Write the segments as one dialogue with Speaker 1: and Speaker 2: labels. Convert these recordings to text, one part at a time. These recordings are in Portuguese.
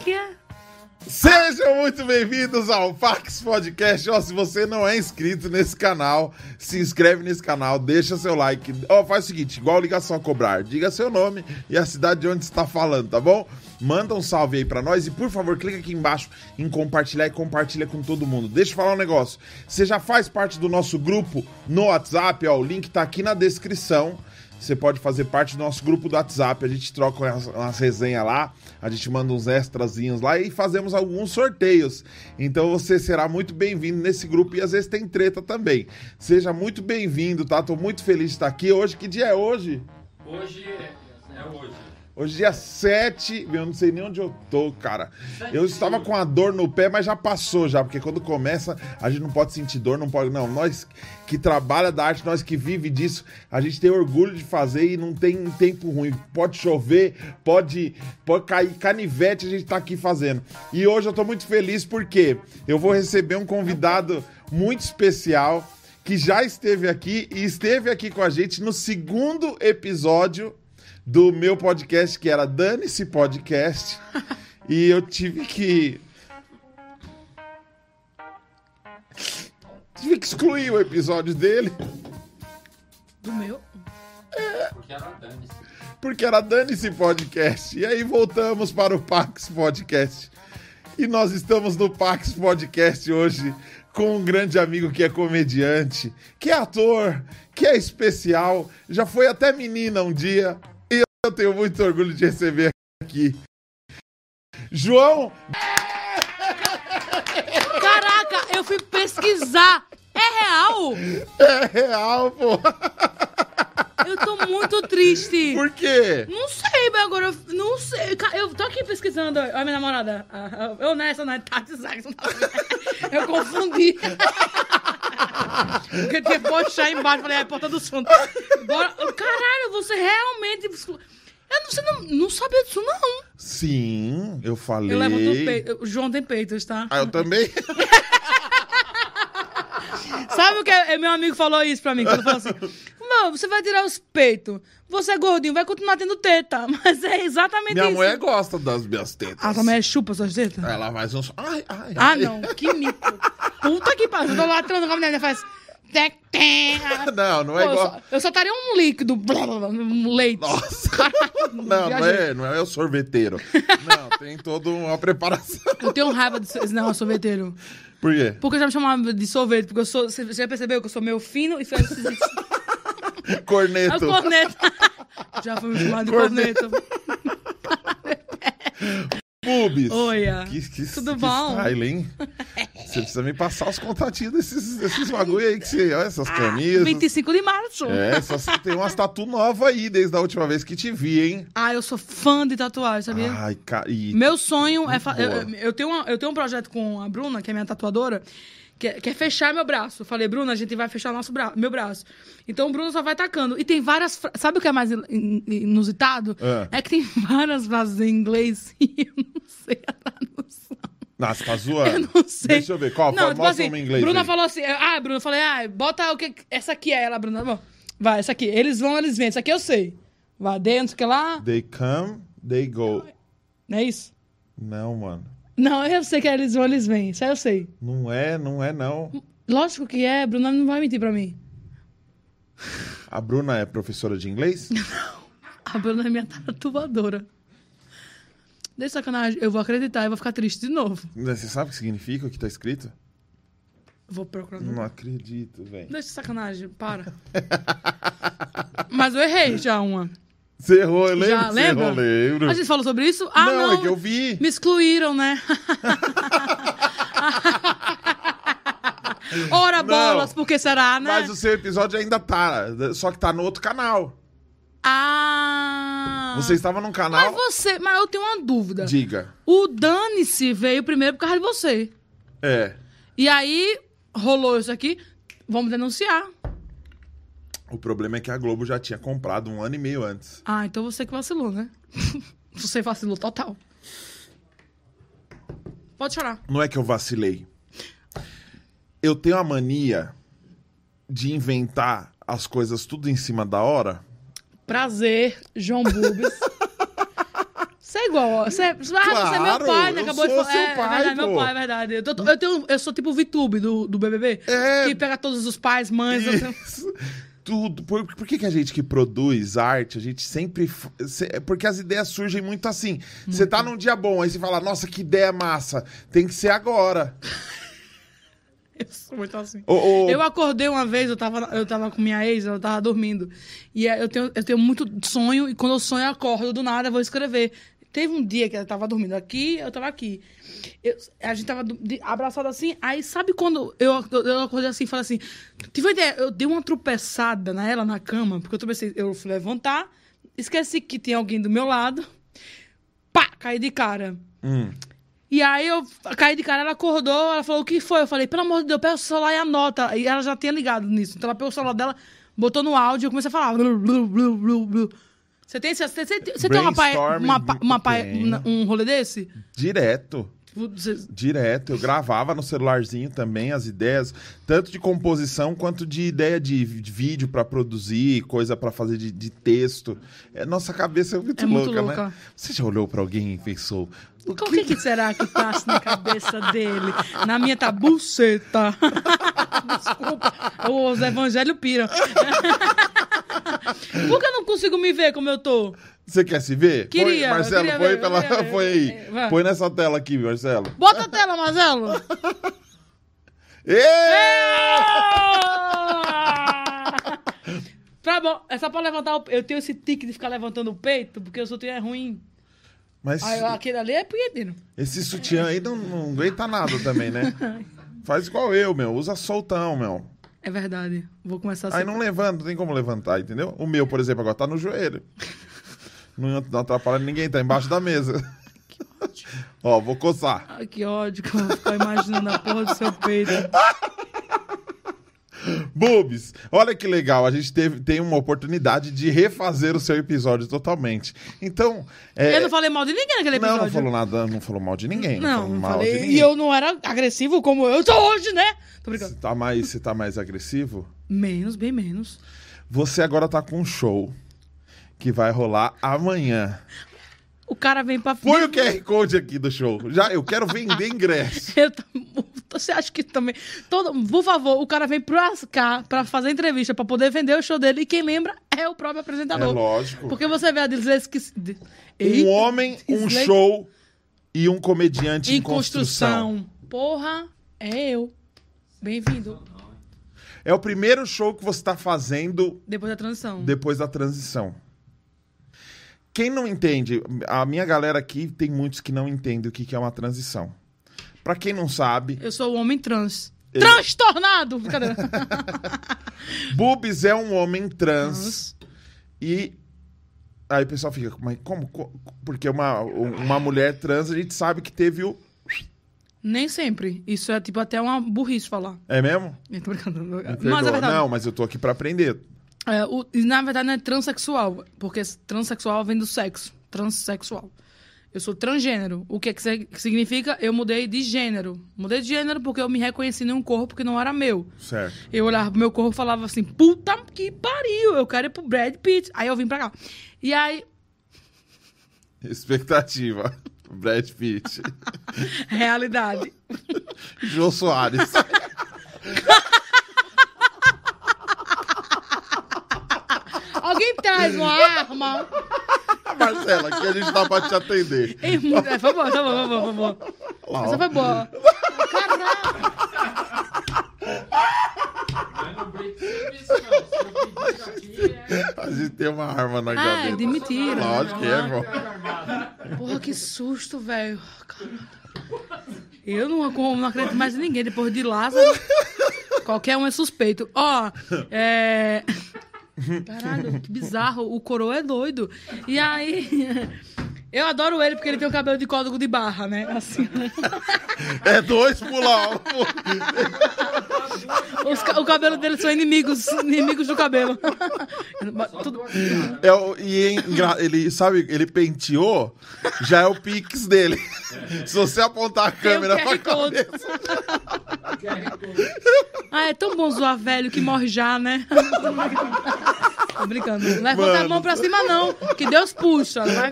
Speaker 1: Que é?
Speaker 2: Sejam muito bem-vindos ao Pax Podcast. Ó, se você não é inscrito nesse canal, se inscreve nesse canal, deixa seu like. Ó, faz o seguinte, igual ligação a cobrar, diga seu nome e a cidade de onde está falando, tá bom? Manda um salve aí pra nós e, por favor, clica aqui embaixo em compartilhar e compartilha com todo mundo. Deixa eu falar um negócio. Você já faz parte do nosso grupo no WhatsApp, ó, o link tá aqui na descrição. Você pode fazer parte do nosso grupo do WhatsApp. A gente troca umas, umas resenhas lá, a gente manda uns extrazinhos lá e fazemos alguns sorteios. Então você será muito bem-vindo nesse grupo e às vezes tem treta também. Seja muito bem-vindo, tá? Tô muito feliz de estar aqui. Hoje, que dia é hoje?
Speaker 3: Hoje é, é hoje.
Speaker 2: Hoje é dia 7, eu não sei nem onde eu tô, cara. Eu estava com a dor no pé, mas já passou já, porque quando começa, a gente não pode sentir dor, não pode, não. Nós que trabalha da arte, nós que vive disso, a gente tem orgulho de fazer e não tem tempo ruim. Pode chover, pode pode cair canivete, a gente tá aqui fazendo. E hoje eu tô muito feliz porque eu vou receber um convidado muito especial que já esteve aqui e esteve aqui com a gente no segundo episódio do meu podcast, que era Dane-se Podcast. e eu tive que. Tive que excluir o episódio dele,
Speaker 1: Do meu?
Speaker 3: Porque era dane-se.
Speaker 2: porque era Dane-se Podcast. E aí voltamos para o Pax Podcast. E nós estamos no Pax Podcast hoje com um grande amigo que é comediante, que é ator, que é especial, já foi até menina um dia. Eu tenho muito orgulho de receber aqui. João
Speaker 1: Caraca, eu fui pesquisar. É real?
Speaker 2: é real, pô.
Speaker 1: Eu tô muito triste.
Speaker 2: Por quê?
Speaker 1: Não sei, mas agora eu não sei. Eu tô aqui pesquisando. Olha a minha namorada. Eu nessa, né? Tati Saxon. Eu confundi. Porque tinha poxa embaixo. Falei, é porta do fundo. Agora, caralho, você realmente. Eu não, você não, não sabia disso, não.
Speaker 2: Sim, eu falei.
Speaker 1: Eu levanto o peito. O João tem peitos, tá?
Speaker 2: Ah, eu também?
Speaker 1: Sabe o que é- meu amigo falou isso pra mim? Quando falou assim: Você vai tirar os peitos. Você é gordinho, vai continuar tendo teta. Mas é exatamente
Speaker 2: Minha
Speaker 1: isso.
Speaker 2: mulher gosta das minhas tetas.
Speaker 1: Ah, tua mulher chupa suas tetas?
Speaker 2: Ela faz uns. Ai, ai,
Speaker 1: Ah,
Speaker 2: ai.
Speaker 1: não, que mico. Puta que pariu. Eu tô lá transando com a menina e faz. tec, tec.
Speaker 2: Não, não é
Speaker 1: Pô, eu,
Speaker 2: igual.
Speaker 1: eu só estaria um líquido, blá, blá, blá, um leite.
Speaker 2: Nossa. Não, não é, não é o sorveteiro. Não, tem toda uma preparação.
Speaker 1: Eu tenho raiva desse não, sorveteiro.
Speaker 2: Por quê?
Speaker 1: Porque já me chamavam de sorvete, porque eu sou. Você já percebeu que eu sou meio fino e feio? É o
Speaker 2: Corneto.
Speaker 1: corneto. Já foi chamado de
Speaker 2: Corneto.
Speaker 1: corneto.
Speaker 2: Pubis.
Speaker 1: Oi, ah.
Speaker 2: Que, que,
Speaker 1: Tudo
Speaker 2: que
Speaker 1: bom?
Speaker 2: style, hein? Você precisa me passar os contatinhos desses, desses bagulho aí que você. Olha essas camisas.
Speaker 1: 25 de março.
Speaker 2: É, você tem umas tatu novas aí desde a última vez que te vi, hein?
Speaker 1: Ah, eu sou fã de tatuagem, sabia?
Speaker 2: Ai, cara.
Speaker 1: Meu sonho é. fa-. Eu, eu tenho uma- eu tenho um projeto com a Bruna, que é minha tatuadora, que é, que é fechar meu braço. Eu falei, Bruna, a gente vai fechar nosso bra meu braço. Então o Bruno só vai tacando. E tem várias. Sabe o que é mais in- in- inusitado?
Speaker 2: É.
Speaker 1: É que tem várias frases em inglês e eu não sei a tradução.
Speaker 2: Nossa, tá zoando?
Speaker 1: Eu não sei.
Speaker 2: Deixa eu ver. Qual?
Speaker 1: Não, tipo assim,
Speaker 2: em inglês.
Speaker 1: Bruna
Speaker 2: aí.
Speaker 1: falou assim, ah, Bruna, eu falei, ah, bota o que. Essa aqui é ela, Bruna. Bom, vai, essa aqui. Eles vão, eles vêm. Essa aqui eu sei. Vai dentro, que lá.
Speaker 2: They come, they go.
Speaker 1: Não é isso?
Speaker 2: Não, mano.
Speaker 1: Não, eu sei que eles vão, eles vêm. Isso aí eu sei.
Speaker 2: Não é, não é, não.
Speaker 1: Lógico que é, Bruna não vai mentir pra mim.
Speaker 2: A Bruna é professora de inglês?
Speaker 1: A Bruna é minha tatuadora. Deixa sacanagem, eu vou acreditar e vou ficar triste de novo.
Speaker 2: Você sabe o que significa o que tá escrito?
Speaker 1: Vou procurar.
Speaker 2: Não acredito, velho.
Speaker 1: Deixa sacanagem, para. Mas eu errei já uma.
Speaker 2: Você errou, eu lembro.
Speaker 1: Já lembra?
Speaker 2: errou, lembro.
Speaker 1: A gente falou sobre isso? Ah, não.
Speaker 2: não, é que eu vi.
Speaker 1: Me excluíram, né? Ora bolas, por que será, né?
Speaker 2: Mas o seu episódio ainda tá, só que tá no outro canal.
Speaker 1: Ah.
Speaker 2: Você estava num canal.
Speaker 1: Mas você. Mas eu tenho uma dúvida.
Speaker 2: Diga.
Speaker 1: O Dane-se veio primeiro por causa de você.
Speaker 2: É.
Speaker 1: E aí rolou isso aqui. Vamos denunciar.
Speaker 2: O problema é que a Globo já tinha comprado um ano e meio antes.
Speaker 1: Ah, então você que vacilou, né? você vacilou total. Pode chorar.
Speaker 2: Não é que eu vacilei. Eu tenho a mania de inventar as coisas tudo em cima da hora.
Speaker 1: Prazer, João Bubis. Você é igual, ó. Você, ah, você é meu
Speaker 2: Claro,
Speaker 1: pai, né? Acabou de falar.
Speaker 2: seu
Speaker 1: é,
Speaker 2: pai,
Speaker 1: é verdade, meu
Speaker 2: pô.
Speaker 1: pai, é verdade. Eu, tô- eu tenho, eu sou tipo o VTube do, do BBB.
Speaker 2: É.
Speaker 1: Que pega todos os pais, mães. eu tenho-
Speaker 2: Isso. Tudo. Por, por que, que a gente que produz arte, a gente sempre. é Porque as ideias surgem muito assim. Você tá num dia bom, aí você fala, nossa, que ideia massa. Tem que ser agora.
Speaker 1: Eu sou muito assim. Eu acordei uma vez, eu tava, eu tava com minha ex, ela tava dormindo. E aí eu tenho, eu tenho muito sonho, e quando eu sonho, eu acordo do nada, eu vou escrever. Teve um dia que ela tava dormindo aqui, eu tava aqui. Eu- a gente tava abraçado assim, aí sabe quando eu, eu, eu acordei assim e falei assim: tive uma ideia, eu dei uma tropeçada nela na cama, porque eu tropecei, eu fui levantar, esqueci que tinha alguém do meu lado, pá, caí de cara.
Speaker 2: hum.
Speaker 1: E aí eu caí de cara, ela acordou, ela falou, o que foi? Eu falei, pelo amor de Deus, pega o celular e anota. E ela já tinha ligado nisso. Então ela pegou o celular dela, botou no áudio e eu comecei a falar. Blu, blu, blu, blu, blu. Você tem, você, você, você tem uma pai,
Speaker 2: Brainstorming
Speaker 1: uma, uma um rolê desse?
Speaker 2: Direto.
Speaker 1: Tipo,
Speaker 2: Direto, eu gravava no celularzinho também as ideias, tanto de composição quanto de ideia de, de vídeo pra produzir, coisa pra fazer de, de texto. É, nossa cabeça é muito
Speaker 1: É muito
Speaker 2: louca,
Speaker 1: louca.
Speaker 2: né? Você já olhou pra alguém e pensou? O
Speaker 1: que, que será que passa na cabeça dele? Na minha tá buceta. Desculpa, os evangelhos piram. Por que eu não consigo me ver como eu tô?
Speaker 2: Você quer se ver?
Speaker 1: Queria,
Speaker 2: Põe, Marcelo,
Speaker 1: queria
Speaker 2: põe,
Speaker 1: ver,
Speaker 2: pela,
Speaker 1: ver.
Speaker 2: põe aí.
Speaker 1: Vai.
Speaker 2: Põe nessa tela aqui, Marcelo.
Speaker 1: Bota a tela, Marcelo. Tá bom, é só pra levantar o... Eu tenho esse tique de ficar levantando o peito, porque o sutiã é ruim.
Speaker 2: Mas
Speaker 1: Aí, aquele ali é punheteiro.
Speaker 2: esse sutiã aí não, não aguenta nada também, né? Faz igual eu, meu. Usa soltão, meu.
Speaker 1: É verdade. Vou começar assim.
Speaker 2: Aí não levanta, não tem como levantar, entendeu? O meu, por exemplo, agora tá no joelho. Não, não atrapalha ninguém, tá embaixo da mesa. Ó, vou coçar.
Speaker 1: Ai, que ódio que eu vou ficar imaginando a porra do seu peito.
Speaker 2: Boobs, olha que legal, a gente teve, tem uma oportunidade de refazer o seu episódio totalmente. Então, é,
Speaker 1: Eu não falei mal de ninguém naquele
Speaker 2: não,
Speaker 1: episódio.
Speaker 2: não falou nada, não falou mal de ninguém. Não,
Speaker 1: Não,
Speaker 2: falou
Speaker 1: não
Speaker 2: mal
Speaker 1: falei.
Speaker 2: de ninguém.
Speaker 1: E eu não era agressivo como eu sou hoje, né? Tô brincando.
Speaker 2: Você tá mais, você tá mais agressivo?
Speaker 1: Menos, bem menos.
Speaker 2: Você agora tá com um show que vai rolar amanhã.
Speaker 1: O cara vem pra
Speaker 2: Põe o QR Code aqui do show. Já, eu quero vender ingresso.
Speaker 1: Eu Você acha que também. Todo... Por favor, o cara vem pra cá pra fazer entrevista, pra poder vender o show dele. E quem lembra é o próprio
Speaker 2: É
Speaker 1: apresentador.
Speaker 2: lógico.
Speaker 1: Porque você vê a que-
Speaker 2: Um homem, um show e um comediante em,
Speaker 1: Em
Speaker 2: construção.
Speaker 1: construção. Porra, é eu. Bem-vindo.
Speaker 2: É o primeiro show que você tá fazendo
Speaker 1: Depois da transição.
Speaker 2: depois da transição. Quem não entende, a minha galera aqui tem muitos que não entendem o que que é uma transição. Pra quem não sabe,
Speaker 1: Eu sou o homem trans.
Speaker 2: Ele-
Speaker 1: Transtornado! Brincadeira.
Speaker 2: Bubis é um homem trans e aí o pessoal fica, mas como? co- Porque uma, uma mulher trans a gente sabe que teve o
Speaker 1: Nem sempre. Isso é tipo até uma burrice falar.
Speaker 2: é mesmo?
Speaker 1: Eu tô brincando. Mas é verdade.
Speaker 2: Não, mas eu tô aqui pra aprender.
Speaker 1: É, o- e na verdade não é transexual, porque transexual vem do sexo. Transsexual. Eu sou transgênero. O que, se- que significa? Eu mudei de gênero. Mudei de gênero porque eu me reconheci num corpo que não era meu.
Speaker 2: Certo.
Speaker 1: Eu olhava pro meu corpo e falava assim, puta que pariu, eu quero ir pro Brad Pitt. Aí eu vim pra cá. E aí,
Speaker 2: Expectativa. Brad Pitt.
Speaker 1: realidade.
Speaker 2: Jô Soares.
Speaker 1: Alguém traz uma arma.
Speaker 2: Marcela, aqui a gente tá pra te atender.
Speaker 1: Ei, é, Foi boa, foi boa, foi boa.
Speaker 2: Lá,
Speaker 1: Essa foi boa.
Speaker 3: É...
Speaker 2: A gente tem uma arma na
Speaker 1: Ah, é
Speaker 2: gaveta.
Speaker 1: de mentira.
Speaker 2: Lógico que é, pô.
Speaker 1: Porra, que susto, velho. Eu não, não acredito mais em ninguém depois de Lázaro. Qualquer um é suspeito. Ó, é. Caralho, que bizarro. O coroa é doido. E aí. Eu adoro ele porque ele tem o cabelo de código de barra, né? Assim.
Speaker 2: É dois pular.
Speaker 1: Os o cabelo dele são inimigos, inimigos do cabelo. Tudo-
Speaker 2: É o- e é ele, sabe, ele penteou, já é o pix dele. Se você apontar a câmera pra cabeça.
Speaker 1: Ah, é tão bom zoar velho que morre já, né? Tô brincando. Não levanta a
Speaker 2: Mano.
Speaker 1: mão pra cima, não. Que Deus puxa. Vai.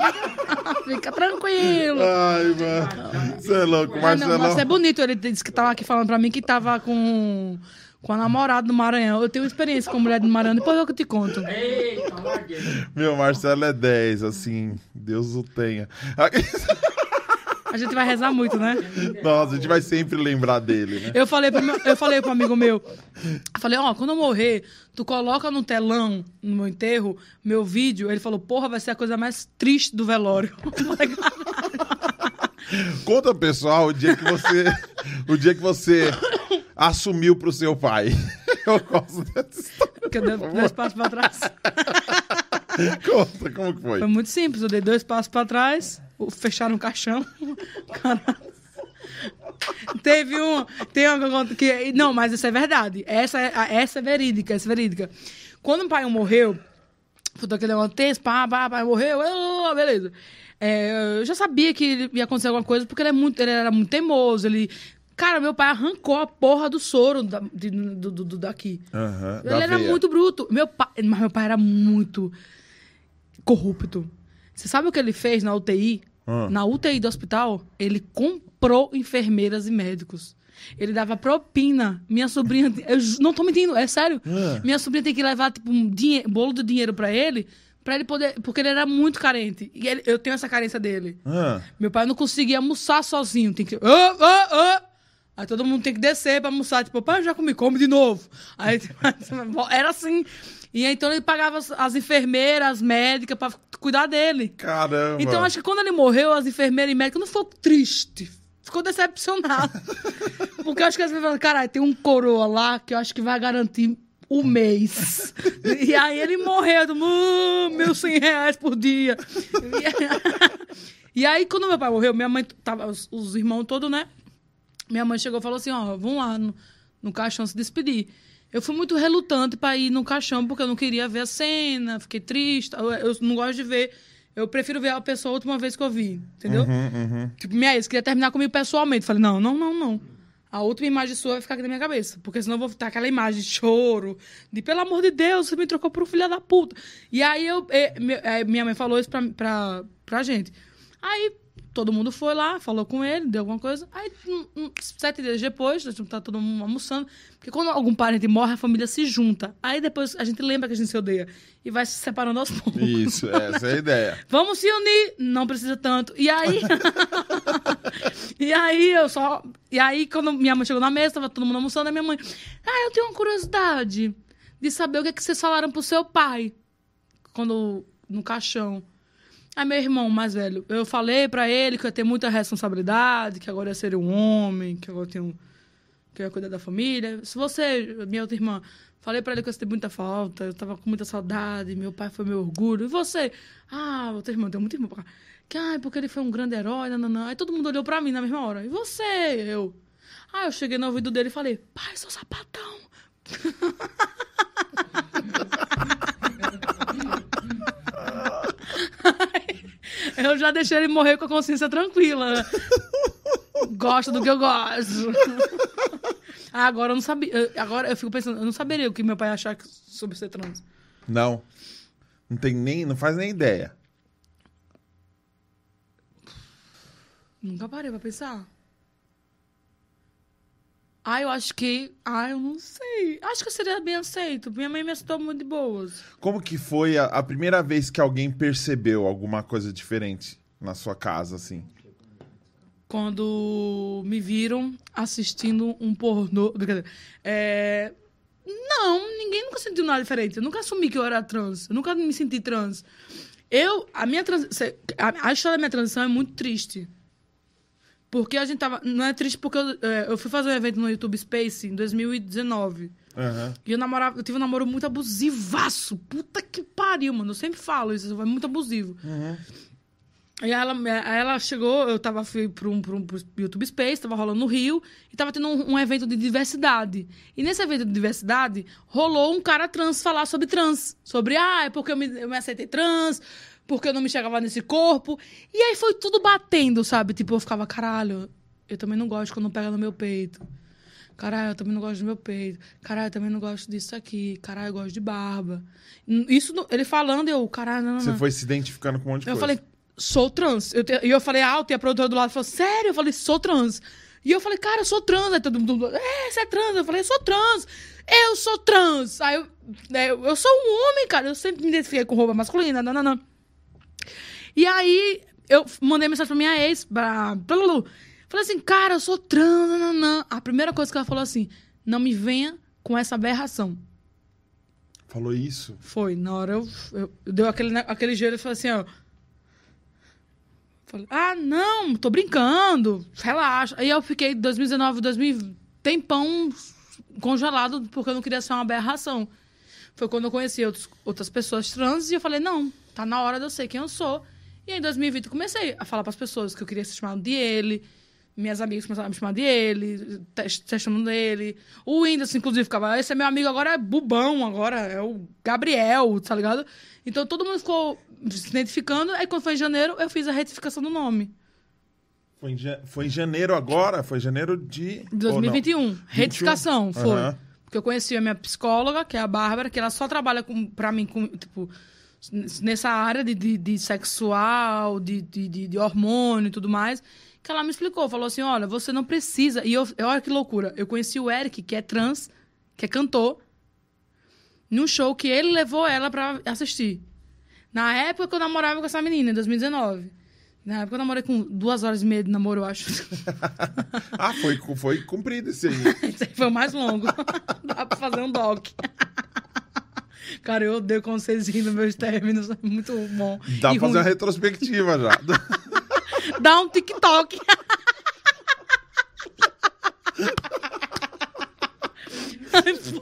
Speaker 1: Fica tranquilo.
Speaker 2: Ai, mano. Você é louco,
Speaker 1: Ah, não,
Speaker 2: Marcelão.
Speaker 1: nossa, é bonito. Ele disse que tava aqui falando pra mim que tava com, com a namorada do Maranhão. Eu tenho experiência com mulher do Maranhão, depois eu que te conto.
Speaker 3: Eita.
Speaker 2: Meu, Marcelo é 10, assim. Deus o tenha.
Speaker 1: A gente vai rezar muito, né?
Speaker 2: Nossa, a gente vai sempre lembrar dele, né?
Speaker 1: Eu falei pro, meu, eu falei pro amigo meu, eu falei, ó, quando eu morrer, tu coloca no telão, no meu enterro, meu vídeo. Ele falou, porra, vai ser a coisa mais triste do velório.
Speaker 2: Conta, pessoal, o dia que você. o dia que você assumiu pro seu pai. Eu gosto dessa história.
Speaker 1: que eu dei dois passos pra trás.
Speaker 2: Conta, como que foi?
Speaker 1: Foi muito simples, eu dei dois passos pra trás, fecharam o caixão. Cara, Teve um. Tem uma que- que. Não, mas isso é verdade. Essa é, essa é verídica, essa é verídica. Quando o pai morreu, puta aquele negócio tenso, pá, pá, pá, morreu, beleza. É, eu já sabia que ia acontecer alguma coisa, porque ele, é muito, ele era muito teimoso. Ele. Cara, meu pai arrancou a porra do soro da- de- do, do- do- daqui.
Speaker 2: Aham,
Speaker 1: Ele
Speaker 2: da
Speaker 1: era
Speaker 2: veia.
Speaker 1: muito bruto. Meu pai, mas meu pai era muito corrupto. Você sabe o que ele fez na UTI?
Speaker 2: Ah.
Speaker 1: Na UTI do hospital, ele comprou enfermeiras e médicos. Ele dava propina. Minha sobrinha. Eu não tô mentindo, é sério.
Speaker 2: Ah.
Speaker 1: Minha sobrinha tem que levar, tipo, um bolo de dinheiro pra ele. Pra ele poder. Porque ele era muito carente. E ele- eu tenho essa carência dele.
Speaker 2: Ah,
Speaker 1: Meu pai não conseguia almoçar sozinho. Tem que. Ô, ô, ô! Aí todo mundo tem que descer pra almoçar. Tipo, pai, eu já comi, come de novo. Aí era assim. E então ele pagava as, as enfermeiras, as médicas pra cuidar dele.
Speaker 2: caramba.
Speaker 1: Então acho que quando ele morreu, as enfermeiras e médicos não ficou triste. Ficou decepcionado. Porque eu acho que as pessoas falaram, caralho, tem um coroa lá que eu acho que vai garantir o mês. e aí ele morreu, do, "Ah, meus 100 reais por dia. e aí, quando meu pai morreu, minha mãe tava, os, os irmãos todos, né? Minha mãe chegou e falou assim: ó, vamos lá no, no caixão se despedir. Eu fui muito relutante pra ir no caixão, porque eu não queria ver a cena, fiquei triste. Eu, eu não gosto de ver. Eu prefiro ver a pessoa a última vez que eu vi, entendeu? Tipo, minha ex queria terminar comigo pessoalmente. Falei, não, não, não, não. A última imagem sua vai ficar aqui na minha cabeça. Porque senão eu vou ter aquela imagem de choro, de pelo amor de Deus, você me trocou por um filho da puta. E aí eu, eh, me- eh, minha mãe falou isso pra, pra, pra gente. Aí todo mundo foi lá, falou com ele, deu alguma coisa. Aí, um- um- sete dias depois, a gente tá todo mundo almoçando. Porque quando algum parente morre, a família se junta. Aí depois a gente lembra que a gente se odeia. E vai se separando aos poucos.
Speaker 2: Isso, essa é a ideia.
Speaker 1: Vamos se unir. Não precisa tanto. E aí. e aí eu só. E aí, quando minha mãe chegou na mesa, tava todo mundo almoçando, a minha mãe. Ah, eu tenho uma curiosidade de saber o que, é que vocês falaram pro seu pai. Quando. No caixão. Aí meu irmão mais velho, eu falei pra ele que eu ia ter muita responsabilidade, que agora ia ser um homem, que agora eu tenho. Que eu ia cuidar da família. Se você, minha outra irmã, falei pra ele que eu senti muita falta, eu tava com muita saudade, meu pai foi meu orgulho. E você? Ah, outra irmã, tem muita irmã pra cá. Que, ai, porque ele foi um grande herói, não. Aí todo mundo olhou pra mim na mesma hora. E você? Eu. Ah, eu cheguei no ouvido dele e falei, pai, seu sapatão. Eu já deixei ele morrer com a consciência tranquila. Gosto do que eu gosto. Ah, agora eu não sabia. Agora eu fico pensando, eu não saberia o que meu pai achar sobre ser trans.
Speaker 2: Não. Não tem nem. Não faz nem ideia.
Speaker 1: Nunca parei pra pensar. Ah, eu acho que. Ah, eu não sei. Acho que eu seria bem aceito. Minha mãe me aceitou muito de boas.
Speaker 2: Como que foi a, a primeira vez que alguém percebeu alguma coisa diferente na sua casa, assim?
Speaker 1: Quando me viram assistindo um pornô. Brincadeira. É, Não, ninguém nunca sentiu nada diferente. Eu nunca assumi que eu era trans. Eu nunca me senti trans. Eu, a minha trans... a, a história da minha transição é muito triste. Porque a gente tava. Não é triste porque eu, é, eu fui fazer um evento no YouTube Space em 2019.
Speaker 2: Aham.
Speaker 1: E eu namorava, eu tive um namoro muito abusivaço. Puta que pariu, mano. Eu sempre falo isso, é muito abusivo. Aí ela, aí ela chegou, eu tava, fui pro, um, pro, pro YouTube Space, tava rolando no Rio, e tava tendo um, um evento de diversidade. E nesse evento de diversidade, rolou um cara trans falar sobre trans. Sobre, ah, é porque eu me, eu me aceitei trans, porque eu não me chegava nesse corpo. E aí foi tudo batendo, sabe? Tipo, eu ficava, caralho, eu também não gosto quando pega no meu peito. Caralho, eu também não gosto do meu peito. Caralho, eu também não gosto disso aqui. Caralho, eu gosto de barba. Isso, ele falando, eu, caralho, não, não,
Speaker 2: Você
Speaker 1: não.
Speaker 2: foi se identificando com um monte de
Speaker 1: Eu
Speaker 2: coisa.
Speaker 1: falei, sou trans. Eu te- E eu falei alto, e a produtora do lado falou, sério? Eu falei, sou trans. E eu falei, cara, eu sou trans. Aí todo mundo, é, você é trans. Eu falei, eu sou trans. Eu sou trans. Aí eu, né, eu, eu sou um homem, cara. Eu sempre me identifiquei com roupa masculina, não, não, não. E aí, eu mandei mensagem pra minha ex, pra, pra Lulu. Falei assim, cara, eu sou trans, não. A primeira coisa que ela falou assim, não me venha com essa aberração.
Speaker 2: Falou isso.
Speaker 1: Foi, na hora eu, eu, eu deu aquele, aquele jeito e falei assim, ó. Falei, ah, não, tô brincando, relaxa. Aí eu fiquei 2019, 2000, tempão congelado, porque eu não queria ser uma aberração. Foi quando eu conheci outros, outras pessoas trans e eu falei, não, tá na hora de eu ser quem eu sou. E aí, em 2020 eu comecei a falar pras pessoas que eu queria ser chamado de ele. Minhas amigas começaram a me chamar de ele, te- te chamando dele. O Whindersson, inclusive, ficava, esse é meu amigo, agora é Bubão, agora é o Gabriel, tá ligado? Então todo mundo ficou se identificando. Aí quando foi em janeiro, eu fiz a retificação do nome.
Speaker 2: Foi em, foi em janeiro agora? Foi em janeiro de...
Speaker 1: De 2021. Retificação, foi.
Speaker 2: Aham.
Speaker 1: Porque eu conheci a minha psicóloga, que é a Bárbara, que ela só trabalha com, pra mim, com, tipo, nessa área de, de, de sexual, de, de, de, hormônio e tudo mais. Que ela me explicou, falou assim: olha, você não precisa. E eu, olha que loucura. Eu conheci o Eric, que é trans, que é cantor, num show que ele levou ela pra assistir. Na época que eu namorava com essa menina, em 2019. Na época eu namorei com duas horas e meia de namoro, eu acho.
Speaker 2: Ah, foi, foi cumprido esse aí.
Speaker 1: Esse aí foi o mais longo. Dá pra fazer um doc. Cara, eu odeio quando vocês riem dos meus términos. É muito bom.
Speaker 2: Dá
Speaker 1: E
Speaker 2: pra fazer uma retrospectiva já.
Speaker 1: Dá um TikTok.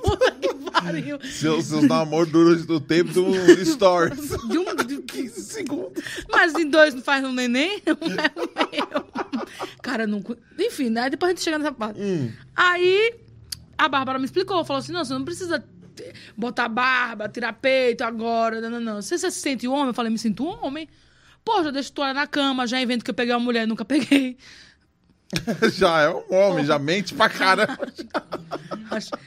Speaker 1: Puta que pariu.
Speaker 2: seus, seus namoros duram do tempo do Stories.
Speaker 1: De um, de
Speaker 2: 15 segundos.
Speaker 1: Mas em dois não faz um neném? Um é meu. Cara, não. Enfim, né? Depois a gente chega nessa parte. Aí a Bárbara me explicou, falou assim: não, você não precisa botar barba, tirar peito agora. Não, não, não. Você, você se sente homem? Eu falei, me sinto um homem. Pô, já deixo toalha na cama, já invento que eu peguei uma mulher, nunca peguei.
Speaker 2: Já é um homem, já mente pra caramba.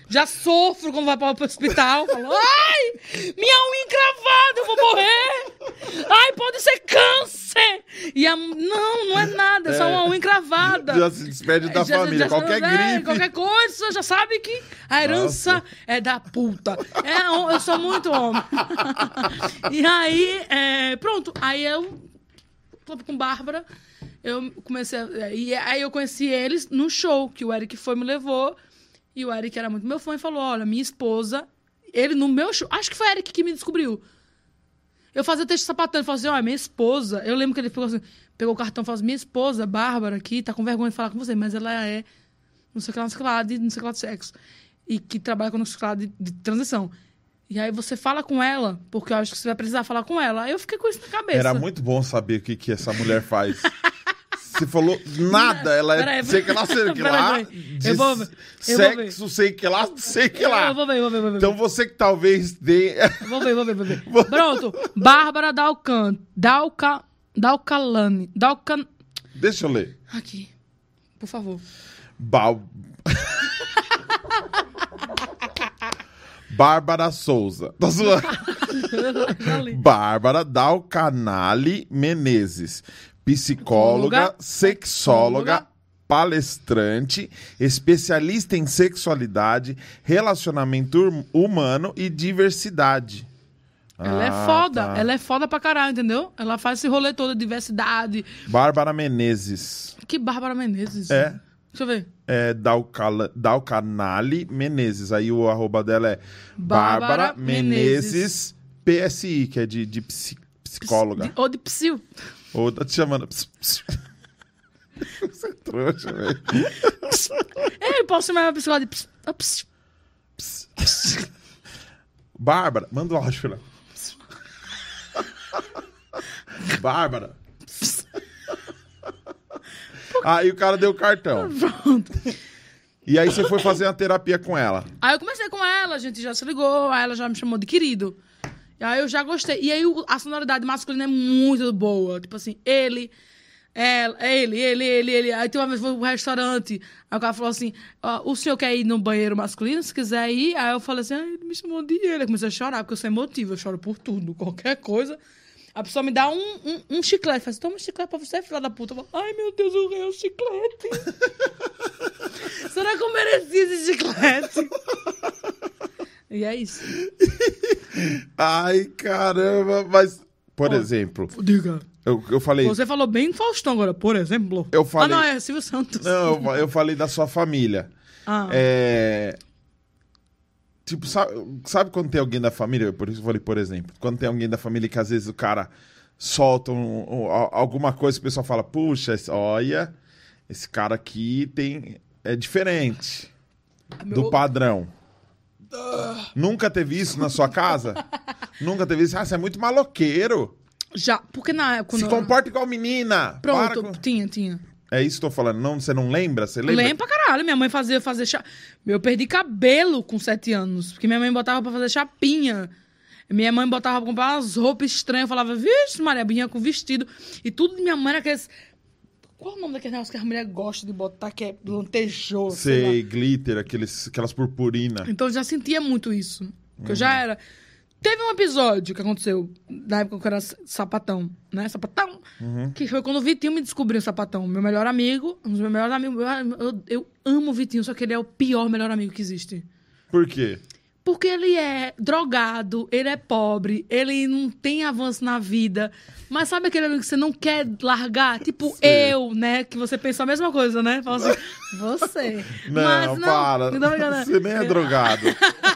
Speaker 1: Já sofro quando vai para o hospital. Falo, ai, minha unha encravada, eu vou morrer. Ai, pode ser câncer. E a, não, não é nada, é só uma unha encravada.
Speaker 2: Já se despede da
Speaker 1: Já-
Speaker 2: família.
Speaker 1: já-
Speaker 2: qualquer
Speaker 1: é,
Speaker 2: gripe.
Speaker 1: Qualquer coisa, já sabe que a herança é da puta. É, eu sou muito homem. e aí, é, pronto. Aí eu tô com Bárbara. Eu comecei. A, e aí eu conheci eles no show que o Eric foi me levou. E o Eric era muito meu fã e falou: Olha, minha esposa. Ele no meu show. Acho que foi o Eric que me descobriu. Eu fazia texto sapatando, falou assim, olha, minha esposa. Eu lembro que ele pegou, assim, pegou o cartão e falou assim, minha esposa, Bárbara, aqui, tá com vergonha de falar com você, mas ela é não sei o que lá, não sei o que lá, de não sei o que lá de sexo. E que trabalha com não sei o que lá de, de transição. E aí você fala com ela, porque eu acho que você vai precisar falar com ela. Aí eu fiquei com isso na cabeça.
Speaker 2: Era muito bom saber o que, que essa mulher faz. Você falou nada, ela é
Speaker 1: Peraí,
Speaker 2: sei que lá, sei que lá.
Speaker 1: Eu vou ver, eu vou ver.
Speaker 2: sexo, sei que lá, sei que lá.
Speaker 1: Eu vou ver, eu vou ver, eu vou ver.
Speaker 2: Então você que talvez tenha.
Speaker 1: Vou ver, vou ver, vou ver. Pronto. Bárbara Dalcan. Dalca. Dalcalane. Dalcan.
Speaker 2: Deixa eu ler.
Speaker 1: Aqui. Por favor.
Speaker 2: Bal... Bárbara Souza. Tô zoando. Bárbara Dalcanali Menezes. Psicóloga, sexóloga, palestrante, especialista em sexualidade, relacionamento hum- humano e diversidade.
Speaker 1: Ela é
Speaker 2: Ah,
Speaker 1: foda.
Speaker 2: tá.
Speaker 1: Ela é foda pra caralho, entendeu? Ela faz esse rolê todo de diversidade.
Speaker 2: Bárbara Menezes.
Speaker 1: Que Bárbara Menezes.
Speaker 2: É.
Speaker 1: Deixa eu ver.
Speaker 2: É Dalcala- Dalcanali Menezes. Aí o arroba dela é
Speaker 1: Bárbara
Speaker 2: Bárbara Menezes PSI, que é de, de psi- psicóloga.
Speaker 1: De- ou de psil.
Speaker 2: Ou tá te chamando. ps- ps- Você é trouxa, velho.
Speaker 1: É, eu posso chamar uma pessoa de ps. ah, ps.
Speaker 2: Bárbara, manda o áudio, filha. Bárbara. Aí o cara deu o cartão.
Speaker 1: Pronto.
Speaker 2: E aí você foi fazer uma terapia com ela.
Speaker 1: Aí eu comecei com ela, a gente já se ligou, aí ela já me chamou de querido. E aí eu já gostei. E aí a sonoridade masculina é muito boa. Tipo assim, ele, ela, ele, ele, ele, ele. Aí tem uma vez foi pro restaurante, aí o cara falou assim: o senhor quer ir no banheiro masculino? Se quiser ir. Aí eu falei assim: ah, ele me chamou de ele. Eu comecei a chorar, porque eu sou emotiva, eu choro por tudo, qualquer coisa. A pessoa me dá um, um, um chiclete, faz assim, toma um chiclete pra você, filha da puta. Eu falo, ai meu Deus, eu ganhei um chiclete. Será que eu mereci esse chiclete? E é isso.
Speaker 2: Ai, caramba. Mas, por
Speaker 1: Ó.
Speaker 2: exemplo,
Speaker 1: Diga.
Speaker 2: eu, eu falei.
Speaker 1: Você falou bem Faustão agora, por exemplo.
Speaker 2: Eu falei-
Speaker 1: Ah, não, é Silvio Santos.
Speaker 2: Não, eu, eu falei da sua família.
Speaker 1: Ah,
Speaker 2: É. Tipo, sabe, sabe quando tem alguém da família? Por isso eu falei, por exemplo, quando tem alguém da família que às vezes o cara solta um- um- alguma coisa que o pessoal fala, puxa, esse- olha, esse cara aqui tem. É diferente do
Speaker 1: meu-
Speaker 2: padrão. Nunca teve isso na sua casa? Nunca teve isso? Ah, você é muito maloqueiro.
Speaker 1: Já, porque na época...
Speaker 2: Se comporta igual menina.
Speaker 1: Pronto,
Speaker 2: com-
Speaker 1: tinha, tinha.
Speaker 2: É isso que eu tô falando. Não, você não lembra? Você lembra?
Speaker 1: Lembro pra caralho. Minha mãe fazia fazer chá. Eu perdi cabelo com sete anos. Porque minha mãe botava pra fazer chapinha. Minha mãe botava pra comprar umas roupas estranhas. Eu falava, vixe, Maria, vinha com vestido. E tudo de minha mãe era aqueles. Qual é o nome daquele negócio que as mulheres gostam de botar, que é lantejoso? sei.
Speaker 2: Sei, glitter, aqueles, aquelas purpurina.
Speaker 1: Então eu já sentia muito isso. Porque eu já era. Teve um episódio que aconteceu na época que eu era sapatão, né? Sapatão. Que foi quando o Vitinho me descobriu sapatão. Meu melhor amigo, um dos meus melhores amigos. Eu, eu- amo o Vitinho, só que ele é o pior melhor amigo que existe.
Speaker 2: Por quê?
Speaker 1: Porque ele é drogado, ele é pobre, ele não tem avanço na vida. Mas sabe aquele amigo que você não quer largar? Tipo
Speaker 2: Sei.
Speaker 1: eu, né? Que você pensa a mesma coisa, né? Fala assim, você.
Speaker 2: Não,
Speaker 1: Mas
Speaker 2: para.
Speaker 1: Não, não,
Speaker 2: Você nem é drogado.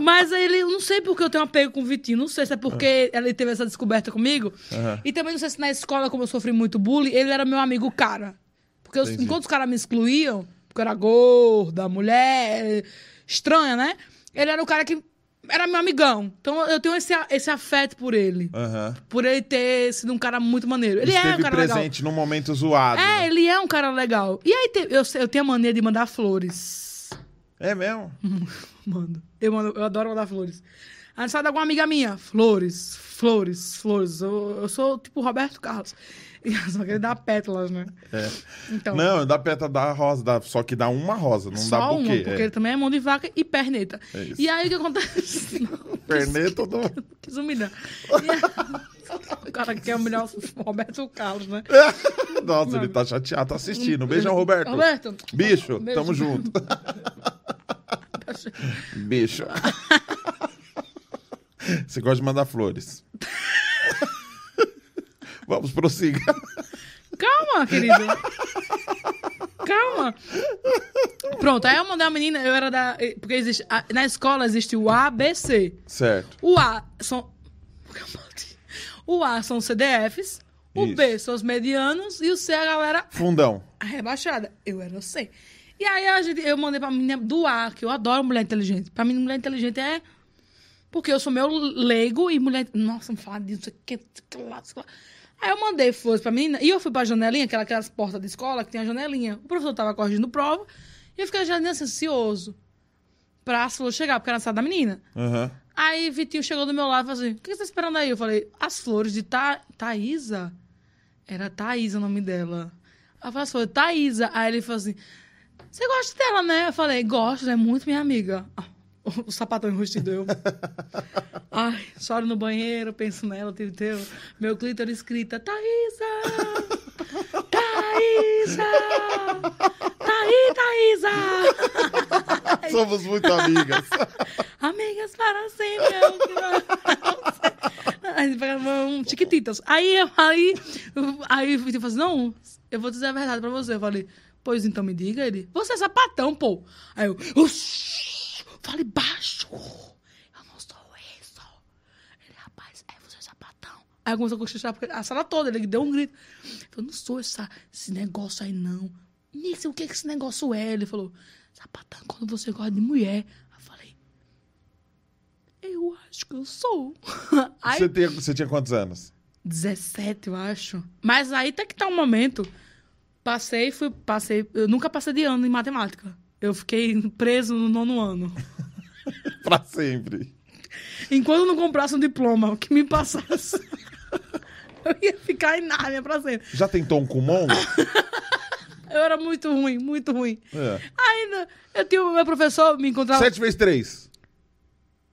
Speaker 1: Mas ele, não sei porque eu tenho um apego com o Vitinho. Não sei se é porque ele teve essa descoberta comigo.
Speaker 2: Aham.
Speaker 1: E também não sei se na escola, como eu sofri muito bullying, ele era meu amigo cara. Porque eu- enquanto os caras me excluíam, porque eu era gorda, mulher, estranha, né? Ele era o cara que era meu amigão. Então eu tenho esse, esse afeto por ele.
Speaker 2: Aham.
Speaker 1: Por ele ter sido um cara muito maneiro. Ele é um
Speaker 2: Esteve
Speaker 1: cara legal.
Speaker 2: presente num momento zoado.
Speaker 1: É,
Speaker 2: né?
Speaker 1: ele é um cara legal. E aí eu, eu tenho a mania de mandar flores.
Speaker 2: É mesmo?
Speaker 1: Mando. Eu, mando, eu adoro mandar flores. Aniversário de alguma amiga minha. Flores, flores, flores. Eu, eu sou tipo Roberto Carlos. Só que ele dá pétalas, né?
Speaker 2: É.
Speaker 1: Então,
Speaker 2: Não, dá peta da rosa, dá, só que dá uma rosa, não dá
Speaker 1: uma,
Speaker 2: buquê.
Speaker 1: porque
Speaker 2: é.
Speaker 1: ele também é mão de vaca e perneta.
Speaker 2: É
Speaker 1: e aí o que acontece? Não,
Speaker 2: Perneta do...
Speaker 1: quis humilhar. Aí- o cara quer humilhar o Roberto Carlos, né?
Speaker 2: Nossa, ele tá chateado, tá assistindo. Beijão, Roberto.
Speaker 1: Roberto.
Speaker 2: Bicho,
Speaker 1: Beijo.
Speaker 2: tamo junto. Bicho. Você gosta de mandar flores. Vamos, prossiga.
Speaker 1: Calma, querido. Calma. Pronto, aí eu mandei a menina, eu era da. Porque existe. a- Na escola existe o A, B, C.
Speaker 2: Certo.
Speaker 1: O A são. O A são os CDFs, o
Speaker 2: Isso.
Speaker 1: B são os medianos e o C é a galera
Speaker 2: Fundão.
Speaker 1: rebaixada. Eu era o C. E aí a gente, eu mandei pra menina do A, que eu adoro mulher inteligente. Pra mim, mulher inteligente é. Porque eu sou meu leigo e mulher. Nossa, não fala disso, isso aqui, lá. Aí eu mandei flores pra menina e eu fui pra janelinha, aquela, aquelas portas de escola que tem a janelinha. O professor tava corrigindo prova e eu fiquei na janelinha assim, ansioso pra as flores chegar, porque era a sala da menina.
Speaker 2: Aham.
Speaker 1: Aí Vitinho chegou do meu lado e falou assim: O que você tá esperando aí? Eu falei: As flores de Tha... Thaísa? Era Thaísa o nome dela. As flores, Thaísa. Aí ele falou assim: Você gosta dela, né? Eu falei: Gosto, é muito minha amiga. Ah, O sapatão enrustido eu. Ai, choro no banheiro, penso nela, teve teu. Meu clítoris escrita: Thaísa! Thaísa! Thaí, Thaísa!
Speaker 2: Somos muito amigas.
Speaker 1: Amigas para sempre. é Aí um chiquititas. Aí, eu- aí, aí Vitinho falou assim, não, eu vou dizer a verdade pra você. Eu falei, pois então me diga. Ele, você é sapatão, pô. Aí eu, "Ush, fale baixo. Eu não sou isso. Ele, rapaz, é você é sapatão. Aí eu comecei a cochichar, a sala toda, ele deu um grito. Eu não sou essa, esse negócio aí, não. Nisso, o que, que esse negócio é? Ele falou, sapatão, quando você gosta de mulher. Eu falei, eu acho que eu sou. Aí,
Speaker 2: Você, tinha, você tinha quantos anos?
Speaker 1: 17, eu acho. Mas aí até que tá um momento. Passei, fui, passei. Eu nunca passei de ano em matemática. Eu fiquei preso no nono ano.
Speaker 2: Pra sempre.
Speaker 1: Enquanto eu não comprasse um diploma que me passasse, eu ia ficar em Nárnia pra sempre.
Speaker 2: Já tentou um Kumon?
Speaker 1: Eu era muito ruim, muito ruim.
Speaker 2: É.
Speaker 1: Ainda, eu tinha o meu professor me encontrava.
Speaker 2: 7 vezes 3.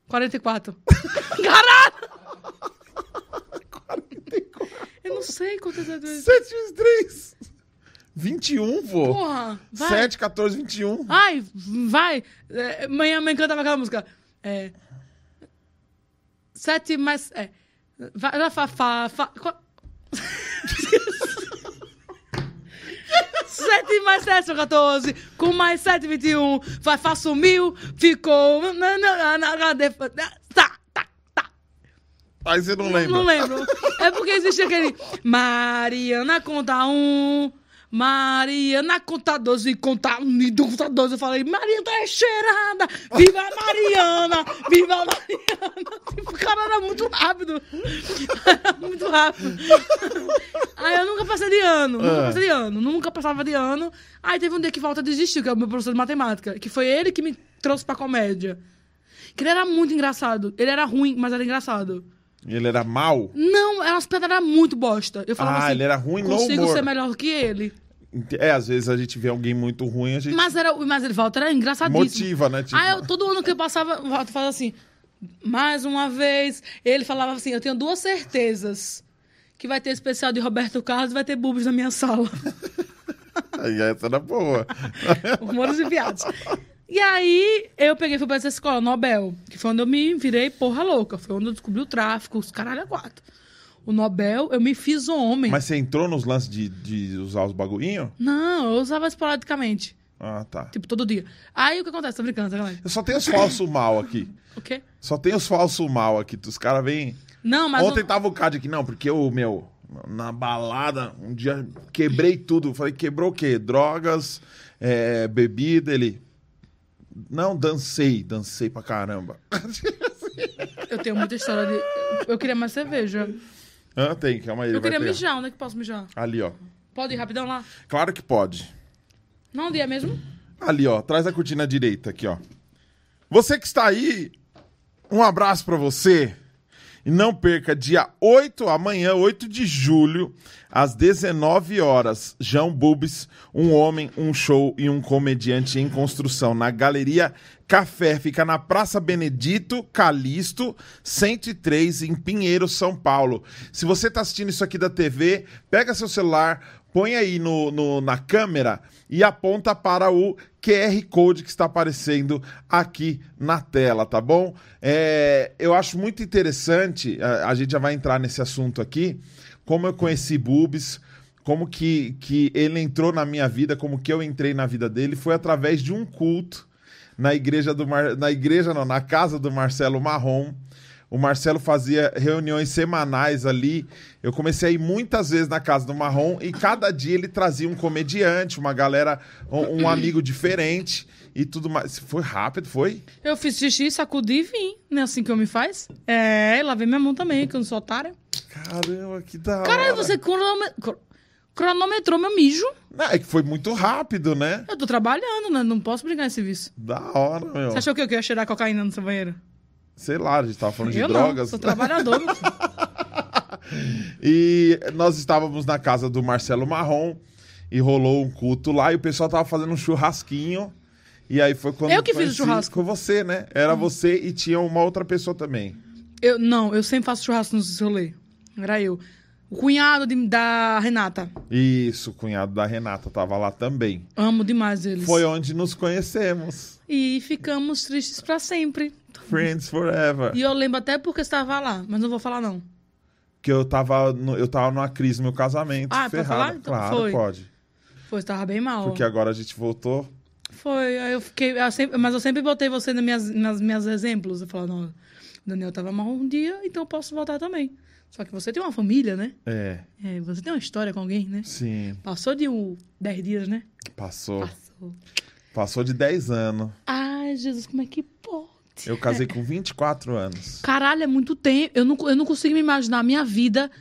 Speaker 1: 44. Caralho! Eu não sei quantas vezes.
Speaker 2: 7 vezes 3. 21, pô.
Speaker 1: Porra, vai.
Speaker 2: 7, 14, 21.
Speaker 1: Ai, vai. É, Manhã mãe cantava aquela música. É. Sete mais. É. Vai, vai, fa, fa, fa, qua- Sete mais sete são 14. Com mais sete, 21. Vai, faço mil. Ficou. Tá, tá, tá.
Speaker 2: Aí você não lembra.
Speaker 1: Não lembro. É porque existe aquele. Mariana conta um. Mariana conta 12, conta um e conta 12. Eu falei, Mariana é cheirada! Viva a Mariana! Viva a Mariana! Tipo, o cara era muito rápido. Era muito rápido. Aí eu nunca passei de ano, nunca
Speaker 2: Ah.
Speaker 1: passei de ano, nunca passava de ano. Aí teve um dia que volta desistiu, que é o meu professor de matemática, que foi ele que me trouxe pra comédia. Que ele era muito engraçado. Ele era ruim, mas era engraçado.
Speaker 2: Ele era mal?
Speaker 1: Não, as pedras eram muito bosta. Eu falava
Speaker 2: Ah,
Speaker 1: assim,
Speaker 2: ele era ruim no
Speaker 1: consigo ser melhor que ele.
Speaker 2: É, às vezes a gente vê alguém muito ruim, a gente
Speaker 1: Mas, era, mas ele, Walter, era engraçadíssimo.
Speaker 2: motiva, né? Tipo,
Speaker 1: Aí eu, todo ano que eu passava, o Walter falava assim, mais uma vez, ele falava assim, eu tenho duas certezas. Que vai ter especial de Roberto Carlos e vai ter bubos na minha sala.
Speaker 2: Aí essa era boa.
Speaker 1: Humores e piadas. E aí, eu peguei e fui pra essa escola, Nobel, que foi onde eu me virei porra louca. Foi onde eu descobri o tráfico, os caralho a quatro. O Nobel, eu me fiz homem.
Speaker 2: Mas você entrou nos lances de, de usar os baguinhos?
Speaker 1: Não, eu usava esporadicamente.
Speaker 2: Ah, tá.
Speaker 1: Tipo, todo dia. Aí o que acontece? Tô brincando, sacanagem.
Speaker 2: Eu só tenho os falsos mal aqui.
Speaker 1: O quê?
Speaker 2: Só tem os falsos mal aqui. Os caras vêm.
Speaker 1: Não, mas.
Speaker 2: Ontem
Speaker 1: o-
Speaker 2: tava o Cad aqui, não, porque eu, meu, na balada, um dia quebrei tudo. Falei, quebrou o quê? Drogas, é, bebida. Ele. Não, dancei, dancei pra caramba.
Speaker 1: Eu tenho muita história de. Eu queria mais cerveja.
Speaker 2: Ah, tem, calma aí.
Speaker 1: Eu queria
Speaker 2: pegar.
Speaker 1: mijar, onde é que posso mijar?
Speaker 2: Ali, ó.
Speaker 1: Pode ir rapidão lá?
Speaker 2: Claro que pode.
Speaker 1: Não, dia mesmo?
Speaker 2: Ali, ó, atrás da cortina direita aqui, ó. Você que está aí, um abraço pra você. E não perca dia 8, amanhã, 8 de julho, às 19 horas, João Bubis, um homem, um show e um comediante em construção na Galeria Café, fica na Praça Benedito Calixto, 103 em Pinheiro, São Paulo. Se você está assistindo isso aqui da TV, pega seu celular, põe aí no, no- na câmera e aponta para o QR Code que está aparecendo aqui na tela, tá bom? É, eu acho muito interessante, a, a gente já vai entrar nesse assunto aqui, como eu conheci Bubis, como que, que ele entrou na minha vida, como que eu entrei na vida dele, foi através de um culto na igreja do Mar... na igreja não, na casa do Marcelo Marrom. O Marcelo fazia reuniões semanais ali. Eu comecei a ir muitas vezes na casa do Marrom e cada dia ele trazia um comediante, uma galera, um, um amigo diferente e tudo mais. Foi rápido, foi?
Speaker 1: Eu fiz xixi, sacudi e vim. Não é assim que eu me faz? É, lavei minha mão também, que eu não sou otária.
Speaker 2: Caramba, que da hora.
Speaker 1: Caralho, você cronometrou meu mijo.
Speaker 2: Não, é que foi muito rápido, né?
Speaker 1: Eu tô trabalhando, né? Não posso brincar nesse serviço.
Speaker 2: Da hora, meu.
Speaker 1: Você achou que eu ia cheirar cocaína no seu banheiro?
Speaker 2: Sei lá, a gente tava falando de
Speaker 1: eu
Speaker 2: drogas.
Speaker 1: não, sou trabalhador.
Speaker 2: E nós estávamos na casa do Marcelo Marrom e rolou um culto lá e o pessoal tava fazendo um churrasquinho. E aí foi quando
Speaker 1: Eu que fiz o
Speaker 2: conheci-
Speaker 1: churrasco.
Speaker 2: Com você, né? Era você e tinha uma outra pessoa também.
Speaker 1: eu, não, eu sempre faço churrasco nos rolê. Era eu. O cunhado de- da Renata.
Speaker 2: Isso, o cunhado da Renata tava lá também.
Speaker 1: Amo demais eles.
Speaker 2: Foi onde nos conhecemos.
Speaker 1: E ficamos tristes pra sempre.
Speaker 2: Friends forever.
Speaker 1: E eu lembro até porque estava lá, mas não vou falar não.
Speaker 2: Que eu tava, no- eu tava numa crise no meu casamento.
Speaker 1: Ah, pode
Speaker 2: ferrado.
Speaker 1: falar? Então
Speaker 2: claro,
Speaker 1: foi.
Speaker 2: pode.
Speaker 1: Foi, estava bem mal.
Speaker 2: Porque agora a gente voltou.
Speaker 1: Foi, aí eu fiquei. eu sempre- mas eu sempre botei você nas minhas, nas minhas exemplos. Eu falava, não, o Daniel tava mal um dia, então eu posso voltar também. Só que você tem uma família, né?
Speaker 2: É,
Speaker 1: É, você tem uma história com alguém, né?
Speaker 2: sim.
Speaker 1: Passou de um, 10 dias, né?
Speaker 2: Passou.
Speaker 1: Passou.
Speaker 2: Passou de 10 anos.
Speaker 1: Ai, Jesus, como é que pode?
Speaker 2: Eu casei com 24 anos.
Speaker 1: Caralho, é muito tempo. Eu não, eu não consigo me imaginar a minha vida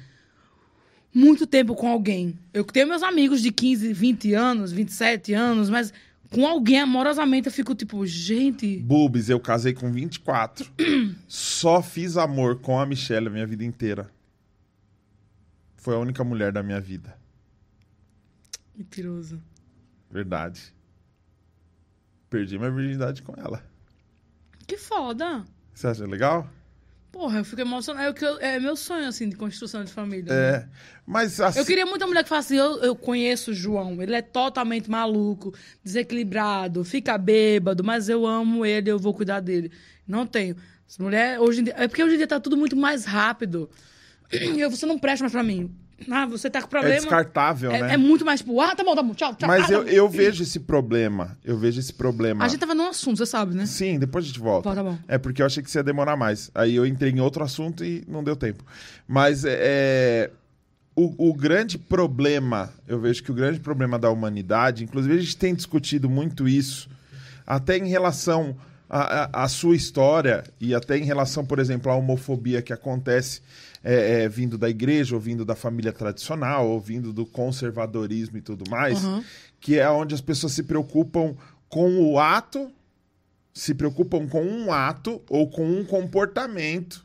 Speaker 1: muito tempo com alguém. Eu tenho meus amigos de 15, 20 anos, 27 anos, mas com alguém amorosamente eu fico tipo, gente.
Speaker 2: Bubis, eu casei com 24. Só fiz amor com a Michelle a minha vida inteira. Foi a única mulher da minha vida.
Speaker 1: Mentiroso.
Speaker 2: Verdade. Perdi minha virgindade com ela.
Speaker 1: Que foda.
Speaker 2: Você acha legal?
Speaker 1: Porra, eu fico emocionada. É, é meu sonho, assim, de construção de família. né?
Speaker 2: É. Mas assim.
Speaker 1: Eu queria muito uma mulher que falasse assim, eu, eu conheço o João, ele é totalmente maluco, desequilibrado, fica bêbado, mas eu amo ele, eu vou cuidar dele. Não tenho. As mulheres, hoje em dia, é porque hoje em dia tá tudo muito mais rápido. Eu, você não presta mais pra mim. Ah, você tá com
Speaker 2: É
Speaker 1: problema.
Speaker 2: descartável,
Speaker 1: É,
Speaker 2: né?
Speaker 1: é muito mais tipo, ah, tá bom, tá bom, tchau, tchau.
Speaker 2: Mas
Speaker 1: ah,
Speaker 2: eu, eu vejo esse problema. Eu vejo esse problema.
Speaker 1: A gente tava num assunto, você sabe, né?
Speaker 2: Sim, depois a gente volta.
Speaker 1: Tá, tá bom.
Speaker 2: É porque eu achei que você ia demorar mais. Aí eu entrei em outro assunto e não deu tempo. Mas é, é, o, o grande problema, eu vejo que o grande problema da humanidade, inclusive a gente tem discutido muito isso, até em relação à- à sua história e até em relação, por exemplo, à homofobia que acontece é, é, vindo da igreja, ou vindo da família tradicional, ou vindo do conservadorismo e tudo mais,
Speaker 1: Uhum.
Speaker 2: que é onde as pessoas se preocupam com o ato se preocupam com um ato ou com um comportamento,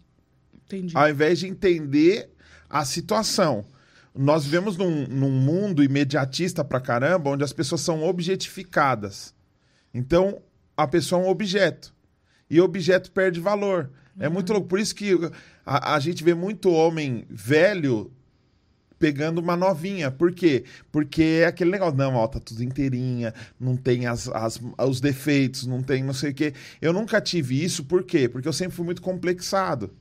Speaker 1: Entendi.
Speaker 2: ao invés de entender a situação. Nós vivemos num, num mundo imediatista pra caramba, onde as pessoas são objetificadas. Então, a pessoa é um objeto. E objeto perde valor. É muito louco. Por isso que a, a gente vê muito homem velho pegando uma novinha. Por quê? Porque é aquele negócio, não, ó, tá tudo inteirinha, não tem as, as- os defeitos, não tem não sei o quê. Eu nunca tive isso, por quê? Porque eu sempre fui muito complexado.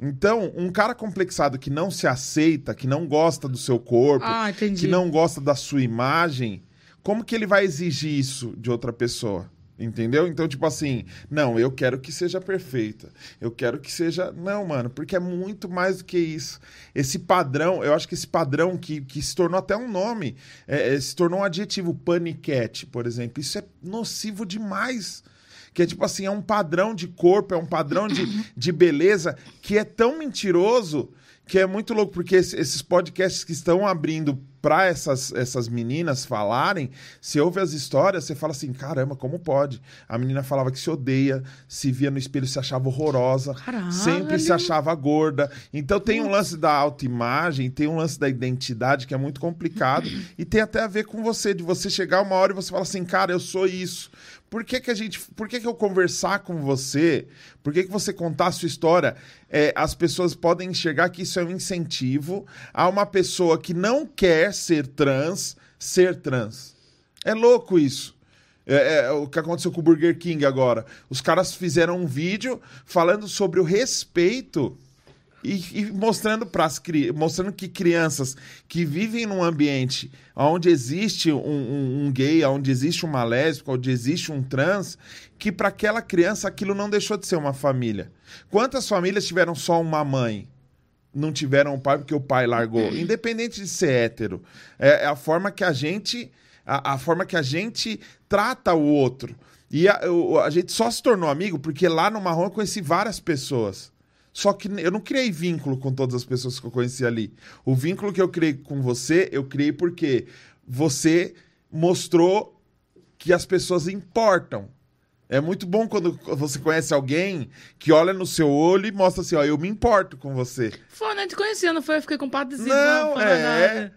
Speaker 2: Então, um cara complexado que não se aceita, que não gosta do seu corpo,
Speaker 1: Ah,
Speaker 2: que não gosta da sua imagem, como que ele vai exigir isso de outra pessoa? Entendeu? Então, tipo assim, não, eu quero que seja perfeita. Eu quero que seja. Não, mano, porque é muito mais do que isso. Esse padrão, eu acho que esse padrão que, que se tornou até um nome, é, é, se tornou um adjetivo, paniquete, por exemplo. Isso é nocivo demais. Que é tipo assim, é um padrão de corpo, é um padrão de, de beleza que é tão mentiroso que é muito louco, porque esse- esses podcasts que estão abrindo para essas, essas meninas falarem, você ouve as histórias, você fala assim, caramba, como pode? A menina falava que se odeia, se via no espelho, se achava horrorosa,
Speaker 1: Caralho.
Speaker 2: sempre se achava gorda. Então tem um lance da autoimagem, tem um lance da identidade que é muito complicado e tem até a ver com você, de você chegar uma hora e você fala assim, cara, eu sou isso. Por que, que a gente. Por que, que eu conversar com você? Por que, que você contar a sua história? É, as pessoas podem enxergar que isso é um incentivo a uma pessoa que não quer ser trans, ser trans. É louco isso. É, é o que aconteceu com o Burger King agora. Os caras fizeram um vídeo falando sobre o respeito e, e mostrando para mostrando que crianças que vivem num ambiente onde existe um, um- um gay, onde existe uma lésbica, onde existe um trans, que para aquela criança aquilo não deixou de ser uma família. Quantas famílias tiveram só uma mãe? Não tiveram um pai porque o pai largou, independente de ser hétero. É, é a forma que a gente a, a forma que a gente trata o outro. E a, a gente só se tornou amigo porque lá no Marrom eu conheci várias pessoas. Só que eu não criei vínculo com todas as pessoas que eu conheci ali. O vínculo que eu criei com você, eu criei porque você mostrou que as pessoas importam. É muito bom quando você conhece alguém que olha no seu olho e mostra assim, ó, eu me importo com você.
Speaker 1: Foi, né? Te conhecia, não foi? Eu fiquei compadecido.
Speaker 2: Não,
Speaker 1: foi
Speaker 2: é.
Speaker 1: verdade.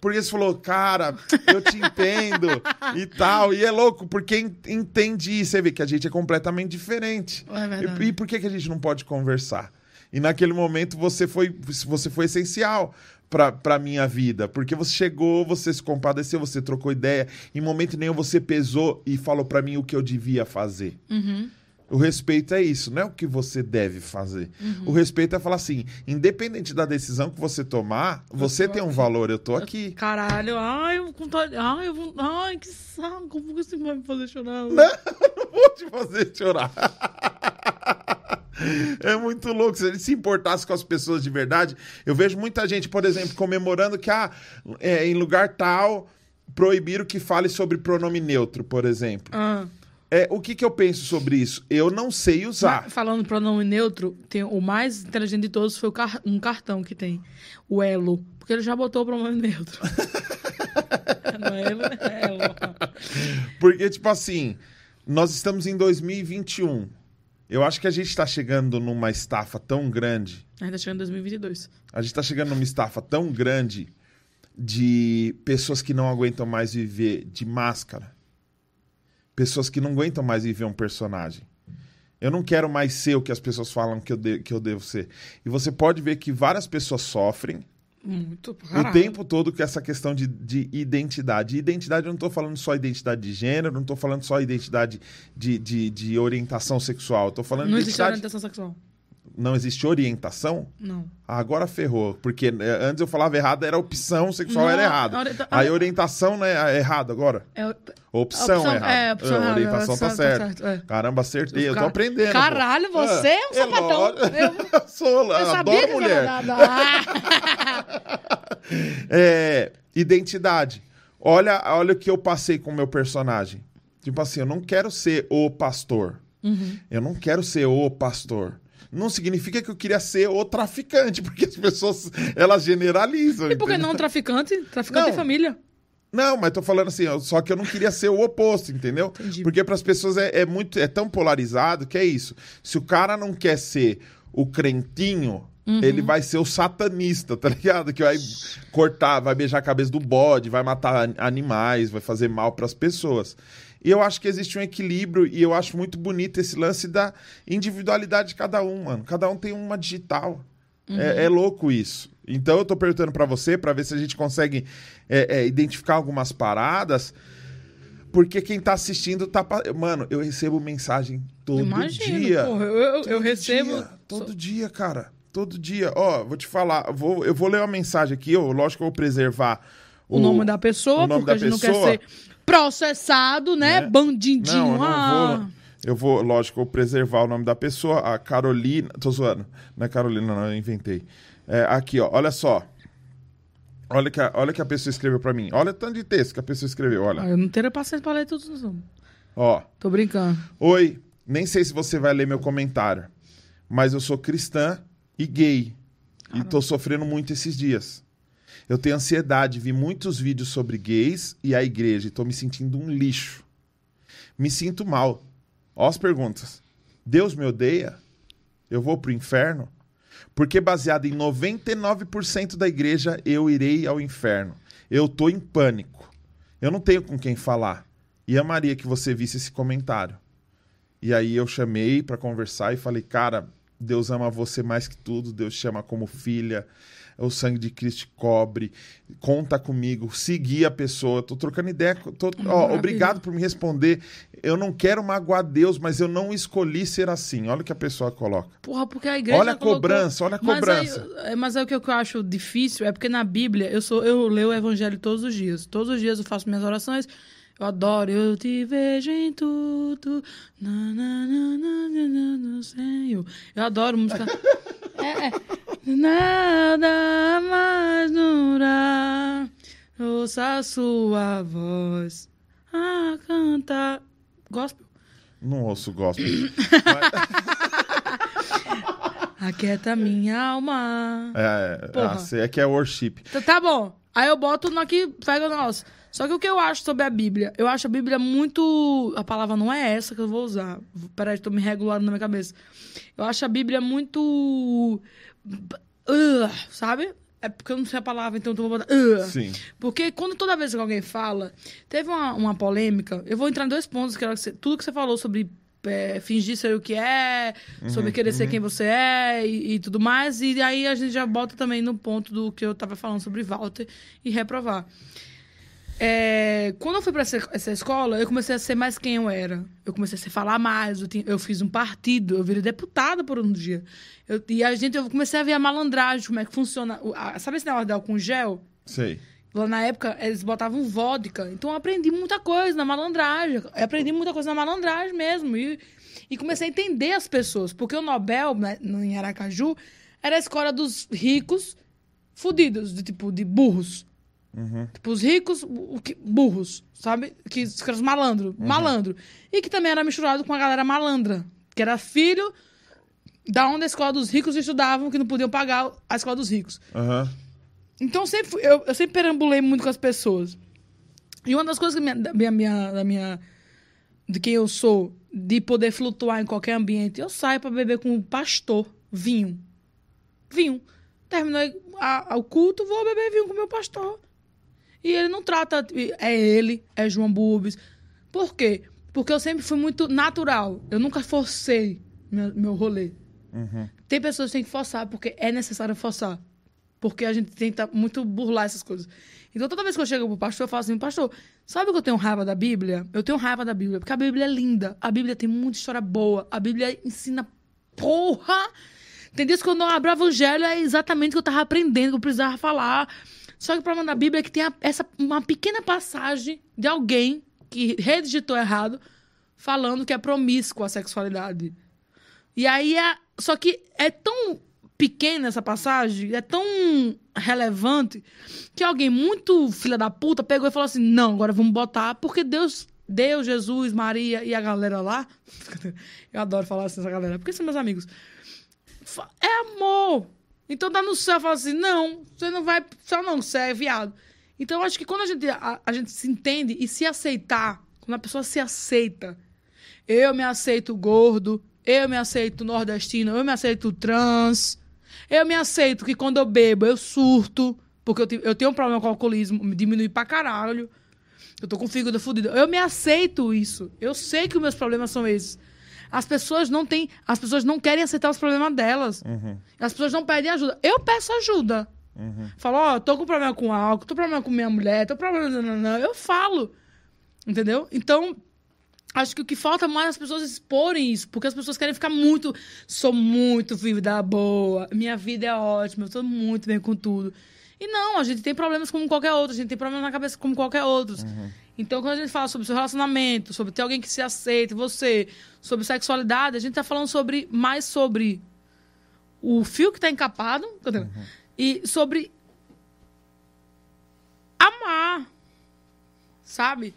Speaker 2: Porque você falou, cara, eu te entendo e tal. E é louco, porque en- entende isso. Você vê que a gente é completamente diferente.
Speaker 1: É.
Speaker 2: E, e por que, que a gente não pode conversar? E naquele momento você foi, você foi essencial pra minha vida. Porque você chegou, você se compadeceu, você trocou ideia. Em momento nenhum você pesou e falou pra mim o que eu devia fazer.
Speaker 1: Uhum.
Speaker 2: O respeito é isso, não é o que você deve fazer.
Speaker 1: Uhum.
Speaker 2: O respeito é falar assim, independente da decisão que você tomar, você
Speaker 1: tô
Speaker 2: tem um
Speaker 1: aqui.
Speaker 2: valor, eu tô aqui.
Speaker 1: Caralho, ai, eu vontade- Ai, eu vou... Ai, que saco. Que você vai me fazer chorar?
Speaker 2: Não, não vou te fazer chorar. É muito louco. Se ele se importasse com as pessoas de verdade, eu vejo muita gente, por exemplo, comemorando que ah, é, em lugar tal proibiram que fale sobre pronome neutro, por exemplo.
Speaker 1: Ah,
Speaker 2: É, é, o que, que eu penso sobre isso? Eu não sei usar.
Speaker 1: Mas, falando pronome neutro, tem, o mais inteligente de todos foi car- um cartão que tem. O Elo. Porque ele já botou o pronome neutro. Não é Elo, é Elo.
Speaker 2: Porque, tipo assim, nós estamos em 2021. Eu acho que a gente tá chegando numa estafa tão grande.
Speaker 1: Ainda tá chegando em 2022.
Speaker 2: A gente tá chegando numa estafa tão grande de pessoas que não aguentam mais viver de máscara. Pessoas que não aguentam mais viver um personagem. Eu não quero mais ser o que as pessoas falam que eu, de- que eu devo ser. E você pode ver que várias pessoas sofrem
Speaker 1: Muito,
Speaker 2: o tempo todo com essa questão de, de identidade. Identidade, eu não tô falando só identidade de gênero, não tô falando só identidade de, de, de orientação sexual. Eu tô falando
Speaker 1: Não existe
Speaker 2: identidade...
Speaker 1: orientação sexual.
Speaker 2: Não existe orientação?
Speaker 1: Não.
Speaker 2: Ah, agora ferrou. Porque eh, antes eu falava errado, era opção sexual,
Speaker 1: Não,
Speaker 2: era errado.
Speaker 1: a orienta-
Speaker 2: Aí orientação não é errado agora.
Speaker 1: É,
Speaker 2: Opção,
Speaker 1: opção-
Speaker 2: é errado.
Speaker 1: é, opção
Speaker 2: Ah, orientação
Speaker 1: opção
Speaker 2: tá
Speaker 1: tá
Speaker 2: certo.
Speaker 1: certo, é.
Speaker 2: Caramba, acertei. Eu tô aprendendo. pô.
Speaker 1: Caralho, você é um sapatão.
Speaker 2: lógico.
Speaker 1: Eu-
Speaker 2: Eu sou,
Speaker 1: eu sabia
Speaker 2: adoro mulher.
Speaker 1: Ah!
Speaker 2: É, identidade. Olha, olha o que eu passei com o meu personagem. Tipo assim, eu não quero ser o pastor.
Speaker 1: Uhum.
Speaker 2: Eu não quero ser o pastor. Não significa que eu queria ser o traficante, porque as pessoas, elas generalizam.
Speaker 1: E por que não traficante? Traficante
Speaker 2: Não.
Speaker 1: de família.
Speaker 2: Não, mas tô falando assim, só que eu não queria ser o oposto, entendeu?
Speaker 1: Entendi.
Speaker 2: Porque para as pessoas é, é muito é tão polarizado que é isso. Se o cara não quer ser o crentinho,
Speaker 1: Uhum.
Speaker 2: ele vai ser o satanista, tá ligado? Que vai cortar, vai beijar a cabeça do bode, vai matar an- animais, vai fazer mal para as pessoas. E eu acho que existe um equilíbrio e eu acho muito bonito esse lance da individualidade de cada um, mano. Cada um tem uma digital. É, é louco isso. Então eu tô perguntando pra você pra ver se a gente consegue é, é, identificar algumas paradas. Porque quem tá assistindo tá. Mano, eu recebo mensagem todo
Speaker 1: Imagino,
Speaker 2: dia.
Speaker 1: porra. Eu, eu, eu
Speaker 2: Todo
Speaker 1: recebo.
Speaker 2: dia, todo dia, cara. Todo dia. Ó, vou te falar. eu Vou, eu vou ler uma mensagem aqui. Eu, lógico que eu vou preservar
Speaker 1: o nome da pessoa,
Speaker 2: o nome
Speaker 1: porque
Speaker 2: da
Speaker 1: a gente
Speaker 2: pessoa.
Speaker 1: não quer ser processado, né?
Speaker 2: Né?
Speaker 1: Bandidinho.
Speaker 2: Não, eu não
Speaker 1: ah.
Speaker 2: vou. Eu vou, lógico, vou preservar o nome da pessoa. A Carolina. Tô zoando. Não é Carolina, não, eu inventei. É, aqui, ó. Olha só. Olha que, a, olha que a pessoa escreveu pra mim. Olha o tanto de texto que a pessoa escreveu. Olha.
Speaker 1: Ah, eu não teria paciência pra ler tudo. não.
Speaker 2: Ó.
Speaker 1: Tô brincando.
Speaker 2: Oi, nem sei se você vai ler meu comentário, mas eu sou cristã e gay. E tô sofrendo muito esses dias. Eu tenho ansiedade, vi muitos vídeos sobre gays e a igreja e tô me sentindo um lixo. Me sinto mal. Ó as perguntas. Deus me odeia? Eu vou pro inferno? Porque baseado em 99% da igreja, eu irei ao inferno. Eu tô em pânico. Eu não tenho com quem falar. E amaria que você visse esse comentário. E aí eu chamei pra conversar e falei, cara, Deus ama você mais que tudo, Deus te chama como filha, o sangue de Cristo cobre, conta comigo, segui a pessoa, tô trocando ideia, tô, ó,
Speaker 1: Maravilha.
Speaker 2: obrigado por me responder. Eu não quero magoar Deus, mas eu não escolhi ser assim. Olha o que a pessoa coloca.
Speaker 1: Porra, porque a igreja.
Speaker 2: Olha a
Speaker 1: colocou-
Speaker 2: cobrança, olha a
Speaker 1: Mas
Speaker 2: cobrança.
Speaker 1: aí, é, mas aí o que eu acho difícil é porque na Bíblia eu sou eu leio o evangelho todos os dias. Todos os dias eu faço minhas orações. Eu adoro, eu te vejo em tudo. Na, na, na, na, na, na, no Senhor. Eu adoro música. é, é. Nada mais dura. Ouça a sua voz a cantar. Gospel.
Speaker 2: Não ouço gospel.
Speaker 1: Aquieta minha alma.
Speaker 2: é, ah, sei, é que é worship.
Speaker 1: Tá, tá bom. Aí eu boto no aqui, pega o nosso. Só que o que eu acho sobre a Bíblia? Eu acho a Bíblia muito. A palavra não é essa que eu vou usar. Peraí, tô me regulando na minha cabeça. Eu acho a Bíblia muito. Uh, sabe? É porque eu não sei a palavra, então eu vou botar. Uh.
Speaker 2: Sim.
Speaker 1: Porque quando toda vez que alguém fala. Teve uma, uma polêmica. Eu vou entrar em dois pontos. Que era tudo que você falou sobre é, fingir ser o que é, sobre querer ser quem você é e, e tudo mais. E aí a gente já bota também no ponto do que eu tava falando sobre Walter e reprovar. É, quando eu fui para essa, essa escola, eu comecei a ser mais quem eu era. Eu comecei a se falar mais. Eu, tinha- eu fiz um partido, eu virei deputada por um dia. Eu- e a gente, eu comecei a ver a malandragem, como é que funciona. a- sabe esse negócio de álcool gel?
Speaker 2: Sei.
Speaker 1: Lá na época, eles botavam vodka. Então eu aprendi muita coisa na malandragem. Eu aprendi muita coisa na malandragem mesmo. E, e comecei a entender as pessoas. Porque o Nobel, né, em Aracaju, era a escola dos ricos fudidos, de tipo, de burros. Tipo, os ricos, o que- burros, sabe? Que os caras malandro, malandro. E que também era misturado com a galera malandra, que era filho da onde a escola dos ricos estudavam, que não podiam pagar a escola dos ricos.
Speaker 2: Aham.
Speaker 1: Então eu sempre, fui- eu, eu sempre perambulei muito com as pessoas. E uma das coisas minha, da minha, minha, da minha. de quem eu sou, de poder flutuar em qualquer ambiente, eu saio pra beber com o pastor vinho. Vinho. Terminei a- a- o culto, vou beber vinho com o meu pastor. E ele não trata. É ele, é João Bubes. Por quê? Porque eu sempre fui muito natural. Eu nunca forcei meu, meu rolê. Tem pessoas que têm que forçar, porque é necessário forçar. Porque a gente tenta muito burlar essas coisas. Então, toda vez que eu chego pro pastor, eu falo assim, pastor, sabe que eu tenho raiva da Bíblia? Eu tenho raiva da Bíblia, porque a Bíblia é linda. A Bíblia tem muita história boa. A Bíblia ensina porra! Tem dias que eu não abro o evangelho, é exatamente o que eu tava aprendendo, que eu precisava falar. Só que o problema da Bíblia é que tem a- essa, uma pequena passagem de alguém que redigitou errado, falando que é promíscua a sexualidade. E aí é. Só que é tão pequena essa passagem, é tão relevante, que alguém muito filha da puta pegou e falou assim: não, agora vamos botar, porque Deus. Deus, Jesus, Maria e a galera lá. Eu adoro falar assim, essa galera, porque são meus amigos. É amor. Então dá no céu, fala assim: não, você não vai. Só não, você é viado. Então acho que quando a gente, a, a gente se entende e se aceitar, quando a pessoa se aceita, eu me aceito gordo, eu me aceito nordestino, eu me aceito trans, eu me aceito que quando eu bebo eu surto, porque eu, eu tenho um problema com o alcoolismo, me diminui pra caralho. Eu tô com fígado fudido. Eu me aceito isso. Eu sei que os meus problemas são esses. As pessoas não têm, as pessoas não querem aceitar os problemas delas. As pessoas não pedem ajuda. Eu peço ajuda. Falo, ó, tô com problema com álcool, tô com problema com minha mulher, tô com problema. Não, não, não. Eu falo. Entendeu? Então, acho que o que falta mais é as pessoas exporem isso, porque as pessoas querem ficar muito. Sou muito vida boa, minha vida é ótima, eu tô muito bem com tudo. E não, a gente tem problemas como qualquer outro, a gente tem problemas na cabeça como qualquer outro. Então, quando a gente fala sobre seu relacionamento, sobre ter alguém que se aceite, você, sobre sexualidade, a gente tá falando sobre mais sobre o fio que tá encapado entendeu? e sobre amar. Sabe?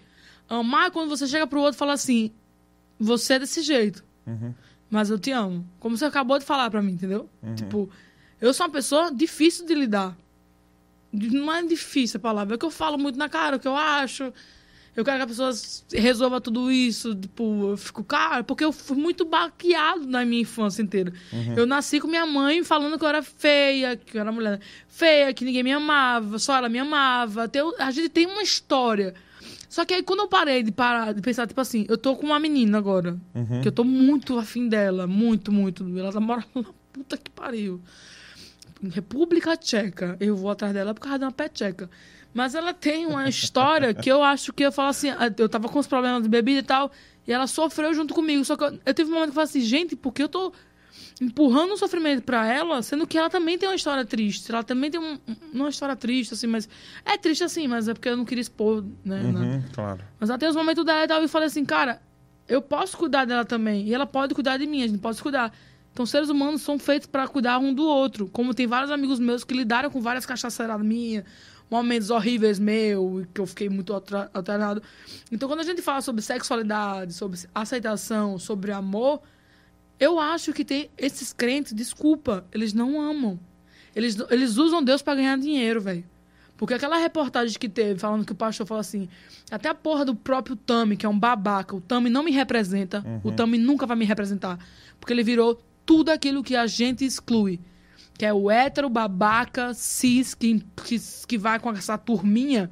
Speaker 1: Amar é quando você chega pro outro e fala assim: você é desse jeito, mas eu te amo. Como você acabou de falar pra mim, entendeu? Tipo, eu sou uma pessoa difícil de lidar. Não é difícil a palavra, é que eu falo muito na cara, o que eu acho. Eu quero que a pessoa resolva tudo isso. Tipo, eu fico, cara, porque eu fui muito baqueado na minha infância inteira. Eu nasci com minha mãe falando que eu era feia, que eu era mulher feia, que ninguém me amava, só ela me amava. Tem- a gente tem uma história. Só que aí quando eu parei de parar, de pensar, tipo assim, eu tô com uma menina agora. Que eu tô muito afim dela, muito, muito. Ela mora na puta que pariu. República Tcheca. Eu vou atrás dela por causa de uma peteca. Mas ela tem uma história que eu acho que eu falo assim, ah, eu tava com os problemas de bebida e tal, e ela sofreu junto comigo. Só que eu, eu tive um momento que eu falei assim, gente, por que eu tô empurrando o sofrimento pra ela, sendo que ela também tem uma história triste. Ela também tem um, um- uma história triste, assim, mas. É triste assim, mas é porque eu não queria expor, né?
Speaker 2: Uhum, claro.
Speaker 1: Mas ela tem os momentos dela e tal, e eu falei assim, cara, eu posso cuidar dela também. E ela pode cuidar de mim, a gente pode se cuidar. Então, seres humanos são feitos pra cuidar um do outro. Como tem vários amigos meus que lidaram com várias cachaceiradas minhas, momentos horríveis meu, que eu fiquei muito alter- alterado. Então, quando a gente fala sobre sexualidade, sobre aceitação, sobre amor, eu acho que tem esses crentes, desculpa, eles não amam. Eles, eles usam Deus pra ganhar dinheiro, velho. Porque aquela reportagem que teve, falando que o pastor falou assim, até a porra do próprio Tami, que é um babaca, o Tami não me representa, o Tami nunca vai me representar. Porque ele virou tudo aquilo que a gente exclui. Que é o hétero, babaca, cis, que, que, que vai com essa turminha.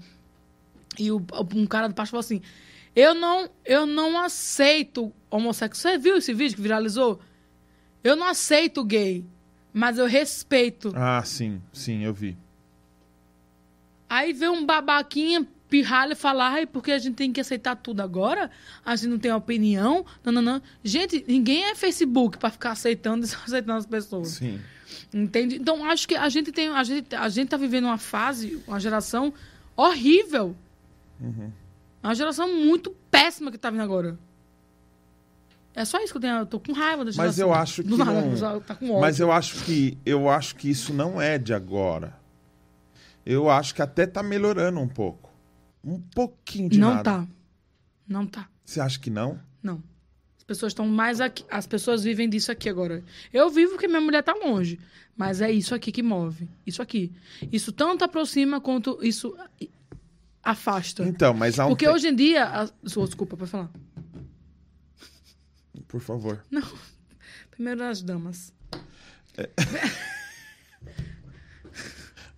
Speaker 1: E o, um cara do pastor falou assim: Eu não, eu não aceito homossexual. Você viu esse vídeo que viralizou? Eu não aceito gay, mas eu respeito.
Speaker 2: Ah, sim, sim, eu vi.
Speaker 1: Aí vê um babaquinha pirralha falar, ai, porque a gente tem que aceitar tudo agora? A gente não tem opinião? Não, não, não. Gente, ninguém é Facebook pra ficar aceitando e aceitando as pessoas.
Speaker 2: Sim.
Speaker 1: Entende? Então, acho que a gente tem. A gente, a gente tá vivendo uma fase, uma geração horrível. Uma geração muito péssima que tá vindo agora. É só isso que eu tenho. Eu tô com raiva da geração.
Speaker 2: Mas eu acho que
Speaker 1: nada,
Speaker 2: não-
Speaker 1: tá.
Speaker 2: Mas eu acho que eu acho que isso não é de agora. Eu acho que até tá melhorando um pouco. Um pouquinho de
Speaker 1: não
Speaker 2: nada.
Speaker 1: tá. Não tá.
Speaker 2: Você acha que não?
Speaker 1: Não. As pessoas estão mais aqui. As pessoas vivem disso aqui agora. Eu vivo porque minha mulher tá longe. Mas é isso aqui que move. Isso aqui. Isso tanto aproxima quanto isso afasta.
Speaker 2: Então, mas há um
Speaker 1: Porque
Speaker 2: te-
Speaker 1: hoje em dia. Oh, desculpa, pode falar.
Speaker 2: Por favor.
Speaker 1: Primeiro as damas.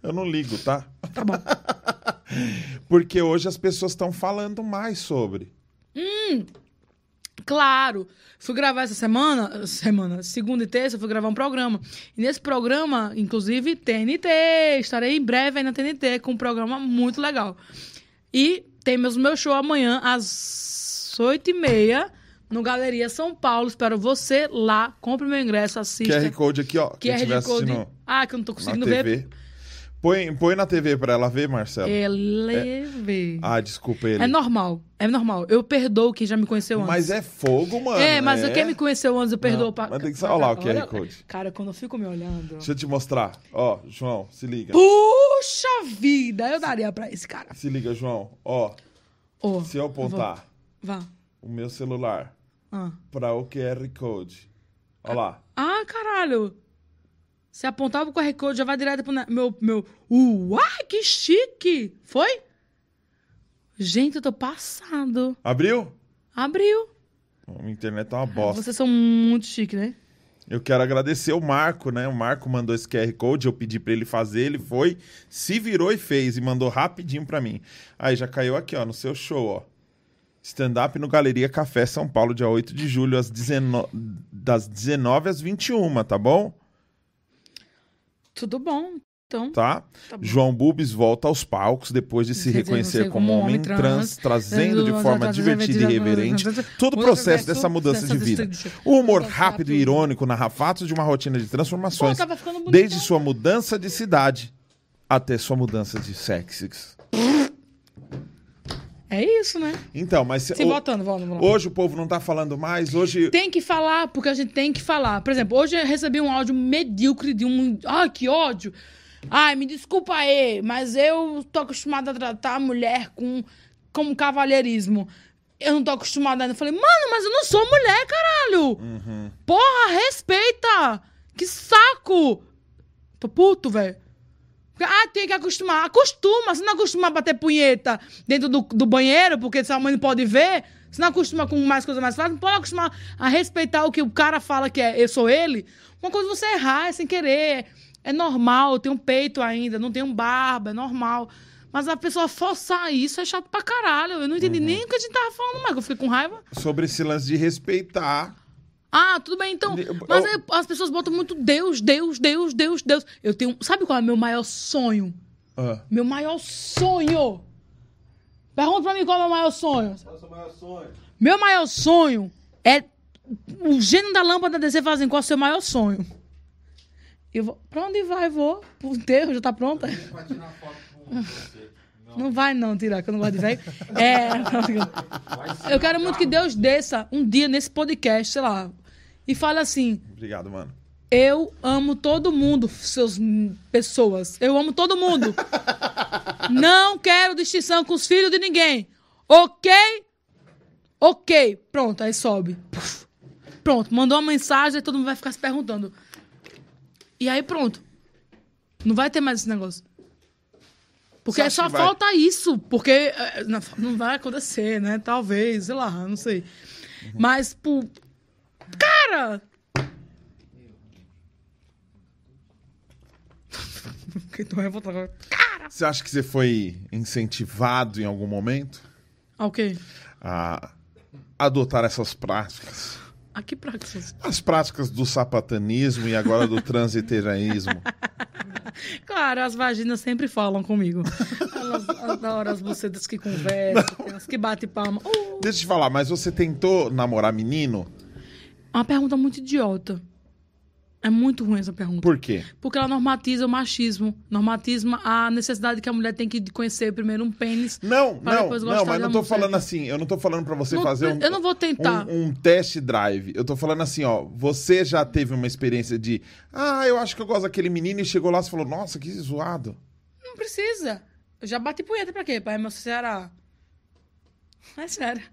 Speaker 2: Eu não ligo, tá?
Speaker 1: Tá bom.
Speaker 2: Porque hoje as pessoas estão falando mais sobre.
Speaker 1: Claro. Fui gravar essa semana, semana, segunda e terça, fui gravar um programa. E nesse programa, inclusive, TNT. Estarei em breve aí na TNT com um programa muito legal. E tem mesmo meu show amanhã às oito e meia no Galeria São Paulo. Espero você lá. Compre meu ingresso, assista.
Speaker 2: QR Code aqui, ó.
Speaker 1: QR Code. Ah, que eu não tô conseguindo ver.
Speaker 2: Põe, põe na TV pra ela ver, Marcelo.
Speaker 1: Eleve.
Speaker 2: Ah, desculpa ele.
Speaker 1: É normal, é normal. Eu perdoo quem já me conheceu antes.
Speaker 2: Mas é fogo, mano.
Speaker 1: É, mas
Speaker 2: é.
Speaker 1: quem me conheceu antes, eu perdoo.
Speaker 2: Não,
Speaker 1: pra...
Speaker 2: mas tem que- olha lá o QR Code.
Speaker 1: Cara, quando eu fico me olhando.
Speaker 2: Deixa eu te mostrar. Ó, João, se liga.
Speaker 1: Puxa vida, eu daria pra esse cara.
Speaker 2: Se liga, João. Ó,
Speaker 1: Ô,
Speaker 2: se eu apontar
Speaker 1: Vá.
Speaker 2: o meu celular
Speaker 1: Ah.
Speaker 2: pra o QR Code. Ó lá.
Speaker 1: Ah, caralho. Se apontar pro QR Code, já vai direto pro meu. meu... Uai, que chique! Foi? Gente, eu tô passado.
Speaker 2: Abriu?
Speaker 1: Abriu.
Speaker 2: A internet tá uma bosta.
Speaker 1: Vocês são muito chique, né?
Speaker 2: Eu quero agradecer o Marco, né? O Marco mandou esse QR Code, eu pedi pra ele fazer, ele foi, se virou e fez e mandou rapidinho pra mim. Aí já caiu aqui, ó, no seu show, ó. Stand-up no Galeria Café São Paulo, dia 8 de julho, às 19, das 19 às 21, tá bom?
Speaker 1: Tudo bom. Então.
Speaker 2: Tá?
Speaker 1: Tá.
Speaker 2: João Bubis volta aos palcos depois de se reconhecer
Speaker 1: você
Speaker 2: como, homem trans, trazendo de forma divertida e irreverente todo o processo dessa mudança de vida. O humor rápido e irônico narra fatos de uma rotina de transformações, desde sua mudança de cidade até sua mudança de sexo.
Speaker 1: É isso, né?
Speaker 2: Então, mas se-
Speaker 1: Se
Speaker 2: o-
Speaker 1: botando, vamos, vamos.
Speaker 2: hoje o povo não tá falando mais, hoje...
Speaker 1: Tem que falar, porque a gente tem que falar. Por exemplo, hoje eu recebi um áudio medíocre de um. Ai, que ódio! Ai, me desculpa aí, mas eu tô acostumada a tratar a mulher com como cavalheirismo. Eu não tô acostumada ainda. Eu falei, mano, mas eu não sou mulher, caralho! Porra, respeita! Que saco! Tô puto, velho. Ah, tem que acostumar. Acostuma. Se não acostuma a bater punheta dentro do, do banheiro, porque sua mãe não pode ver, se não acostuma com mais coisas mais fáceis, não pode acostumar a respeitar o que o cara fala que é eu sou ele. Uma coisa é você errar, é sem querer. É normal, eu tenho um peito ainda, não tenho barba, é normal. Mas a pessoa forçar isso é chato pra caralho. Eu não entendi nem o que a gente tava falando, mas eu fiquei com raiva.
Speaker 2: Sobre esse lance de respeitar...
Speaker 1: Ah, tudo bem, então. Mas aí as pessoas botam muito Deus, Deus, Deus, Deus, Deus. Eu tenho. Sabe qual é o meu maior sonho?
Speaker 2: Ah,
Speaker 1: Meu maior sonho. Pergunta pra mim qual é o meu maior sonho.
Speaker 4: Qual é o seu maior sonho?
Speaker 1: Meu maior sonho é o gênio da lâmpada descer fazendo qual é o seu maior sonho. Eu vou. Pra onde vai? Vou. Pro enterro, já tá pronta?
Speaker 3: Pra tirar foto com você.
Speaker 1: Não vai não, tirar, que eu não gosto de velho. É. Eu quero muito que Deus desça um dia nesse podcast, sei lá, e fale assim:
Speaker 2: obrigado, mano.
Speaker 1: Eu amo todo mundo, seus pessoas. Eu amo todo mundo. Não quero distinção com os filhos de ninguém. Ok? Ok. Pronto, aí sobe. Puf. Pronto, mandou uma mensagem e todo mundo vai ficar se perguntando. E aí pronto. Não vai ter mais esse negócio. Porque só
Speaker 2: que vai?
Speaker 1: falta isso. Porque eh, não, vai acontecer, né? Talvez, sei lá, não sei. Mas, pô. Cara! Fiquei tão revoltado agora. Cara!
Speaker 2: Você acha que você foi incentivado em algum momento
Speaker 1: Ah, ok.
Speaker 2: a adotar essas práticas?
Speaker 1: Ah, que práticas.
Speaker 2: As práticas do sapatanismo e agora do transiteraísmo.
Speaker 1: Claro, as vaginas sempre falam comigo. Elas adoram as bucetas que conversam, tem as que batem palma. Uh,
Speaker 2: Deixa eu te falar, mas você tentou namorar menino?
Speaker 1: Uma pergunta muito idiota. É muito ruim essa pergunta.
Speaker 2: Por quê?
Speaker 1: Porque ela normatiza o machismo. Normatiza a necessidade que a mulher tem que conhecer primeiro um pênis.
Speaker 2: Não, não, não, mas não tô
Speaker 1: mulher.
Speaker 2: falando assim. Eu não tô falando pra você
Speaker 1: Não,
Speaker 2: fazer um,
Speaker 1: eu não vou tentar.
Speaker 2: um, um test drive. Eu tô falando assim, ó. Você já teve uma experiência de. Ah, eu acho que eu gosto daquele menino e chegou lá e falou, nossa, que zoado.
Speaker 1: Não precisa. Eu já bati punheta pra quê? Pra meu Ceará. É sério.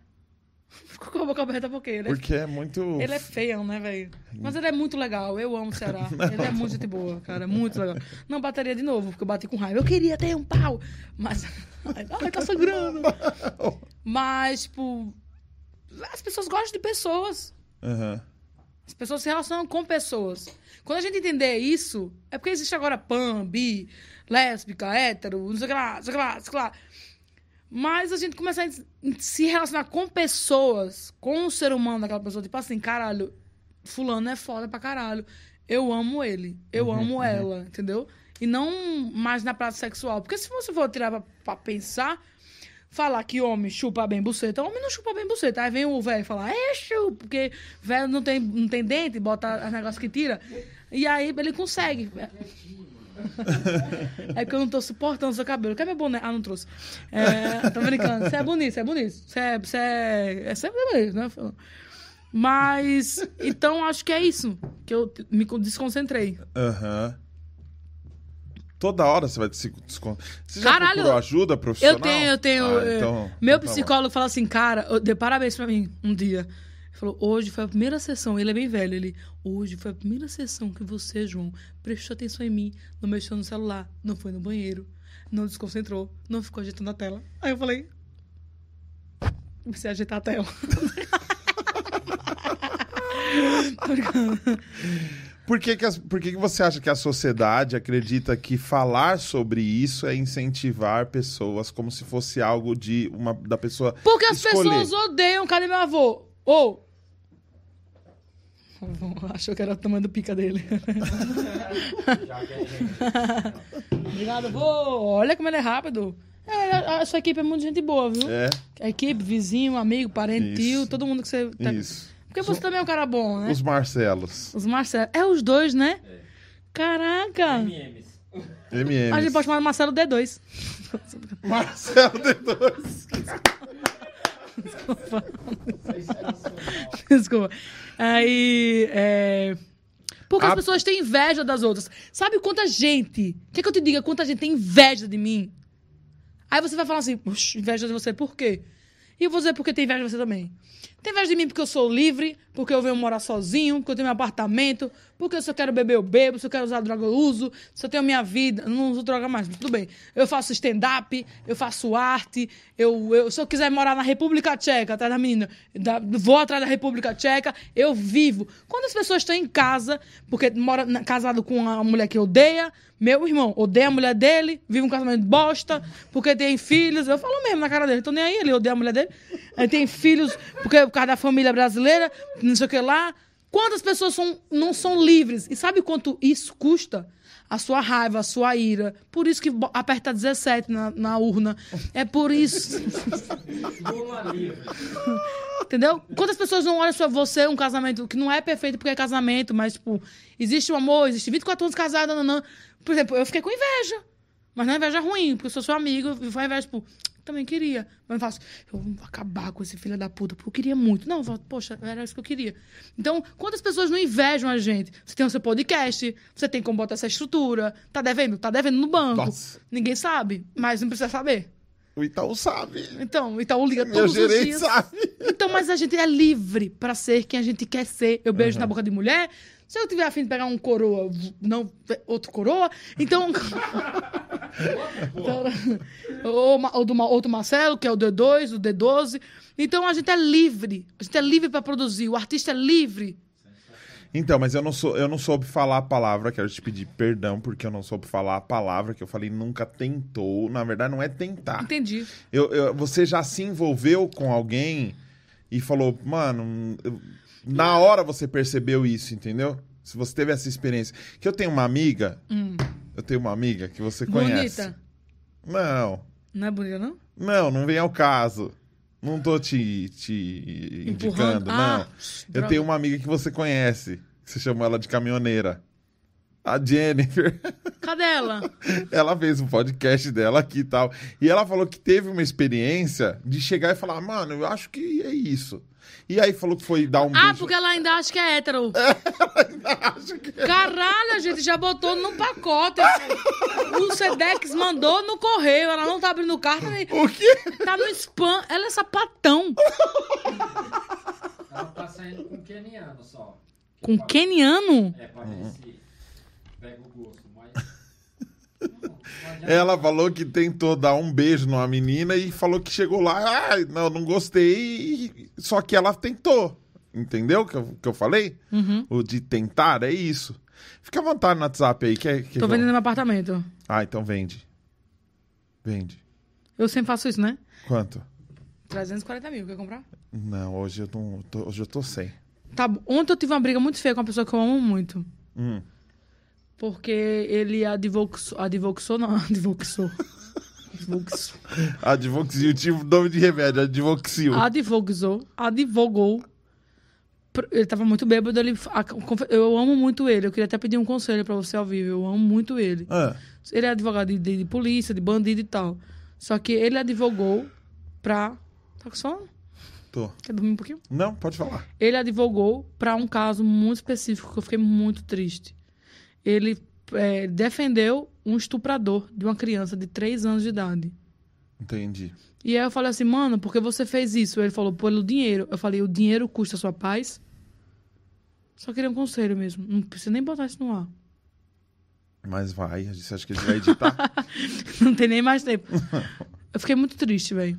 Speaker 1: Ficou com a boca aberta por quê? Ele é,
Speaker 2: Porque é muito.
Speaker 1: ele é feião, né, velho? Mas ele é muito legal. Eu amo o Ceará. Ele é muito gente boa, cara. Muito legal. Não bateria de novo, porque eu bati com raiva. Eu queria ter um pau. Mas. Ai, tá sangrando. Mas, tipo. As pessoas gostam de pessoas.
Speaker 2: Aham.
Speaker 1: As pessoas se relacionam com pessoas. Quando a gente entender isso, é porque existe agora pan, bi, lésbica, hétero, não sei o que lá, não sei o que lá, não sei o que lá. Mas a gente começa a se relacionar com pessoas, com o ser humano daquela pessoa. Tipo assim, caralho, fulano é foda pra caralho. Eu amo ele, eu amo ela, entendeu? E não mais na prática sexual. Porque se você for tirar pra, pra pensar, falar que homem chupa bem buceta, homem não chupa bem buceta. Aí vem o velho falar, é chupa, porque velho não tem, não tem dente, bota os negócios que tira. E aí ele consegue. É que eu não tô suportando seu cabelo. Quer meu boné? Ah, não trouxe. É, tô brincando. Você é bonito, você é bonito. Você é, você é, é sempre bonito, né? Mas, então acho que é isso. Que eu me desconcentrei.
Speaker 2: Aham. Toda hora você vai se. Você já
Speaker 1: Caralho,
Speaker 2: procurou ajuda profissional?
Speaker 1: Eu tenho, eu tenho.
Speaker 2: Ah, então-
Speaker 1: meu
Speaker 2: então tá
Speaker 1: psicólogo fala assim, cara, deu parabéns pra mim um dia. Falou, hoje foi a primeira sessão, ele é bem velho, ele, hoje foi a primeira sessão que você, João, prestou atenção em mim, não mexeu no celular, não foi no banheiro, não desconcentrou, não ficou ajeitando a tela. Aí eu falei, comecei a ajeitar a tela.
Speaker 2: Por que, que, as- por que, que você acha que a sociedade acredita que falar sobre isso é incentivar pessoas como se fosse algo de uma da pessoa
Speaker 1: Porque as
Speaker 2: escolher?
Speaker 1: pessoas odeiam, cadê meu avô? Ou. Achou que era o tamanho do pica dele. Obrigado, vô. Olha como ele é rápido. É, a, a sua equipe é muito gente boa, viu?
Speaker 2: É,
Speaker 1: equipe, vizinho, amigo, parente,
Speaker 2: Isso.
Speaker 1: tio, todo mundo que você. tá-
Speaker 2: isso.
Speaker 1: Porque você também é um cara bom, né?
Speaker 2: Os Marcelos.
Speaker 1: Os Marcelo. É os dois, né? Caraca!
Speaker 3: MMs.
Speaker 2: MM.
Speaker 1: A gente pode chamar Marcelo D2.
Speaker 2: Marcelo D2.
Speaker 1: Desculpa. Aí. É... Porque as
Speaker 2: A-
Speaker 1: pessoas têm inveja das outras. Sabe quanta gente. Quer que eu te diga quanta gente tem inveja de mim? Aí você vai falar assim, "Oxe, inveja de você, por quê? E eu vou dizer porque tem inveja de você também. Tem inveja de mim porque eu sou livre, porque eu venho morar sozinho, porque eu tenho meu apartamento, porque eu quero beber, eu bebo, se eu quero usar droga, eu uso, se eu tenho minha vida, não uso droga mais, tudo bem. Eu faço stand-up, eu faço arte, eu, eu- se eu quiser morar na República Tcheca, atrás da menina, da- vou atrás da República Tcheca, eu vivo. Quando as pessoas estão em casa, porque mora na- casado com uma mulher que odeia, meu irmão odeia a mulher dele, vive um casamento de bosta, porque tem filhos. Eu falo mesmo na cara dele, tô nem aí, ele odeia a mulher dele. Aí tem filhos, porque por causa da família brasileira, não sei o que lá. Quantas pessoas são, não são livres? E sabe quanto isso custa? A sua raiva, a sua ira. Por isso que aperta 17 na, na urna. É por isso. Entendeu? Quantas pessoas não olham pra você um casamento que não é perfeito porque é casamento, mas, tipo, existe o amor, existe 24 anos casada, não, não. Por exemplo, eu fiquei com inveja. Mas não é inveja ruim, porque eu sou seu amigo, e foi inveja, tipo, também queria. Mas eu faço, eu vou acabar com esse filho da puta, porque eu queria muito. Não, eu falo, poxa, era isso que eu queria. Então, quantas pessoas não invejam a gente? Você tem o seu podcast, você tem como botar essa estrutura, tá devendo? Tá devendo no banco.
Speaker 2: Nossa.
Speaker 1: Ninguém sabe, mas não precisa saber.
Speaker 2: O Itaú sabe.
Speaker 1: Então, então liga
Speaker 2: Meu
Speaker 1: todos os dias.
Speaker 2: sabe.
Speaker 1: Então, mas a gente é livre pra ser quem a gente quer ser. Eu beijo na boca de mulher. Se eu tiver afim de pegar um coroa, não outro coroa, então. então ou, ou do outro Marcelo, que é o D2, o D12. Então a gente é livre. A gente é livre pra produzir. O artista é livre.
Speaker 2: Então, mas eu não, sou, eu não soube falar a palavra, quero te pedir perdão, porque eu não soube falar a palavra que eu falei nunca tentou. Na verdade, não é tentar.
Speaker 1: Entendi.
Speaker 2: Eu, eu- você já se envolveu com alguém e falou, mano, eu- na hora você percebeu isso, entendeu? Se você teve essa experiência. Que eu tenho uma amiga, eu tenho uma amiga que você conhece.
Speaker 1: Bonita.
Speaker 2: Não,
Speaker 1: Não é bonita, não?
Speaker 2: não, não vem ao caso. Não tô te, te indicando,
Speaker 1: Ah,
Speaker 2: não. Eu
Speaker 1: droga.
Speaker 2: tenho uma amiga que você conhece, que você chamou ela de caminhoneira. A Jennifer,
Speaker 1: Cadê ela?
Speaker 2: ela fez um podcast dela aqui e tal. E ela falou que teve uma experiência de chegar e falar, mano, eu acho que é isso. E aí falou que foi dar um
Speaker 1: Ah,
Speaker 2: beijo.
Speaker 1: porque ela ainda acha que é hétero.
Speaker 2: Acho que-
Speaker 1: Caralho, a gente já botou no pacote. O Sedex mandou no correio. Ela não tá abrindo carta, nem-
Speaker 2: O quê?
Speaker 1: tá no spam. Ela é sapatão.
Speaker 3: Ela tá saindo com keniano só.
Speaker 1: Com queniano?
Speaker 3: É, pra
Speaker 2: Uhum.
Speaker 3: ver se pega o gosto, mas... Não, não adianta.
Speaker 2: Ela falou que tentou dar um beijo numa menina e falou que chegou lá, ah, não, não gostei, só que ela tentou. Entendeu o que eu, que eu falei?
Speaker 1: Uhum.
Speaker 2: O de tentar é isso. Fica à vontade no WhatsApp aí.
Speaker 1: Tô
Speaker 2: que eu-
Speaker 1: vendendo meu apartamento.
Speaker 2: Ah, então vende. Vende.
Speaker 1: Eu sempre faço isso, né?
Speaker 2: Quanto?
Speaker 1: 340 mil, quer comprar?
Speaker 2: Não, hoje eu, não, tô, hoje eu tô sem.
Speaker 1: Tá, ontem eu tive uma briga muito feia com uma pessoa que eu amo muito.
Speaker 2: Hum.
Speaker 1: Porque ele advoxou. Advoxou, não. Advoxou. Advoxou.
Speaker 2: Advoxil, tipo nome de remédio, Advoxil.
Speaker 1: Advoxou. Advogou. Ele tava muito bêbado. Ele, eu amo muito ele. Eu queria até pedir um conselho pra você ao vivo. Eu amo muito ele.
Speaker 2: Ah,
Speaker 1: Ele é advogado de, de- de polícia, de bandido e tal. Só que ele advogou pra. Tá com sono?
Speaker 2: tô.
Speaker 1: Quer dormir um pouquinho?
Speaker 2: Não, pode falar.
Speaker 1: Ele advogou para um caso muito específico que eu fiquei muito triste. Ele é, defendeu um estuprador de uma criança de 3 anos de idade.
Speaker 2: Entendi.
Speaker 1: E aí eu falei assim, mano, por que você fez isso? Ele falou, pelo dinheiro. Eu falei, o dinheiro custa a sua paz? Só queria um conselho mesmo. Não precisa nem botar isso no ar.
Speaker 2: Mas vai, você acha que ele vai editar?
Speaker 1: Não tem nem mais tempo. Eu fiquei muito triste, velho.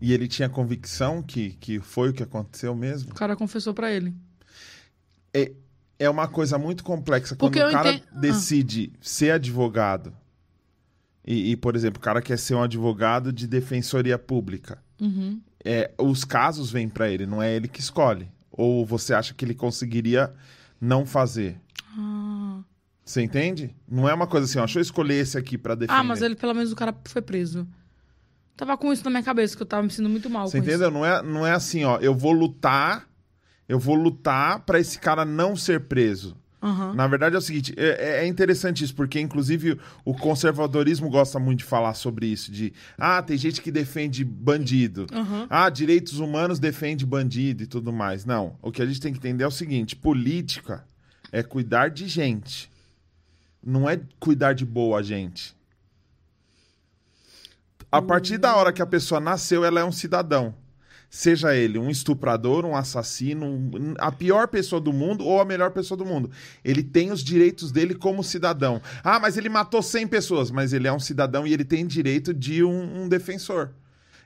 Speaker 2: e ele tinha convicção que, que foi o que aconteceu mesmo?
Speaker 1: O cara confessou pra ele.
Speaker 2: É uma coisa muito complexa. Quando
Speaker 1: Porque eu
Speaker 2: o cara
Speaker 1: Ah.
Speaker 2: decide ser advogado, e, e, por exemplo, o cara quer ser um advogado de defensoria pública,
Speaker 1: Uhum.
Speaker 2: é, os casos vêm pra ele, não é ele que escolhe. Ou você acha que ele conseguiria não fazer?
Speaker 1: Ah.
Speaker 2: Você entende? Não é uma coisa assim, ó, deixa eu escolher esse aqui pra defender.
Speaker 1: ah, mas ele, pelo menos, o cara foi preso. Tava com isso na minha cabeça, que eu tava me sentindo muito mal
Speaker 2: Você
Speaker 1: com isso.
Speaker 2: entendeu? Não é, não é assim, ó, eu vou lutar, eu vou lutar pra esse cara não ser preso.
Speaker 1: Aham.
Speaker 2: Na verdade é o seguinte, é, é interessante isso, porque inclusive o conservadorismo gosta muito de falar sobre isso, de ah, tem gente que defende bandido,
Speaker 1: Aham.
Speaker 2: ah, direitos humanos defende bandido e tudo mais. Não, o que a gente tem que entender é o seguinte, política é cuidar de gente, não é cuidar de boa gente. A partir da hora que a pessoa nasceu, ela é um cidadão. Seja ele um estuprador, um assassino, a pior pessoa do mundo ou a melhor pessoa do mundo. Ele tem os direitos dele como cidadão. Ah, mas ele matou 100 pessoas. Mas ele é um cidadão e ele tem direito de um, um defensor.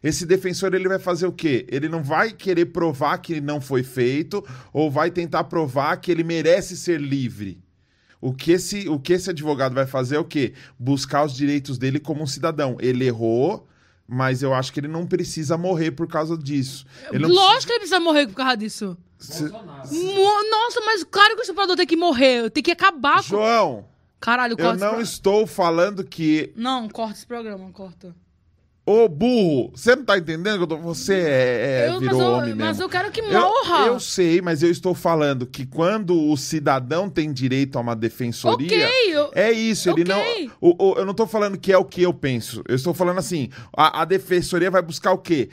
Speaker 2: Esse defensor ele vai fazer o quê? Ele não vai querer provar que não foi feito ou vai tentar provar que ele merece ser livre. O que, esse, o que esse advogado vai fazer é o quê? Buscar os direitos dele como um cidadão. Ele errou, mas eu acho que ele não precisa morrer por causa disso. Ele
Speaker 1: Lógico que ele precisa morrer por causa disso.
Speaker 2: precisa-.
Speaker 1: Mo- Nossa, mas claro que o estuprador tem que morrer. Tem que acabar com.
Speaker 2: João,
Speaker 1: Caralho,
Speaker 2: eu
Speaker 1: corta esse
Speaker 2: não estou falando que.
Speaker 1: Não, corta esse programa, corta.
Speaker 2: Ô, burro, você não tá entendendo que eu tô... você é, é,
Speaker 1: Eu- mas,
Speaker 2: virou
Speaker 1: eu,
Speaker 2: homem
Speaker 1: mas
Speaker 2: mesmo.
Speaker 1: eu quero que
Speaker 2: Eu,
Speaker 1: morra.
Speaker 2: eu sei, mas eu estou falando que quando o cidadão tem direito a uma defensoria.
Speaker 1: Ok, eu-
Speaker 2: É isso, ele
Speaker 1: Ok.
Speaker 2: não. o- o- eu não tô falando que é o que eu penso. Eu estou falando assim: a, a defensoria vai buscar o quê?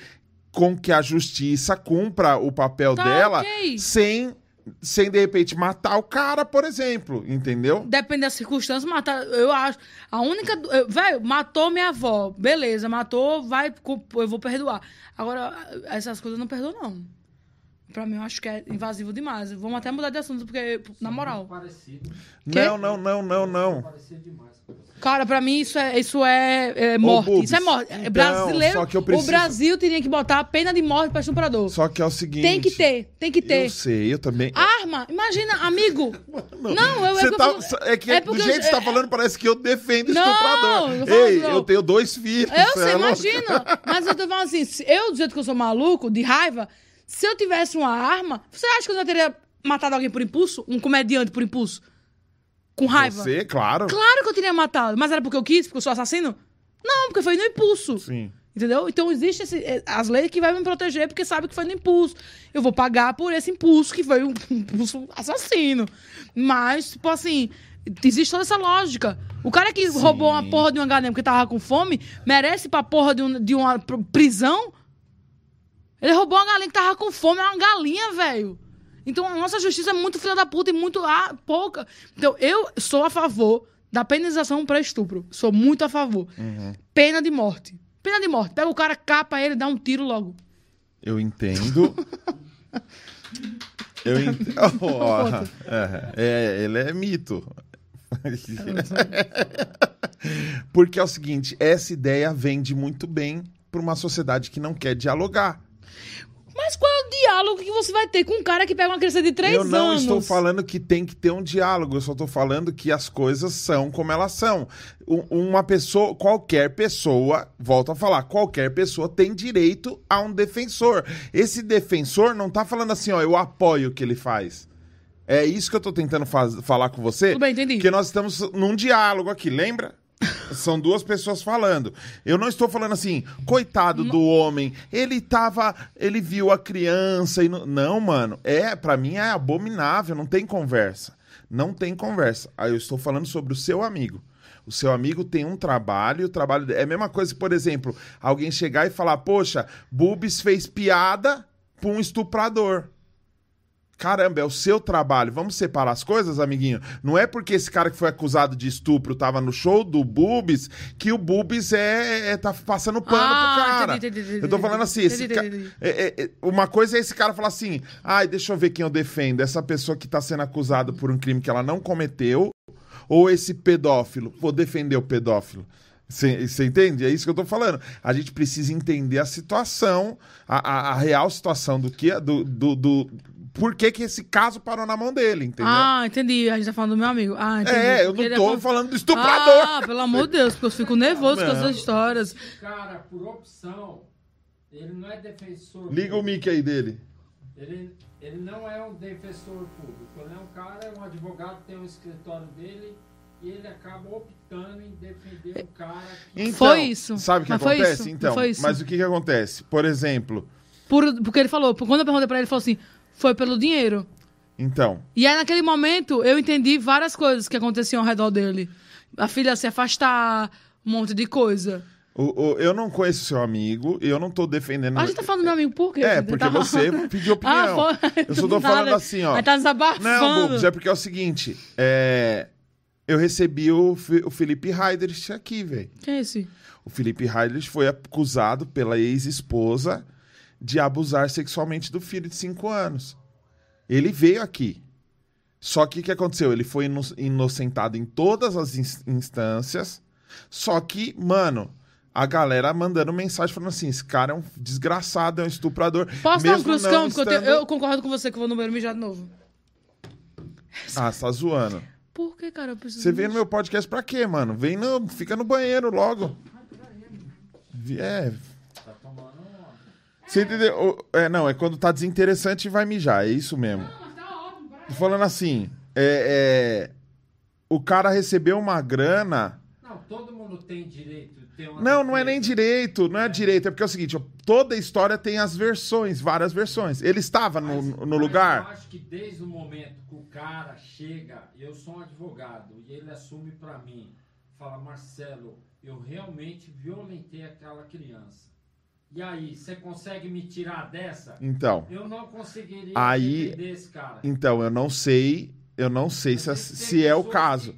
Speaker 2: Com que a justiça cumpra o papel
Speaker 1: Tá,
Speaker 2: dela
Speaker 1: ok.
Speaker 2: sem, sem, de repente, matar o cara, por exemplo. Entendeu?
Speaker 1: Depende das circunstâncias, matar. Eu acho. A única. Velho, matou minha avó. Beleza, matou, vai. Eu vou perdoar. Agora, essas coisas eu não perdoo, não. Pra mim, eu acho que é invasivo demais. Vamos até mudar de assunto, porque, na moral.
Speaker 3: Parecido.
Speaker 2: Não, não, não, não, não.
Speaker 3: Parecido demais.
Speaker 1: Cara, pra mim isso é, isso é, é morte. Isso é morte. É
Speaker 2: então,
Speaker 1: brasileiro.
Speaker 2: só que eu preciso-
Speaker 1: O Brasil teria que botar a pena de morte pra estuprador.
Speaker 2: Só que é o seguinte.
Speaker 1: Tem que ter, tem que ter.
Speaker 2: Eu sei, eu também.
Speaker 1: Arma, imagina, amigo. Não, eu
Speaker 2: Você
Speaker 1: eu-
Speaker 2: tá,
Speaker 1: eu-
Speaker 2: é que
Speaker 1: é
Speaker 2: do jeito que você tá
Speaker 1: é-
Speaker 2: falando, parece que eu defendo
Speaker 1: Não,
Speaker 2: estuprador.
Speaker 1: eu
Speaker 2: Ei,
Speaker 1: não.
Speaker 2: eu tenho dois filhos.
Speaker 1: Eu sei,
Speaker 2: é
Speaker 1: imagina. Mas eu tô falando assim, eu, do jeito que eu sou maluco, de raiva, se eu tivesse uma arma, você acha que eu já teria matado alguém por impulso? Um comediante por impulso? Com raiva?
Speaker 2: Você, claro.
Speaker 1: Claro que eu teria matado. Mas era porque eu quis, porque eu sou assassino? Não, porque foi no impulso.
Speaker 2: Sim.
Speaker 1: Entendeu? Então existe esse- eh, as leis que vai me proteger porque sabe que foi no impulso. Eu vou pagar por esse impulso que foi um impulso assassino. Mas, tipo assim, existe toda essa lógica. O cara que roubou uma porra de uma galinha porque tava com fome, merece pra porra de, um- de uma pr- prisão? Ele roubou uma galinha que tava com fome, é uma galinha, velho. Então a nossa justiça é muito filha da puta e muito ah, pouca. Então eu sou a favor da penalização para estupro. Sou muito a favor. Pena de morte. Pena de morte. Pega o cara, capa ele, dá um tiro logo.
Speaker 2: Eu entendo. Eu entendo. é, é, ele é mito. Porque é o seguinte, essa ideia vende muito bem para uma sociedade que não quer dialogar.
Speaker 1: Mas qual é o diálogo que você vai ter com um cara que pega uma criança de três
Speaker 2: eu não
Speaker 1: anos?
Speaker 2: estou falando que tem que ter um diálogo, eu só estou falando que as coisas são como elas são. Uma pessoa, qualquer pessoa, volto a falar, qualquer pessoa tem direito a um defensor. Esse defensor não tá falando assim, ó, eu apoio o que ele faz. É isso que eu tô tentando falar com você.
Speaker 1: Tudo bem, entendi.
Speaker 2: Porque nós estamos num diálogo aqui, lembra? São duas pessoas falando. Eu não estou falando assim, coitado do homem, ele tava, ele viu a criança e não, não, mano, é, para mim é abominável, não tem conversa. Não tem conversa. Aí eu estou falando sobre o seu amigo. O seu amigo tem um trabalho, o trabalho é a mesma coisa, por exemplo, alguém chegar e falar: "Poxa, Bubis fez piada pra um estuprador". Caramba, é o seu trabalho. Vamos separar as coisas, amiguinho? Não é porque esse cara que foi acusado de estupro tava no show do Bubis que o Bubis é, é- tá passando pano
Speaker 1: Ah,
Speaker 2: pro cara.
Speaker 1: entendi, entendi,
Speaker 2: eu tô falando assim, ca- é- é- é- uma coisa é esse cara falar assim: "Ai, deixa eu ver quem eu defendo, essa pessoa que tá sendo acusada por um crime que ela não cometeu ou esse pedófilo. Vou defender o pedófilo. Você entende? É isso que eu tô falando. A gente precisa entender a situação, a, a- a real situação do que do, do, do- por que, que esse caso parou na mão dele, entendeu?
Speaker 1: Ah, entendi. A gente tá falando do meu amigo. Ah, entendi.
Speaker 2: é, eu não tô
Speaker 1: é-
Speaker 2: falando do estuprador.
Speaker 1: Ah, pelo amor de Deus, porque eu fico nervoso com essas histórias.
Speaker 3: O cara, por opção, ele não é defensor
Speaker 2: Liga o
Speaker 3: público.
Speaker 2: mic aí dele.
Speaker 3: Ele, ele não é um defensor público. Ele é um cara, é um advogado, tem um escritório dele e ele acaba optando em defender um cara que.
Speaker 2: Então,
Speaker 1: Foi isso.
Speaker 2: Sabe o que
Speaker 1: Mas foi
Speaker 2: acontece?
Speaker 1: isso.
Speaker 2: Então,
Speaker 1: Foi isso.
Speaker 2: mas o que que acontece? Por exemplo,
Speaker 1: Por- porque ele falou, quando eu perguntei pra ele, ele falou assim: foi pelo dinheiro.
Speaker 2: então,
Speaker 1: E aí, naquele momento, eu entendi várias coisas que aconteciam ao redor dele. A filha se afastar, um monte de coisa.
Speaker 2: o- o- eu não conheço seu amigo, eu não tô defendendo.
Speaker 1: A gente tá falando do meu amigo por quê?
Speaker 2: É, porque
Speaker 1: tá
Speaker 2: você pediu opinião.
Speaker 1: Ah, foi.
Speaker 2: Eu só tô
Speaker 1: Do
Speaker 2: falando assim, ó.
Speaker 1: Aí tá desabafando.
Speaker 2: Não, Bubs, é porque é o seguinte, é, eu recebi o, Fi- o Felipe Heidrich aqui, velho.
Speaker 1: Quem é esse?
Speaker 2: O Felipe Heidrich foi acusado pela ex-esposa de abusar sexualmente do filho de 5 anos. Ele veio aqui. Só que o que aconteceu? Ele foi ino- inocentado em todas as ins- instâncias. Só que, mano, a galera mandando mensagem falando assim: esse cara é um desgraçado, é um estuprador.
Speaker 1: Posso dar um cruzcão?
Speaker 2: não
Speaker 1: Porque eu, tenho-
Speaker 2: estando-
Speaker 1: eu concordo com você que eu vou no banheiro mijar de novo.
Speaker 2: Ah, você tá zoando.
Speaker 1: Por que, cara? Eu preciso
Speaker 2: Você vem no meu podcast pra quê, mano? Vem no. Fica no banheiro logo. É. Você entendeu? É, não, é quando tá desinteressante e vai mijar. É isso mesmo.
Speaker 1: Mas tá ótimo, para.
Speaker 2: Tô falando assim. É, é, O cara recebeu uma grana.
Speaker 3: Não, todo mundo tem direito de ter uma.
Speaker 2: Não, não é nem direito, não é direito. É porque é o seguinte: toda história tem as versões, várias versões. Ele estava no,
Speaker 3: Mas-
Speaker 2: no
Speaker 3: mas
Speaker 2: lugar.
Speaker 3: Eu acho que desde o momento que o cara chega, eu sou um advogado, e ele assume pra mim, fala, Marcelo, eu realmente violentei aquela criança. E aí, você consegue me tirar dessa?
Speaker 2: Então.
Speaker 3: Eu não conseguiria
Speaker 2: Aí-
Speaker 3: esse cara.
Speaker 2: Então, eu não sei. Eu não sei se,
Speaker 3: Mas
Speaker 2: se é o caso.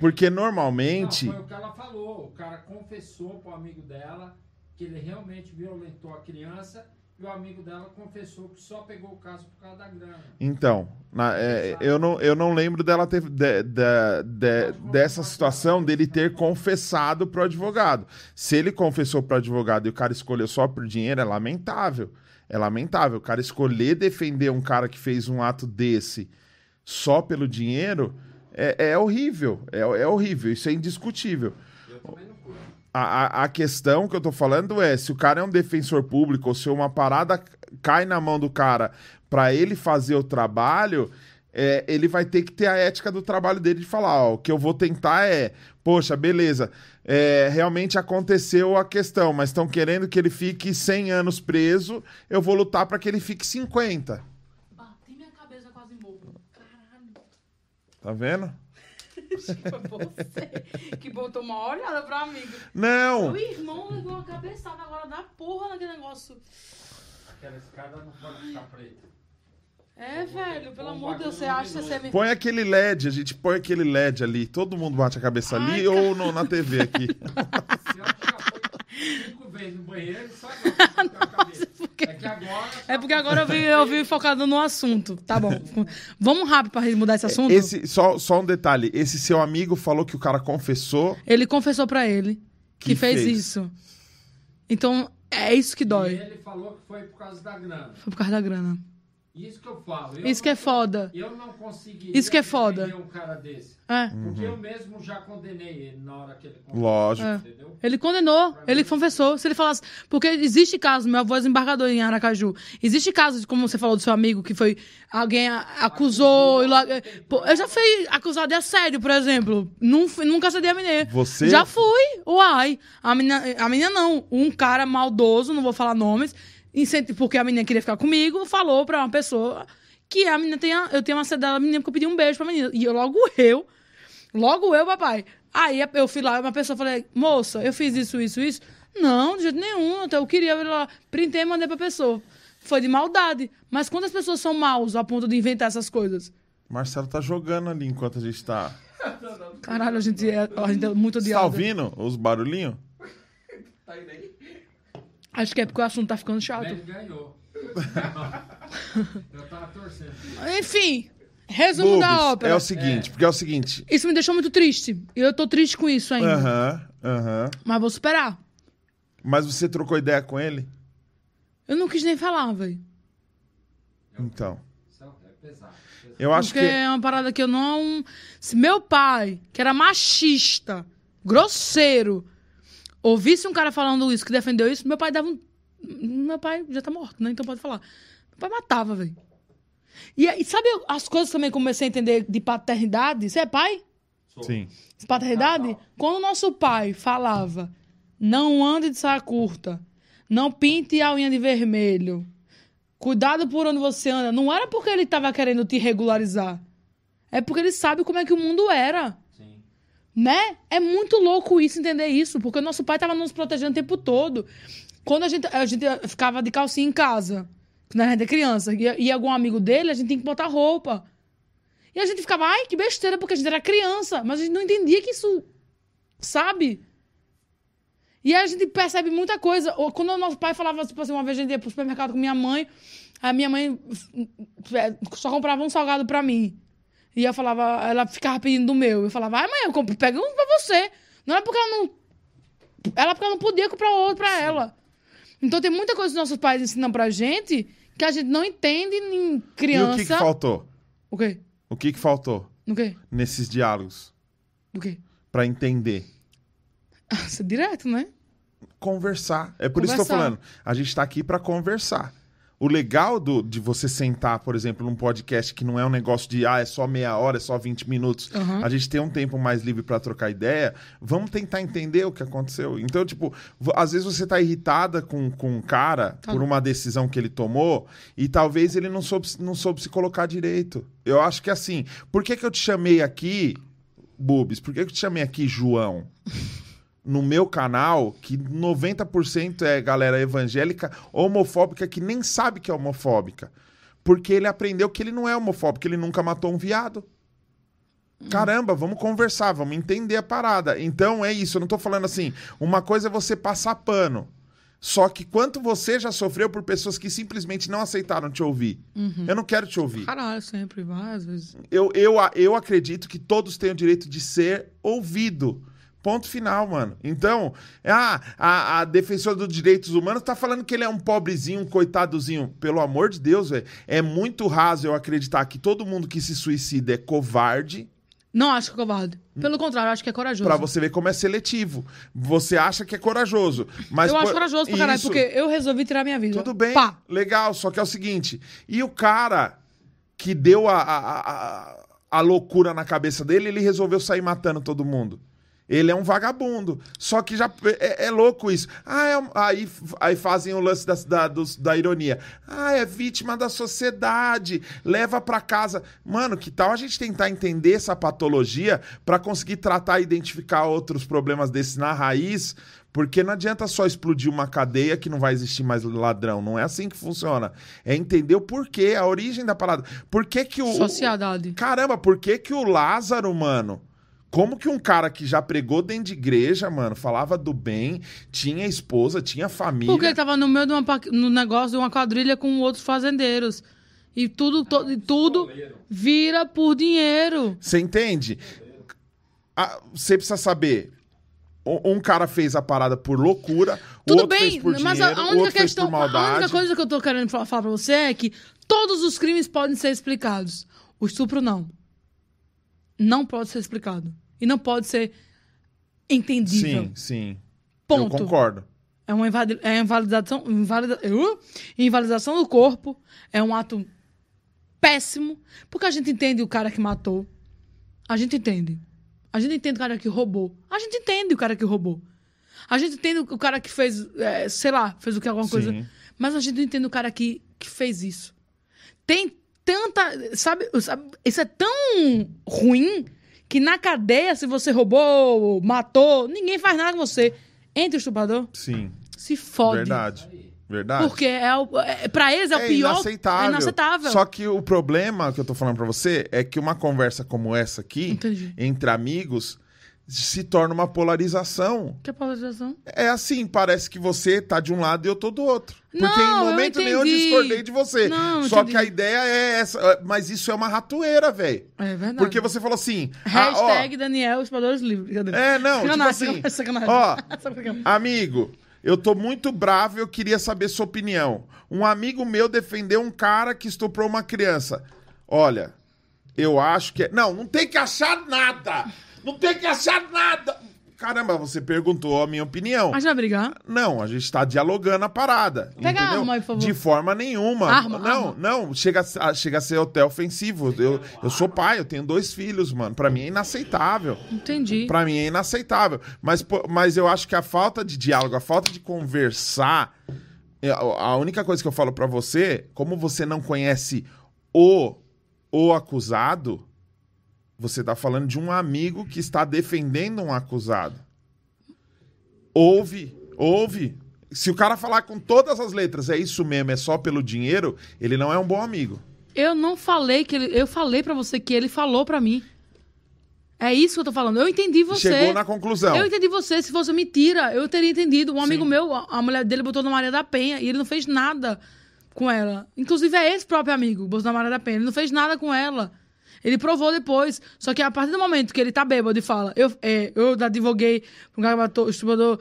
Speaker 2: Porque normalmente.
Speaker 3: Não, foi o que ela falou. O cara confessou pro amigo dela que ele realmente violentou a criança e o amigo dela confessou que só pegou o caso por causa da grana.
Speaker 2: Então, na- é, eu, não, eu não lembro dela ter, de- de- de- dessa situação dele ter confessado pro advogado. Se ele confessou pro advogado e o cara escolheu só por dinheiro, é lamentável. É lamentável. O cara escolher defender um cara que fez um ato desse só pelo dinheiro é, é horrível. É, é horrível. Isso é indiscutível.
Speaker 3: Eu também não curto.
Speaker 2: A, a, a questão que eu tô falando é se o cara é um defensor público ou se uma parada cai na mão do cara pra ele fazer o trabalho, é, ele vai ter que ter a ética do trabalho dele de falar, ó, o que eu vou tentar é, poxa, beleza, é, realmente aconteceu a questão, mas estão querendo que ele fique 100 anos preso, eu vou lutar para que ele fique 50.
Speaker 1: Bati minha cabeça quase morro. Caralho.
Speaker 2: Tá vendo?
Speaker 1: Foi você que botou uma olhada pra mim.
Speaker 2: Não!
Speaker 1: O irmão levou uma cabeçada agora da porra naquele negócio.
Speaker 3: Aquela escada não pode ficar preta.
Speaker 1: É, velho, pelo amor de Deus, você acha que você me.
Speaker 2: Põe aquele LED, a gente põe aquele LED ali. Todo mundo bate a cabeça ali
Speaker 1: Ai,
Speaker 2: ou no- na TV aqui.
Speaker 3: Se eu já foi cinco vezes no banheiro, só agora. bateu a cabeça. É que agora.
Speaker 1: É porque agora eu vi, eu vi focado no assunto. Tá bom. Vamos rápido pra mudar esse assunto?
Speaker 2: Esse, só, só um detalhe: esse seu amigo falou que o cara confessou.
Speaker 1: Ele confessou pra ele que,
Speaker 2: Que
Speaker 1: fez,
Speaker 2: fez.
Speaker 1: isso. Então, é isso que
Speaker 3: E
Speaker 1: dói.
Speaker 3: ele falou que foi por causa da grana.
Speaker 1: Foi por causa da grana.
Speaker 3: Isso que eu falo. Eu
Speaker 1: Isso que
Speaker 3: não-
Speaker 1: é foda.
Speaker 3: Eu não conseguiria
Speaker 1: Isso que é foda.
Speaker 3: um cara desse.
Speaker 1: É.
Speaker 3: Porque eu mesmo já condenei ele na hora que ele confessou,
Speaker 2: Lógico.
Speaker 1: É.
Speaker 3: Entendeu?
Speaker 1: Ele condenou, ele confessou. Se ele falasse. Porque existe caso, meu avô é desembargador em Aracaju. Existe caso, de, como você falou do seu amigo, que foi. Alguém acusou. e lá- Pô, eu já fui acusado de assédio, por exemplo. Nun- nunca cedi a menina.
Speaker 2: Você-
Speaker 1: Já fui. Uai. A menina, a menina não. Um cara maldoso, não vou falar nomes, porque a menina queria ficar comigo, falou pra uma pessoa que a menina tenha. Eu tenho uma assédio da menina porque eu pedi um beijo pra menina. E eu, logo eu. Logo eu, papai. Aí eu fui lá, uma pessoa falei, moça, eu fiz isso, isso, isso. Não, de jeito nenhum. Então eu queria ir lá, printei e mandei pra pessoa. Foi de maldade. Mas quantas pessoas são maus a ponto de inventar essas coisas?
Speaker 2: Marcelo tá jogando ali enquanto a gente tá.
Speaker 1: Caralho, a gente é, a gente é muito
Speaker 2: tá
Speaker 1: odiado.
Speaker 2: ouvindo os barulhinhos?
Speaker 4: Tá indo aí?
Speaker 1: Acho que é porque o assunto tá ficando chato.
Speaker 3: Ele ganhou. eu tava torcendo.
Speaker 1: Enfim, resumo da ópera.
Speaker 2: é o seguinte, porque é o seguinte.
Speaker 1: Isso me deixou muito triste. E eu tô triste com isso ainda.
Speaker 2: Aham, aham.
Speaker 1: Mas vou superar.
Speaker 2: Mas você trocou ideia com ele?
Speaker 1: Eu não quis nem falar, velho.
Speaker 2: Então.
Speaker 3: Isso é pesado. pesado.
Speaker 2: Eu acho
Speaker 1: Porque
Speaker 2: que.
Speaker 1: é uma parada que eu não. Se meu pai, que era machista, grosseiro, ouvisse um cara falando isso, que defendeu isso, meu pai dava um. Meu pai já tá morto, né? Então pode falar. Meu pai matava, velho. E, aí, sabe as coisas que também comecei a entender de paternidade? Você é pai?
Speaker 2: Sim.
Speaker 1: Paternidade? Quando o nosso pai falava, não ande de saia curta, não pinte a unha de vermelho, cuidado por onde você anda, não era porque ele estava querendo te regularizar. É porque ele sabe como é que o mundo era. Né? É muito louco isso, entender isso, porque o nosso pai estava nos protegendo o tempo todo. Quando a gente, a gente ficava de calcinha em casa, quando a gente é criança, e, e algum amigo dele, a gente tem que botar roupa. E a gente ficava, ai, que besteira, porque a gente era criança, mas a gente não entendia que isso, sabe? E aí a gente percebe muita coisa. Quando o nosso pai falava, tipo assim, uma vez a gente ia pro supermercado com minha mãe, a minha mãe eh, só comprava um salgado pra mim. E eu falava, ela ficava pedindo do meu. Eu falava, ai, mãe, eu compro, pega um pra você. Não é porque ela não. Ela porque ela não podia comprar outro pra ela. Então tem muita coisa que nossos pais ensinam pra gente que a gente não entende em
Speaker 2: E
Speaker 1: criança.
Speaker 2: o que, que faltou?
Speaker 1: O quê?
Speaker 2: O que, que faltou
Speaker 1: O quê?
Speaker 2: nesses diálogos?
Speaker 1: O quê?
Speaker 2: Pra entender?
Speaker 1: Isso é direto, né?
Speaker 2: Conversar. É por isso que eu tô
Speaker 1: Conversar.
Speaker 2: falando. A gente tá aqui pra conversar. O legal do, de você sentar, por exemplo, num podcast que não é um negócio de ah, é só meia hora, é só 20 minutos.
Speaker 1: Aham.
Speaker 2: A gente tem um tempo mais livre pra trocar ideia. Vamos tentar entender o que aconteceu. Então, tipo, às vezes você tá irritada com, com um cara
Speaker 1: Tá.
Speaker 2: por uma decisão que ele tomou e talvez ele não soube, não soube se colocar direito. Eu acho que assim, por que, que eu te chamei aqui, Bubis? Por que, que eu te chamei aqui, João? no meu canal, que 90% é galera evangélica homofóbica que nem sabe que é homofóbica. Porque ele aprendeu que ele não é homofóbico, que ele nunca matou um viado. Caramba, vamos conversar, vamos entender a parada. Então é isso, eu não tô falando assim, uma coisa é você passar pano. Só que quanto você já sofreu por pessoas que simplesmente não aceitaram te ouvir? Eu não quero te ouvir.
Speaker 1: Caralho, sempre, várias vezes.
Speaker 2: Eu, eu, eu acredito que todos têm o direito de ser ouvido. Ponto final, mano. Então, ah, a, a defensora dos direitos humanos tá falando que ele é um pobrezinho, um coitadozinho. Pelo amor de Deus, velho. É muito raso eu acreditar que todo mundo que se suicida é covarde.
Speaker 1: Não acho que é covarde. Pelo contrário, acho que é corajoso.
Speaker 2: Pra você ver como é seletivo. Você acha que é corajoso. Mas
Speaker 1: eu acho
Speaker 2: por-
Speaker 1: corajoso pra caralho,
Speaker 2: Isso.
Speaker 1: porque eu resolvi tirar minha vida.
Speaker 2: Tudo bem,
Speaker 1: Pá.
Speaker 2: legal, só que é o seguinte: e o cara que deu a, a, a, a loucura na cabeça dele, ele resolveu sair matando todo mundo. Ele é um vagabundo. Só que já é, é louco isso. Ah, é aí, aí fazem o lance da, da, dos- da ironia. Ah, é vítima da sociedade. Leva pra casa. Mano, que tal a gente tentar entender essa patologia pra conseguir tratar e identificar outros problemas desses na raiz? Porque não adianta só explodir uma cadeia que não vai existir mais ladrão. Não é assim que funciona. É entender o porquê, a origem da parada. Por que que o. o-
Speaker 1: Sociedade.
Speaker 2: Caramba, por que que o Lázaro, mano? Como que um cara que já pregou dentro de igreja, mano, falava do bem, tinha esposa, tinha família.
Speaker 1: Porque ele tava no meio de uma, no negócio de uma quadrilha com outros fazendeiros. E tudo, to- e tudo vira por dinheiro.
Speaker 2: Você entende? Ah, Você precisa saber. Um cara fez a parada por loucura, o
Speaker 1: Tudo
Speaker 2: outro
Speaker 1: bem,
Speaker 2: fez por
Speaker 1: mas
Speaker 2: dinheiro,
Speaker 1: a, única
Speaker 2: outro fez
Speaker 1: questão, a única coisa que eu tô querendo fa- falar pra você é que todos os crimes podem ser explicados. O estupro não. Não pode ser explicado. E não pode ser entendível.
Speaker 2: Sim, sim.
Speaker 1: Ponto.
Speaker 2: Eu concordo.
Speaker 1: É uma é invalidação, invalida, uh, invalidação do corpo. É um ato péssimo. Porque a gente entende o cara que matou. A gente entende. A gente entende o cara que roubou. A gente entende o cara que roubou. A gente entende o cara que fez, é, sei lá, fez o que alguma coisa.
Speaker 2: Sim.
Speaker 1: Mas a gente não entende o cara que, que fez isso. Tem tanta. Sabe, sabe, isso é tão ruim que na cadeia, se você roubou, matou, ninguém faz nada com você. Entre o estuprador,
Speaker 2: Sim.
Speaker 1: se fode.
Speaker 2: Verdade. Verdade.
Speaker 1: Porque é, o, é, pra eles é o
Speaker 2: é
Speaker 1: pior.
Speaker 2: inaceitável.
Speaker 1: É inaceitável.
Speaker 2: Só que o problema que eu tô falando pra você é que uma conversa como essa aqui,
Speaker 1: Entendi.
Speaker 2: entre amigos, se torna uma polarização.
Speaker 1: Que é polarização?
Speaker 2: É assim, parece que você tá de um lado e eu tô do outro. Porque
Speaker 1: Não,
Speaker 2: em
Speaker 1: eu
Speaker 2: momento nenhum eu discordei de você.
Speaker 1: Não,
Speaker 2: Só
Speaker 1: entendi.
Speaker 2: que a ideia é essa. Mas isso é uma ratoeira, velho.
Speaker 1: É verdade.
Speaker 2: Porque você falou assim. ah, ó,
Speaker 1: Hashtag Daniel Espadores Livres.
Speaker 2: É, não, tipo
Speaker 1: Sacanagem,
Speaker 2: assim,
Speaker 1: sacanagem.
Speaker 2: ó. Amigo, eu tô muito bravo e eu queria saber sua opinião. Um amigo meu defendeu um cara que estuprou uma criança. Olha, eu acho que. é- Não, não tem que achar nada! Não tem que achar nada! Caramba, você perguntou a minha opinião.
Speaker 1: A gente vai brigar?
Speaker 2: Não, a gente tá dialogando a parada.
Speaker 1: Pega a
Speaker 2: entendeu?
Speaker 1: arma aí, por favor.
Speaker 2: De forma nenhuma.
Speaker 1: Arma,
Speaker 2: não,
Speaker 1: arma.
Speaker 2: não, chega a, chega a ser até ofensivo. Eu, eu sou pai, eu tenho dois filhos, mano. Pra mim é inaceitável.
Speaker 1: Entendi.
Speaker 2: Pra mim é inaceitável. Mas, pô, mas eu acho que a falta de diálogo, a falta de conversar. é, A a única coisa que eu falo pra você, como você não conhece o, o acusado, você tá falando de um amigo que está defendendo um acusado. Ouve, ouve. Se o cara falar com todas as letras, é isso mesmo, é só pelo dinheiro, ele não é um bom amigo.
Speaker 1: Eu não falei que ele. Eu falei pra você que ele falou pra mim. É isso que eu tô falando. Eu entendi você.
Speaker 2: Chegou na conclusão.
Speaker 1: Eu entendi você. Se fosse mentira, eu teria entendido. Um amigo
Speaker 2: Sim.
Speaker 1: meu, a a mulher dele botou na Maria da Penha e ele não fez nada com ela. Inclusive, é esse próprio amigo, botou na Maria da Penha. Ele não fez nada com ela. Ele provou depois. Só que a partir do momento que ele tá bêbado e fala, eu, é, eu advoguei pra um cara que matou, estuprador,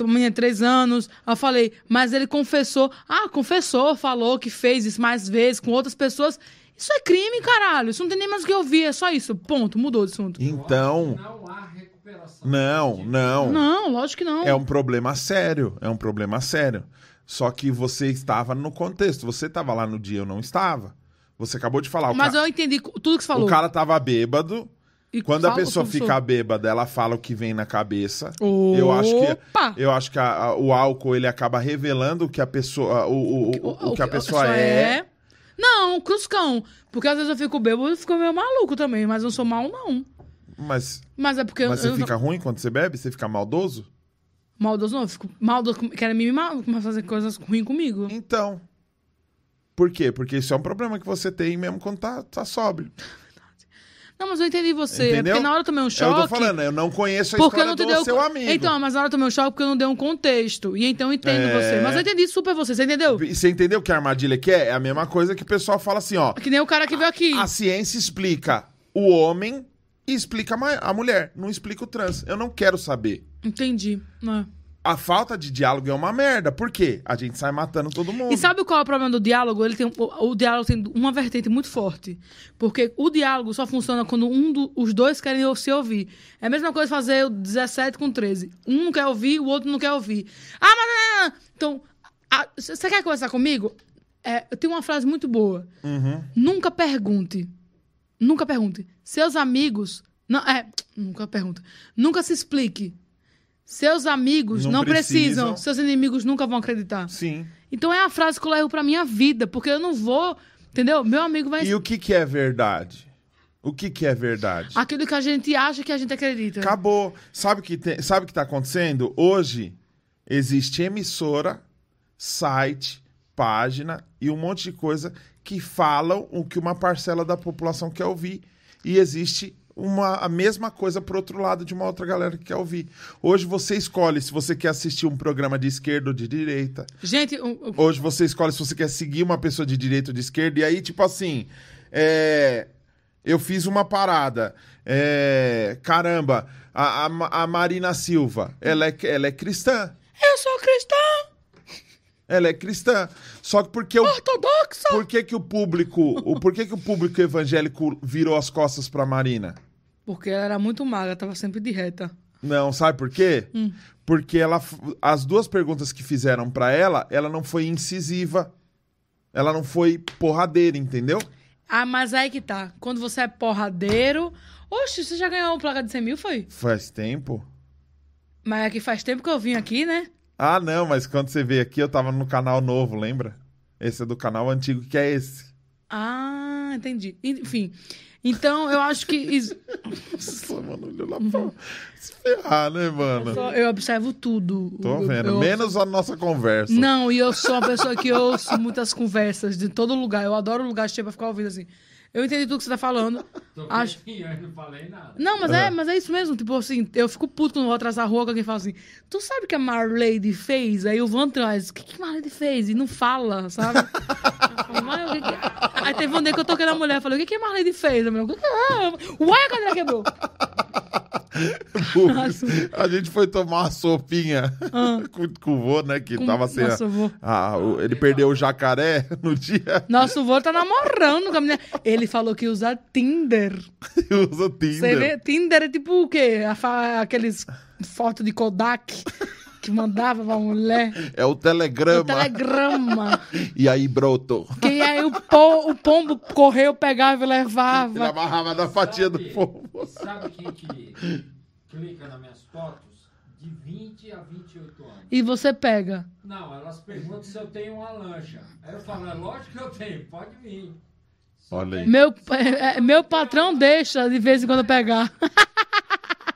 Speaker 1: menina de três anos. Eu falei, mas ele confessou. Ah, confessou, falou que fez isso mais vezes com outras pessoas. Isso é crime, caralho. Isso não tem nem mais o que ouvir. É só isso. Ponto. Mudou de assunto.
Speaker 2: Então,
Speaker 3: Não há recuperação.
Speaker 2: não, não.
Speaker 1: Não, lógico que não.
Speaker 2: É um problema sério, é um problema sério. Só que você estava no contexto, você estava lá no dia, eu não estava. Você acabou de falar,
Speaker 1: Mas eu entendi tudo que você falou.
Speaker 2: o cara tava bêbado.
Speaker 1: E
Speaker 2: Quando a
Speaker 1: fala-
Speaker 2: pessoa
Speaker 1: confessou.
Speaker 2: fica bêbada, ela fala o que vem na cabeça. Eu acho
Speaker 1: Opa!
Speaker 2: que, eu acho que a- a- o álcool ele acaba revelando o que a pessoa, o, o, o, o que a pessoa é.
Speaker 1: Não, cruzcão. Porque às vezes eu fico bêbado e fico meio maluco também, mas eu não sou mal, não.
Speaker 2: Mas,
Speaker 1: Mas é porque
Speaker 2: mas
Speaker 1: eu,
Speaker 2: você
Speaker 1: eu
Speaker 2: fica ruim quando você bebe? Você fica maldoso?
Speaker 1: maldoso não, eu fico maldoso, querem me começar a fazer coisas ruins comigo.
Speaker 2: Então. Por quê? Porque isso é um problema que você tem mesmo quando tá, tá sóbrio.
Speaker 1: Não, mas eu entendi você. É
Speaker 2: Entendeu?
Speaker 1: porque na hora eu tomei um
Speaker 2: É
Speaker 1: choque.
Speaker 2: que eu tô falando, eu não conheço a
Speaker 1: porque eu
Speaker 2: história
Speaker 1: não te
Speaker 2: do
Speaker 1: dei o
Speaker 2: seu amigo.
Speaker 1: Então, mas na hora eu tomei um choque porque eu não dei um contexto. E então eu entendo
Speaker 2: É.
Speaker 1: você. Mas eu entendi super você, você entendeu?
Speaker 2: E Você entendeu que a armadilha que é? É a mesma coisa que o pessoal fala assim, ó.
Speaker 1: Que nem o cara que veio aqui.
Speaker 2: A ciência explica o homem e explica a mulher, não explica o trans. Eu não quero saber.
Speaker 1: Entendi. É.
Speaker 2: A falta de diálogo é uma merda. Por quê? A gente sai matando todo mundo.
Speaker 1: E sabe qual é o problema do diálogo? Ele tem, o, o diálogo tem uma vertente muito forte. Porque o diálogo só funciona quando um do- os dois querem se ouvir. É a mesma coisa fazer o 17 com 13. Um não quer ouvir, o outro não quer ouvir. Ah, mas... não, não, não. Então, você quer conversar comigo? É, eu tenho uma frase muito boa.
Speaker 2: Uhum.
Speaker 1: Nunca pergunte. Nunca pergunte. Seus amigos Não, é, nunca pergunta. Nunca se explique. Seus amigos
Speaker 2: Não
Speaker 1: não, precisam.
Speaker 2: precisam.
Speaker 1: seus inimigos nunca vão acreditar.
Speaker 2: Sim.
Speaker 1: Então é a frase que eu levo pra minha vida, porque eu não vou, entendeu? Meu amigo vai
Speaker 2: E o que, que é verdade? O que, que é verdade?
Speaker 1: aquilo que a gente acha que a gente acredita.
Speaker 2: Acabou. Sabe o que, tem, sabe o que tá acontecendo? Hoje existe emissora, site, página e um monte de coisa que falam o que uma parcela da população quer ouvir. E existe uma, a mesma coisa pro outro lado de uma outra galera que quer ouvir. Hoje você escolhe se você quer assistir um programa de esquerda ou de direita.
Speaker 1: Gente, o- o-
Speaker 2: Hoje você escolhe se você quer seguir uma pessoa de direita ou de esquerda. E aí, tipo assim, é, eu fiz uma parada. é, caramba, a, a a Marina Silva, ela é, ela é cristã.
Speaker 1: eu sou cristã,
Speaker 2: Ela é cristã. Só que porque o,
Speaker 1: ortodoxa.
Speaker 2: por que, que o público. O, por que, que o público evangélico virou as costas pra Marina?
Speaker 1: Porque ela era muito magra, tava sempre de reta.
Speaker 2: Não, sabe por quê? Porque ela, as duas perguntas que fizeram pra ela, ela não foi incisiva. Ela não foi porradeira, entendeu?
Speaker 1: Ah, mas aí que tá. Quando você é porradeiro. Oxe, você já ganhou uma placa de 100 mil, foi?
Speaker 2: Faz tempo.
Speaker 1: Mas é que faz tempo que eu vim aqui, né?
Speaker 2: Ah, não, mas quando você veio aqui, eu tava no canal novo, lembra? Esse é do canal antigo, que é esse.
Speaker 1: Ah, entendi. Enfim. Então, eu acho que. is-
Speaker 2: Nossa, mano, olhou lá pra se ferrar, né, mano?
Speaker 1: Só- Eu observo tudo.
Speaker 2: Tô
Speaker 1: Eu-
Speaker 2: vendo.
Speaker 1: eu-
Speaker 2: Menos a nossa conversa.
Speaker 1: Não, e eu sou uma pessoa que ouço muitas conversas de todo lugar. Eu adoro lugar cheio pra ficar ouvindo assim. Eu entendi tudo que você tá falando.
Speaker 3: Tô
Speaker 1: Acho-
Speaker 3: eu não falei nada.
Speaker 1: Não, mas é, mas é isso mesmo. Tipo assim, eu fico puto quando eu vou atrás da rua que alguém fala assim: Tu sabe o que a Marlady fez? Aí o Van traz: O que, que a Marlady fez? E não fala, sabe? Eu falo, "Mas o que que-" Aí teve um dia que eu toquei na mulher. Falei: O que, que a Marlady fez? A mulher? Ué, a cadeira quebrou.
Speaker 2: A gente foi tomar uma sopinha com, com o vô, né? Que
Speaker 1: Ah. Com-
Speaker 2: tava sem. a-
Speaker 1: Nossa, vô.
Speaker 2: Ah, o- ele perdeu o jacaré no dia
Speaker 1: Nosso vô tá namorando com a menina. Ele falou que usa Tinder.
Speaker 2: usa Tinder.
Speaker 1: Você vê? Tinder é tipo o quê? A Aqueles fotos de Kodak que mandava pra mulher.
Speaker 2: É o telegrama.
Speaker 1: O telegrama.
Speaker 2: E aí, broto.
Speaker 1: Que aí o, po- o pombo correu, pegava e
Speaker 2: Ele
Speaker 1: levava.
Speaker 2: amarrava na fatia do
Speaker 3: Sabe-
Speaker 2: povo.
Speaker 3: Sabe quem que clica nas minhas fotos? De 20 a 28 anos.
Speaker 1: E você pega.
Speaker 3: Não, elas perguntam se eu tenho uma lancha. Aí eu falo, é lógico que eu tenho, pode vir.
Speaker 2: Olha aí.
Speaker 1: Meu, é, é, meu patrão deixa de vez em quando pegar.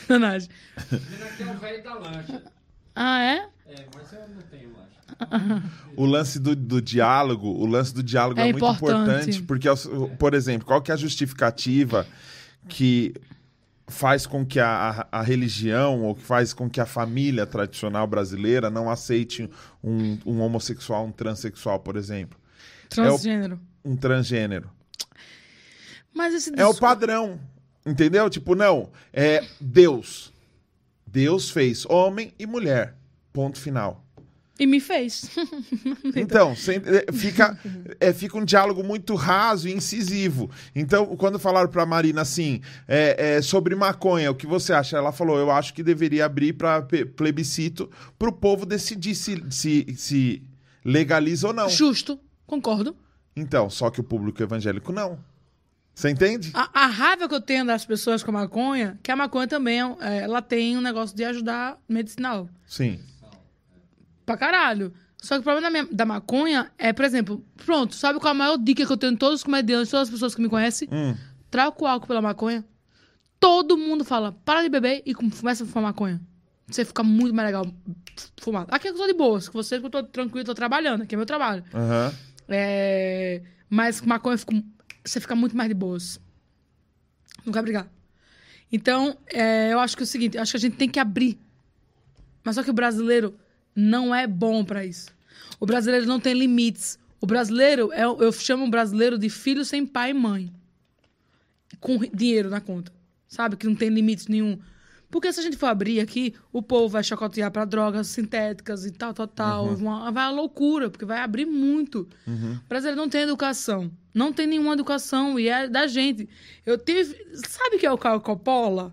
Speaker 1: Sacanagem.
Speaker 3: Aqui é o velho da lancha.
Speaker 1: Ah, é?
Speaker 3: É, mas eu não tenho lancha.
Speaker 2: O lance do, do diálogo, o lance do diálogo é,
Speaker 1: É
Speaker 2: muito
Speaker 1: importante.
Speaker 2: importante, porque, por exemplo, qual que é a justificativa que faz com que a, a, a religião ou que faz com que a família tradicional brasileira não aceite um, um homossexual, um transexual, por exemplo,
Speaker 1: Transgênero.
Speaker 2: um transgênero?
Speaker 1: Mas esse
Speaker 2: É o
Speaker 1: discurso-
Speaker 2: padrão, entendeu? Tipo, não, é Deus. Deus fez homem e mulher, ponto final.
Speaker 1: E me fez.
Speaker 2: Então, é, fica, é, fica um diálogo muito raso e incisivo. Então, quando falaram pra Marina assim, é, é, sobre maconha, o que você acha? Ela falou, eu acho que deveria abrir para plebiscito pro povo decidir se, se, se legaliza ou não.
Speaker 1: Justo. Concordo.
Speaker 2: Então, só que o público evangélico não. Você entende?
Speaker 1: A, a raiva que eu tenho das pessoas com a maconha, que a maconha também, é, ela tem um negócio de ajudar medicinal.
Speaker 2: Sim.
Speaker 1: Pra caralho. Só que o problema da, minha- da maconha é, por exemplo, pronto, sabe qual é a maior dica que eu tenho em todos os comediantes, todas as pessoas que me conhecem?
Speaker 2: Hum.
Speaker 1: Troca o álcool pela maconha. Todo mundo fala, para de beber e com- começa a fumar maconha. Você fica muito mais legal fumar. Aqui eu tô de boas, com você que eu tô tranquilo, tô trabalhando, aqui é meu trabalho.
Speaker 2: Aham.
Speaker 1: É... Mas com maconha eu fico- você fica muito mais de boas. Não quer brigar. Então, é, eu acho que é o seguinte, eu acho que a gente tem que abrir. Mas só que o brasileiro não é bom pra isso. O brasileiro não tem limites. O brasileiro, é, eu chamo o brasileiro de filho sem pai e mãe. Com dinheiro na conta. Sabe? Que não tem limites nenhum. Porque se a gente for abrir aqui, o povo vai chacotear pra drogas sintéticas e tal, tal, tal. Uma- vai a loucura, porque vai abrir muito. O brasileiro não tem educação. Não tem nenhuma educação. E é da gente. Eu tive. Sabe o que é o Caio Coppola?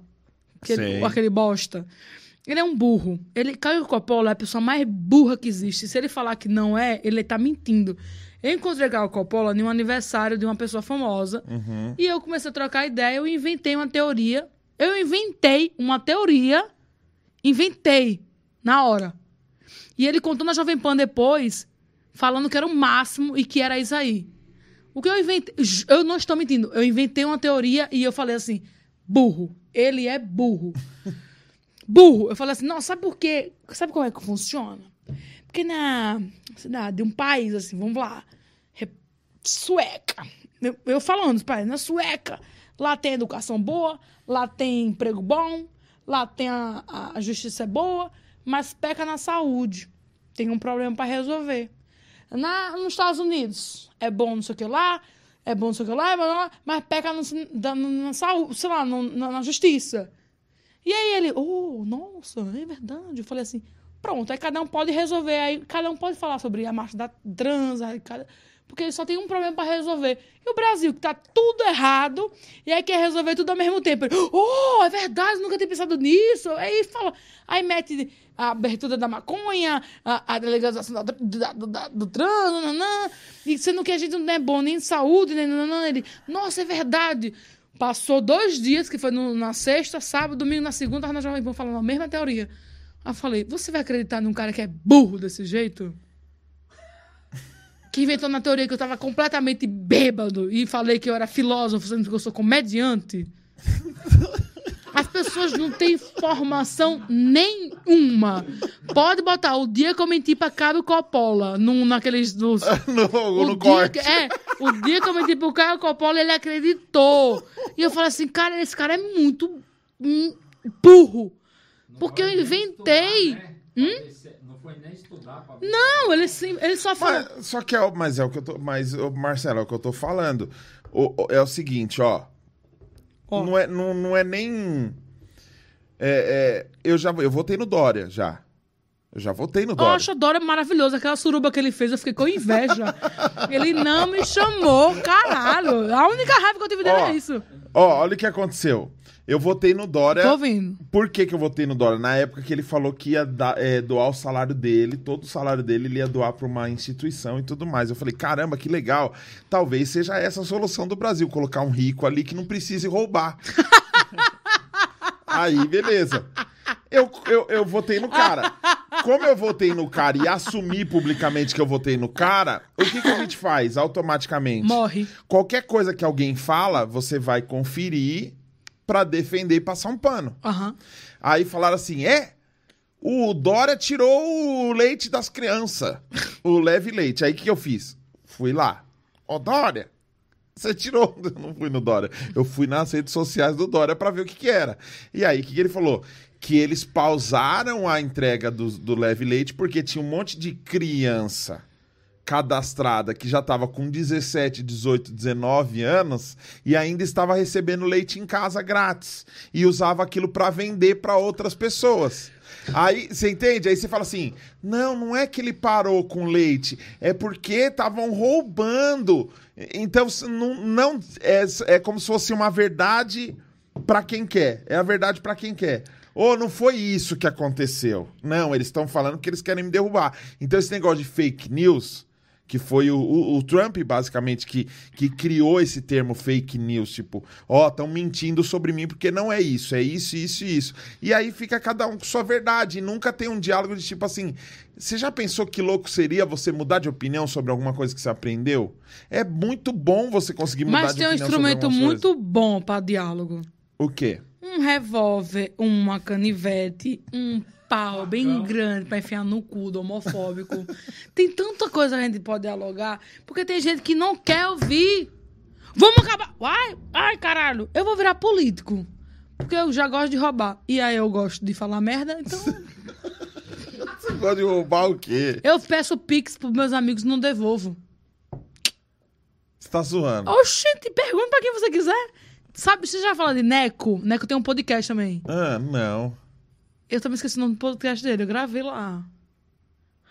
Speaker 1: Aquele, aquele bosta. Ele é um burro. Ele, Caio Coppola é a pessoa mais burra que existe. Se ele falar que não é, ele tá mentindo. Eu encontrei Caio Coppola em um aniversário de uma pessoa famosa. E eu comecei a trocar ideia. Eu inventei uma teoria. Eu inventei uma teoria. Inventei. Na hora. E ele contou na Jovem Pan depois, falando que era o máximo e que era isso aí. O que eu inventei. Eu não estou mentindo. Eu inventei uma teoria e eu falei assim: burro. Ele é burro. burro. Eu falei assim: não, sabe por quê? Sabe como é que funciona? Porque na cidade, um país, assim, vamos lá, re- sueca. Eu, eu falando, pai, na sueca, lá tem educação boa, lá tem emprego bom, lá tem a, a, a justiça é boa, mas peca na saúde. Tem um problema para resolver. Na, nos Estados Unidos, é bom não sei o que lá, é bom não sei o que lá, mas peca no, na saúde, sei lá, na, na justiça. E aí ele, oh, nossa, é verdade. Eu falei assim, pronto, aí cada um pode resolver, aí cada um pode falar sobre a marcha da trans, aí cada- porque ele só tem um problema para resolver. E o Brasil, que tá tudo errado, e aí quer resolver tudo ao mesmo tempo. Ele, oh, é verdade, nunca tinha pensado nisso. Aí fala, aí mete a abertura da maconha, a, a legalização da- do, da- do trans, nananã, e sendo que a gente não é bom nem em saúde, nem nananã. Ele, nossa, é verdade. Passou dois dias, que foi no- na sexta, sábado, domingo, na segunda, na Jovem Pan falando a mesma teoria. Aí eu falei, você vai acreditar num cara que é burro desse jeito? Que inventou na teoria que eu tava completamente bêbado e falei que eu era filósofo, sendo que eu sou comediante? As pessoas não têm formação nenhuma. Pode botar o dia que eu menti pra Caio Coppola, num, naqueles dos,
Speaker 2: no,
Speaker 1: o
Speaker 2: no
Speaker 1: dia
Speaker 2: corte.
Speaker 1: que- é, o dia que eu menti pro Caio Coppola, ele acreditou. E eu falei assim, cara, esse cara é muito hum, burro. Porque eu inventei.
Speaker 3: estudar, Não foi nem estudar pra ver
Speaker 1: Não, ele, sim, ele só falou.
Speaker 2: Mas, só que é, o- mas é o que eu tô. Mas, Marcelo, é o que eu tô falando. O- o- é o seguinte, ó.
Speaker 1: Ó.
Speaker 2: Não, é, não, não é nem. é, é, eu já eu votei no Dória já. Eu já votei no
Speaker 1: Eu
Speaker 2: Dória.
Speaker 1: acho a Dora maravilhosa. Aquela suruba que ele fez, eu fiquei com inveja. ele não me chamou, caralho. A única raiva que eu tive dele
Speaker 2: Ó,
Speaker 1: é isso.
Speaker 2: Ó, olha o que aconteceu. Eu votei no Dória.
Speaker 1: Tô ouvindo.
Speaker 2: Por que, que eu votei no Dória? Na época que ele falou que ia dar- é, doar o salário dele, todo o salário dele ele ia doar para uma instituição e tudo mais. Eu falei, caramba, que legal. Talvez seja essa a solução do Brasil, colocar um rico ali que não precise roubar. Aí, beleza. Eu, eu, eu votei no cara. Como eu votei no cara e assumi publicamente que eu votei no cara, o que, que a gente faz automaticamente?
Speaker 1: Morre.
Speaker 2: Qualquer coisa que alguém fala, você vai conferir pra defender e passar um pano.
Speaker 1: Aham.
Speaker 2: Aí falaram assim: é? O Dória tirou o leite das crianças. O leve leite. Aí o que eu fiz? Fui lá. Ó, Dória, você tirou. Eu não fui no Dória. Eu fui nas redes sociais do Dória pra ver o que, que era. E aí, o que, que ele falou? Que eles pausaram a entrega do, do leve leite porque tinha um monte de criança cadastrada que já estava com 17, 18, 19 anos e ainda estava recebendo leite em casa grátis e usava aquilo para vender para outras pessoas. Aí, você entende? Aí você fala assim: não, não é que ele parou com leite, é porque estavam roubando. Então, não, não é, é como se fosse uma verdade para quem quer. É a verdade para quem quer. Ou não foi isso que aconteceu. Não, eles estão falando que eles querem me derrubar. Então, esse negócio de fake news, que foi o, o- o Trump, basicamente, que, que criou esse termo fake news, tipo, ó, estão mentindo sobre mim porque não é isso, é isso, isso e isso. E aí fica cada um com sua verdade, e nunca tem um diálogo de tipo assim. Você já pensou que louco seria você mudar de opinião sobre alguma coisa que você aprendeu? É muito bom você conseguir mudar
Speaker 1: Mas
Speaker 2: de
Speaker 1: tem um
Speaker 2: opinião sobre
Speaker 1: instrumento
Speaker 2: algumas coisas.
Speaker 1: muito bom pra diálogo.
Speaker 2: O quê?
Speaker 1: Um revólver, uma canivete, um pau bem grande pra enfiar no cu do homofóbico. tem tanta coisa que a gente pode dialogar, porque tem gente que não quer ouvir. Vamos acabar. Ai, ai, caralho. Eu vou virar político. Porque eu já gosto de roubar. E aí eu gosto de falar merda, então
Speaker 2: Você gosta de roubar o quê?
Speaker 1: eu peço pix pros meus amigos e não devolvo.
Speaker 2: Você tá zoando.
Speaker 1: Oxente, pergunta pra quem você quiser. Sabe, você já fala de Neco? Neco tem um podcast também.
Speaker 2: Ah, não.
Speaker 1: Eu também esqueci o nome do podcast dele. Eu gravei lá.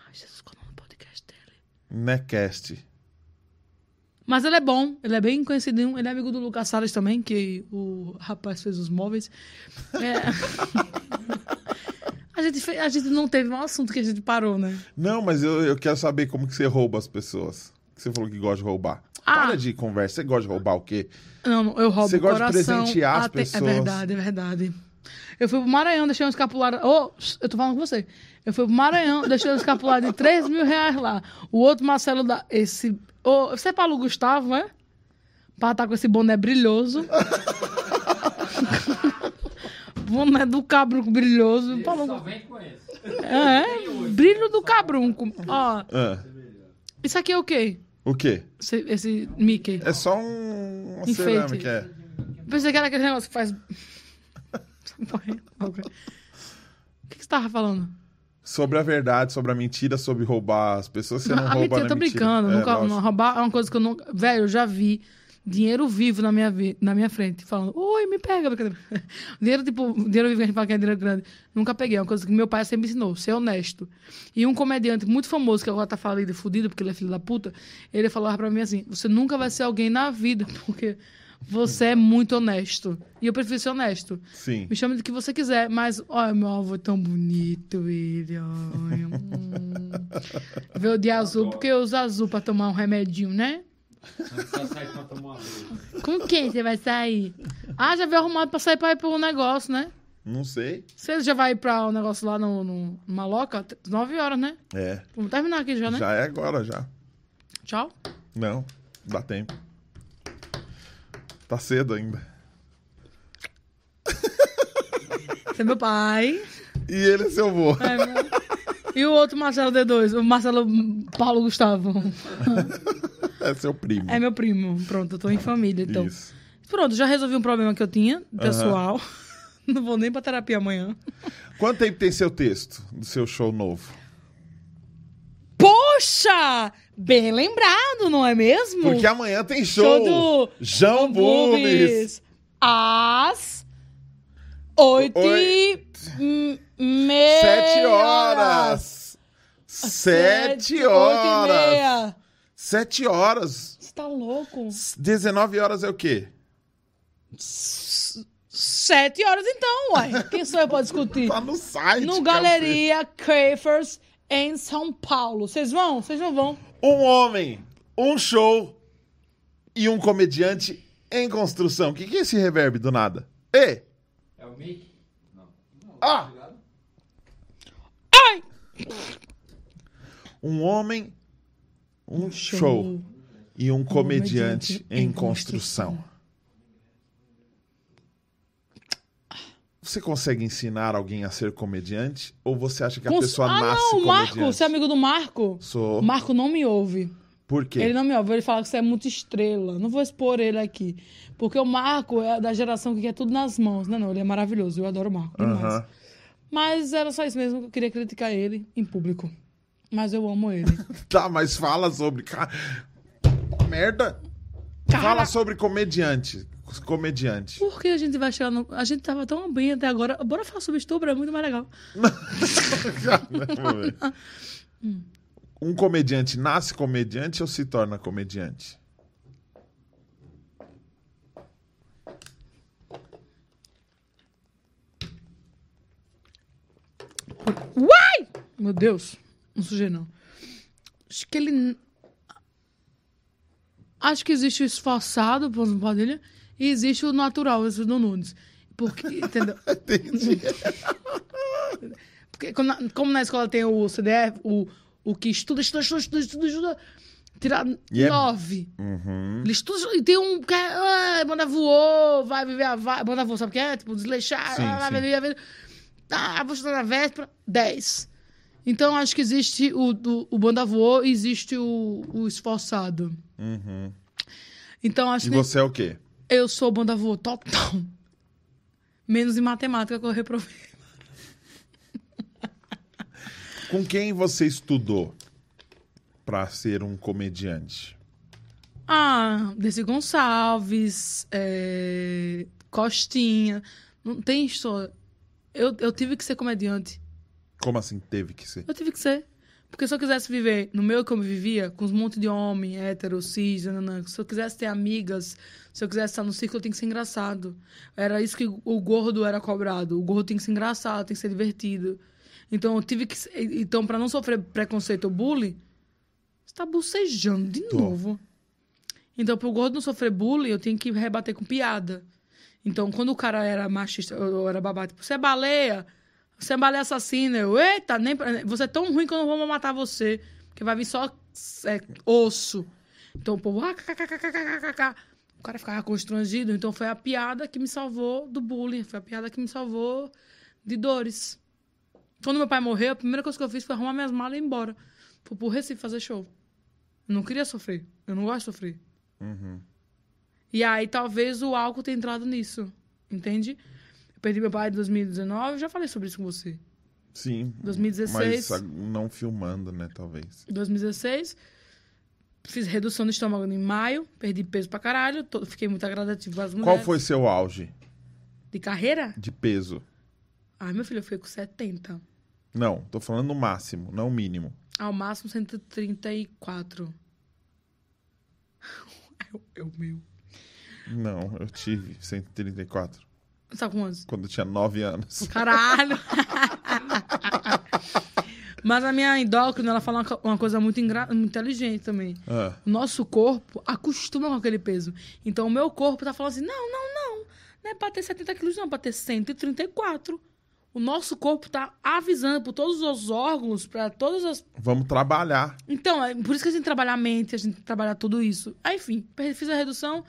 Speaker 1: Ai, Jesus, qual é o nome do podcast dele?
Speaker 2: Necast.
Speaker 1: Mas ele é bom. Ele é bem conhecidinho. Ele é amigo do Lucas Salles também, que o rapaz fez os móveis. É... gente, fe- a gente não teve um assunto que a gente parou, né?
Speaker 2: Não, mas eu, eu quero saber como que você rouba as pessoas. Você falou que gosta de roubar.
Speaker 1: Ah.
Speaker 2: Para de conversa. Você gosta de roubar o quê?
Speaker 1: Não, eu roubo
Speaker 2: Você gosta de presentear as
Speaker 1: até-
Speaker 2: pessoas.
Speaker 1: É verdade, é verdade. Eu fui pro Maranhão, deixei um escapulário. Ô, eu tô falando com você. Eu fui pro Maranhão, deixei um escapulário de 3 mil reais lá. O outro Marcelo da. Esse. Ô, você é Paulo Gustavo, é? Pra estar com esse boné brilhoso. boné do cabrunco brilhoso. Paulo...
Speaker 3: só vem com esse.
Speaker 1: É, brilho do cabrunco. Ó,
Speaker 2: Ah,
Speaker 1: isso aqui é o quê?
Speaker 2: o quê?
Speaker 1: Esse, esse Mickey.
Speaker 2: É só um, uma
Speaker 1: Enfeite.
Speaker 2: cerâmica. É.
Speaker 1: Pensei que era aquele negócio que faz. O que, que você tava falando?
Speaker 2: Sobre a verdade, sobre a mentira, sobre roubar as pessoas. Você não,
Speaker 1: a
Speaker 2: rouba
Speaker 1: mentira,
Speaker 2: na
Speaker 1: tô
Speaker 2: mentira.
Speaker 1: brincando.
Speaker 2: É,
Speaker 1: nunca, não, roubar é uma coisa que eu nunca. Velho, eu já vi dinheiro vivo na minha, vi- na minha frente, falando, oi, me pega. dinheiro, tipo, dinheiro vivo que a gente fala que é dinheiro grande. Nunca peguei. É uma coisa que meu pai sempre me ensinou, ser honesto. E um comediante muito famoso, que agora tá falando de fudido, porque ele é filho da puta, ele falava pra mim assim: você nunca vai ser alguém na vida, porque você é muito honesto. E eu prefiro ser honesto.
Speaker 2: Sim.
Speaker 1: Me chame do que você quiser, mas olha, meu avô é tão bonito, ele. Olha, hum. Veio de azul, porque eu uso azul pra tomar um remedinho, né?
Speaker 3: Não precisa sair pra tomar.
Speaker 1: Com quem você vai sair? Ah, já veio arrumado pra sair pra ir pro negócio, né?
Speaker 2: Não sei.
Speaker 1: Você já vai ir pra o negócio lá no, no Maloca? Nove horas, né?
Speaker 2: É.
Speaker 1: Vamos terminar aqui já, né?
Speaker 2: Já é agora, já.
Speaker 1: Tchau.
Speaker 2: Não, dá tempo. Tá cedo ainda.
Speaker 1: Você é meu pai.
Speaker 2: E ele é seu vô.
Speaker 1: É, meu- E o outro Marcelo D2, o Marcelo Paulo Gustavo.
Speaker 2: É seu primo.
Speaker 1: É meu primo. Pronto, eu tô em família, então.
Speaker 2: Isso.
Speaker 1: Pronto, já resolvi um problema que eu tinha, pessoal. Não vou nem pra terapia amanhã.
Speaker 2: Quanto tempo tem seu texto do seu show novo?
Speaker 1: Poxa! Bem lembrado, não é mesmo?
Speaker 2: Porque amanhã tem show.
Speaker 1: Show do
Speaker 2: João. Bubis.
Speaker 1: Às oito e meia.
Speaker 2: Sete horas. Sete horas. Sete horas.
Speaker 1: Você tá louco?
Speaker 2: 19 horas é o quê?
Speaker 1: Sete horas então, uai. Quem sou eu pra discutir?
Speaker 2: Tá no site.
Speaker 1: No. Galeria Crafers, em São Paulo. Vocês vão? Vocês não vão?
Speaker 2: Um homem, um show e um comediante em construção. O que, que é esse reverb do nada?
Speaker 3: É o Mickey? Não.
Speaker 2: Ah!
Speaker 1: Ai!
Speaker 2: Um homem, um show,
Speaker 1: show
Speaker 2: e um comediante,
Speaker 1: comediante
Speaker 2: em
Speaker 1: em
Speaker 2: construção. Você consegue ensinar alguém a ser comediante? Ou você acha que a
Speaker 1: Cons-
Speaker 2: pessoa
Speaker 1: ah,
Speaker 2: nasce
Speaker 1: não, o Marco,
Speaker 2: comediante?
Speaker 1: você é amigo do Marco?
Speaker 2: Sou.
Speaker 1: O Marco não me ouve.
Speaker 2: Por quê?
Speaker 1: Ele não me ouve, ele fala que você é muito estrela. Não vou expor ele aqui. Porque o Marco é da geração que quer tudo nas mãos. Não, não, ele é maravilhoso. Eu adoro o Marco. Demais. Mas era só isso mesmo que eu queria criticar ele em público. Mas eu amo ele.
Speaker 2: Tá, mas fala sobre. Merda!
Speaker 1: Cara-
Speaker 2: Fala sobre comediante. Comediante.
Speaker 1: Por que a gente vai chegar no. A gente tava tão bem até agora. Bora falar sobre estupro, é muito mais legal.
Speaker 2: Um comediante nasce comediante ou se torna comediante?
Speaker 1: Uai! Meu Deus. Não sujei, não. Acho que ele. Acho que existe o esforçado, por exemplo, Padilha, e existe o natural, esse do Nunes. Porque, entendeu?
Speaker 2: Entendi.
Speaker 1: Porque na- como na escola tem o CDF, o, o que estuda, estuda, estuda, estuda, estuda, estuda tirar
Speaker 2: é-
Speaker 1: nove.
Speaker 2: Uhum.
Speaker 1: Ele estuda, e tem um que é, ah, banda voou, vai viver a vai, banda voou, sabe o que é? Tipo, desleixar,
Speaker 2: Sim,
Speaker 1: vai, viver a vida. Ah, vou estudar na véspera, dez. Então, acho que existe o, o, o banda voou e existe o, o esforçado.
Speaker 2: Uhum.
Speaker 1: Então, acho
Speaker 2: E
Speaker 1: que
Speaker 2: você é o quê?
Speaker 1: Eu sou banda voou total. Menos em matemática que eu reprovei.
Speaker 2: Com quem você estudou pra ser um comediante?
Speaker 1: Ah, Desi Gonçalves, é, Costinha. Não tem história. Eu, eu tive que ser comediante.
Speaker 2: Como assim teve que ser?
Speaker 1: Eu tive que ser. Porque se eu quisesse viver no meio que eu vivia, com uns monte de homem, hétero, cis, nananã, se eu quisesse ter amigas, se eu quisesse estar no círculo, eu tenho que ser engraçado. Era isso que o gordo era cobrado. O gordo tem que ser engraçado, tem que ser divertido. Então eu tive que. Então, pra não sofrer preconceito ou bullying, você tá bocejando de
Speaker 2: Tô.
Speaker 1: novo. Então, pro gordo não sofrer bullying, eu tenho que rebater com piada. Então, quando o cara era machista, eu era babado, tipo, você é baleia, você é Sambalé assassina. Eu, eita, nem, você é tão ruim que eu não vou matar você. Porque vai vir só é, osso. Então o povo, ah. O cara ficava constrangido. Então foi a piada que me salvou do bullying. Foi a piada que me salvou de dores. Quando meu pai morreu, a primeira coisa que eu fiz foi arrumar minhas malas e ir embora. Fui pro Recife fazer show. Eu não queria sofrer. Eu não gosto de sofrer. Uhum. E aí talvez o álcool tenha entrado nisso. Entende? Eu perdi meu pai em 2019. Já falei sobre isso com você.
Speaker 2: Sim.
Speaker 1: 2016.
Speaker 2: Mas ah, não filmando, né, talvez.
Speaker 1: Em 2016. Fiz redução no estômago em maio. Perdi peso pra caralho. tô- fiquei muito agradativo às mulheres.
Speaker 2: Qual foi seu auge
Speaker 1: De carreira?
Speaker 2: de peso?
Speaker 1: Ai, meu filho, eu fui com 70.
Speaker 2: Não, tô falando no máximo, não o mínimo.
Speaker 1: Ao máximo 134. É o- é o meu.
Speaker 2: Não, eu tive 134
Speaker 1: Você tá com quantos?
Speaker 2: quando eu tinha 9 anos.
Speaker 1: Caralho! Mas a minha endócrina, ela fala uma co- uma coisa muito, ingra... muito inteligente também. O nosso corpo acostuma com aquele peso. Então, o meu corpo tá falando assim, não, não, não. Não é pra ter 70 quilos, não. É pra ter 134. O nosso corpo tá avisando por todos os órgãos, pra todas as
Speaker 2: vamos trabalhar.
Speaker 1: Então, é por isso que a gente trabalha a mente, a gente trabalha tudo isso. Aí, enfim, fiz a redução.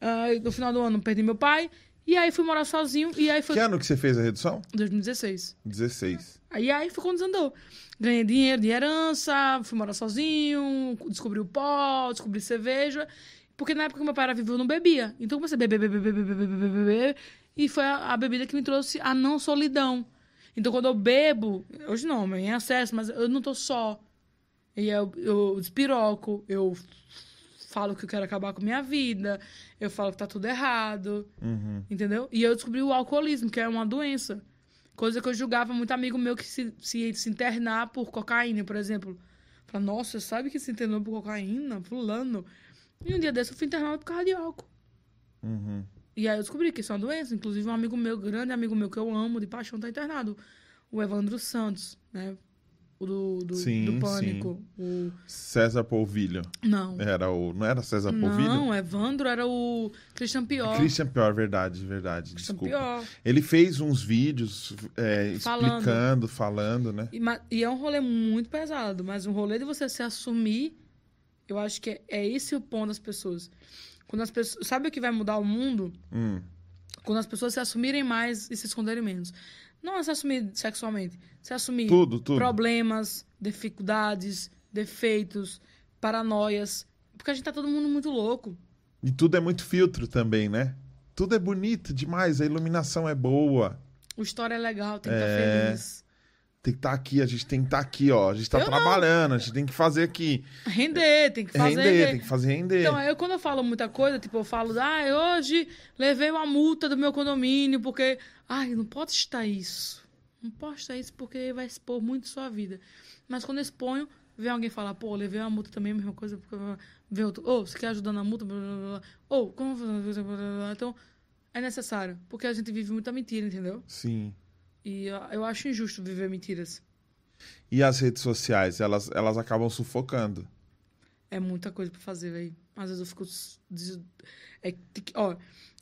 Speaker 1: ah, no final do ano, perdi meu pai. E aí, fui morar sozinho. E aí, foi
Speaker 2: Que ano que você fez a redução?
Speaker 1: 2016.
Speaker 2: 16.
Speaker 1: Aí, aí foi quando desandou. Ganhei dinheiro de herança, fui morar sozinho, descobri o pó, descobri cerveja. Porque na época que meu pai era vivo, eu não bebia. Então, eu comecei a beber, beber, beber, beber, beber, beber. E foi a, a bebida que me trouxe a não solidão. Então, quando eu bebo, hoje não, em acesso, mas eu não tô só. E eu, eu despiroco, eu falo que eu quero acabar com a minha vida, eu falo que tá tudo errado,
Speaker 2: Uhum.
Speaker 1: entendeu? E eu descobri o alcoolismo, que é uma doença. Coisa que eu julgava muito amigo meu que se, se, se internar por cocaína, por exemplo. Fala, nossa, sabe que se internou por cocaína? Fulano. E um dia desse eu fui internado por causa de álcool.
Speaker 2: Uhum.
Speaker 1: E aí eu descobri que isso é uma doença. Inclusive, um amigo meu, grande amigo meu que eu amo, de paixão, tá internado. O Evandro Santos, né? O do, do,
Speaker 2: Sim,
Speaker 1: do Pânico. O...
Speaker 2: César Polvilho.
Speaker 1: Não.
Speaker 2: Era o. Não era César Polvilho?
Speaker 1: Não, Evandro era o Christian Pior.
Speaker 2: Christian Pior, verdade, verdade.
Speaker 1: Christian
Speaker 2: Desculpa.
Speaker 1: Pior.
Speaker 2: Ele fez uns vídeos é,
Speaker 1: Falando.
Speaker 2: explicando, falando, né?
Speaker 1: E, e é um rolê muito pesado, mas um rolê de você se assumir, eu acho que é, é esse o ponto das pessoas. Quando as pessoas. Sabe o que vai mudar o mundo?
Speaker 2: Hum.
Speaker 1: Quando as pessoas se assumirem mais e se esconderem menos. Não é se assumir sexualmente, se assumir
Speaker 2: Tudo, tudo.
Speaker 1: problemas, dificuldades, defeitos, paranoias. Porque a gente tá todo mundo muito louco.
Speaker 2: E tudo é muito filtro também, né? Tudo é bonito demais, a iluminação é boa.
Speaker 1: O história é legal, tem que estar
Speaker 2: É.
Speaker 1: feliz.
Speaker 2: Tem que estar aqui, a gente tem que estar aqui, ó. A gente tá
Speaker 1: Eu não.
Speaker 2: trabalhando, a gente tem que fazer aqui.
Speaker 1: Render, tem que fazer.
Speaker 2: render, tem que fazer render.
Speaker 1: Então, eu quando eu falo muita coisa, tipo, eu falo, ah, hoje levei uma multa do meu condomínio, porque. Ai, não pode estar isso. Não pode estar isso porque vai expor muito sua vida. Mas quando eu exponho, vem alguém falar, pô, levei uma multa também, a mesma coisa, porque vem outro, ô, você quer ajudar na multa? Blá, blá, blá. Ou, como blá, blá. Então, é necessário. Porque a gente vive muita mentira, entendeu?
Speaker 2: Sim.
Speaker 1: E eu, acho injusto viver mentiras.
Speaker 2: E as redes sociais, elas, elas acabam sufocando.
Speaker 1: É muita coisa pra fazer, velho. Às vezes eu fico. É, ó,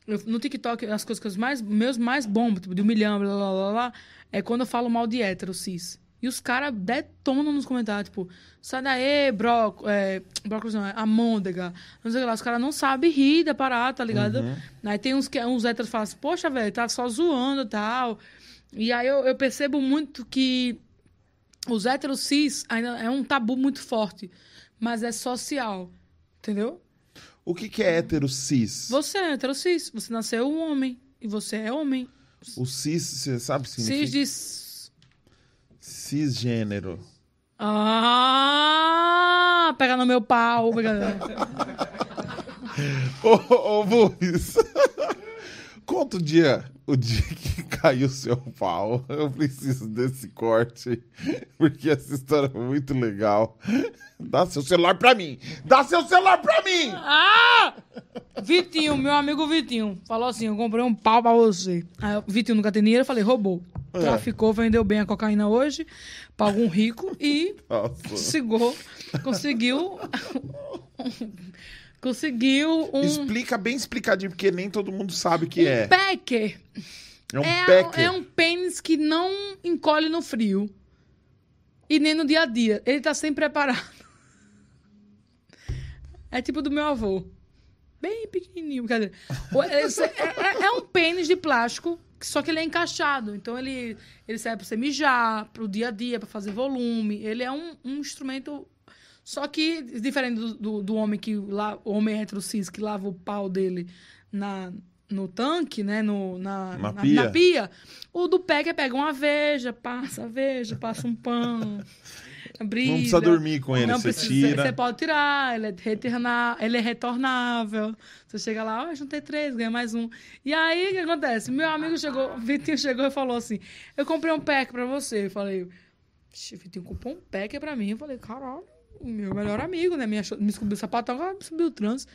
Speaker 1: eu- no TikTok, as coisas que mais, meus mais bombam, tipo, de um milhão, blá, blá, blá, blá, é quando eu falo mal de hétero, cis. E os caras detonam nos comentários, tipo, sai daí, bro, é, brócolis não, é amôndega. Não sei o que lá, os caras não sabem rir da parada, tá ligado? Aí tem uns, que, uns héteros que falam assim, poxa, velho, tá só zoando e tal. E aí eu, eu percebo muito que os héteros cis ainda é um tabu muito forte, mas é social, entendeu?
Speaker 2: O que, que é hétero cis?
Speaker 1: Você é hétero cis, você nasceu um homem e você é homem.
Speaker 2: O cis, você sabe o que significa?
Speaker 1: Cis diz...
Speaker 2: Cisgênero.
Speaker 1: Ah, pega no meu pau.
Speaker 2: Ô, ô, Vuvis. Conta o dia, o dia que caiu seu pau. Eu preciso desse corte, porque essa história é muito legal. Dá seu celular pra mim! Dá seu celular pra mim!
Speaker 1: Ah! Vitinho, meu amigo Vitinho, falou assim, eu comprei um pau pra você. Aí, Vitinho nunca tem dinheiro, eu falei, roubou. traficou, vendeu bem a cocaína hoje pra algum rico e
Speaker 2: Nossa.
Speaker 1: Chegou, conseguiu. conseguiu um.
Speaker 2: Explica bem explicadinho, porque nem todo mundo sabe o que é.
Speaker 1: Packer.
Speaker 2: É um
Speaker 1: É,
Speaker 2: packer.
Speaker 1: é um pênis que não encolhe no frio. E nem no dia a dia. Ele tá sempre preparado. É tipo do meu avô. Bem pequenininho, brincadeira. É, é- é um pênis de plástico, só que ele é encaixado. Então ele, ele serve pra você mijar, pro dia a dia, pra fazer volume. Ele é um, um instrumento. Só que, diferente do, do, do homem que lá, o homem hétero cis que lava o pau dele na, no tanque, né? No, na,
Speaker 2: Na pia.
Speaker 1: na pia, o do Pecker pega uma veja, passa a veja, passa um pano. Brida.
Speaker 2: Não precisa dormir com ele,
Speaker 1: Não
Speaker 2: você
Speaker 1: precisa,
Speaker 2: tira.
Speaker 1: Você pode tirar, ele é, retorna, ele é retornável. Você chega lá, ó, juntei três, ganha mais um. E aí, o que acontece? Meu amigo chegou, o Vitinho chegou e falou assim, eu comprei um pack pra você. Eu falei, "Ixi, o Vitinho comprou um pack pra mim. Eu falei, caralho, meu melhor amigo, né? Me, achou, me descobriu o sapatão, agora me subiu o trans.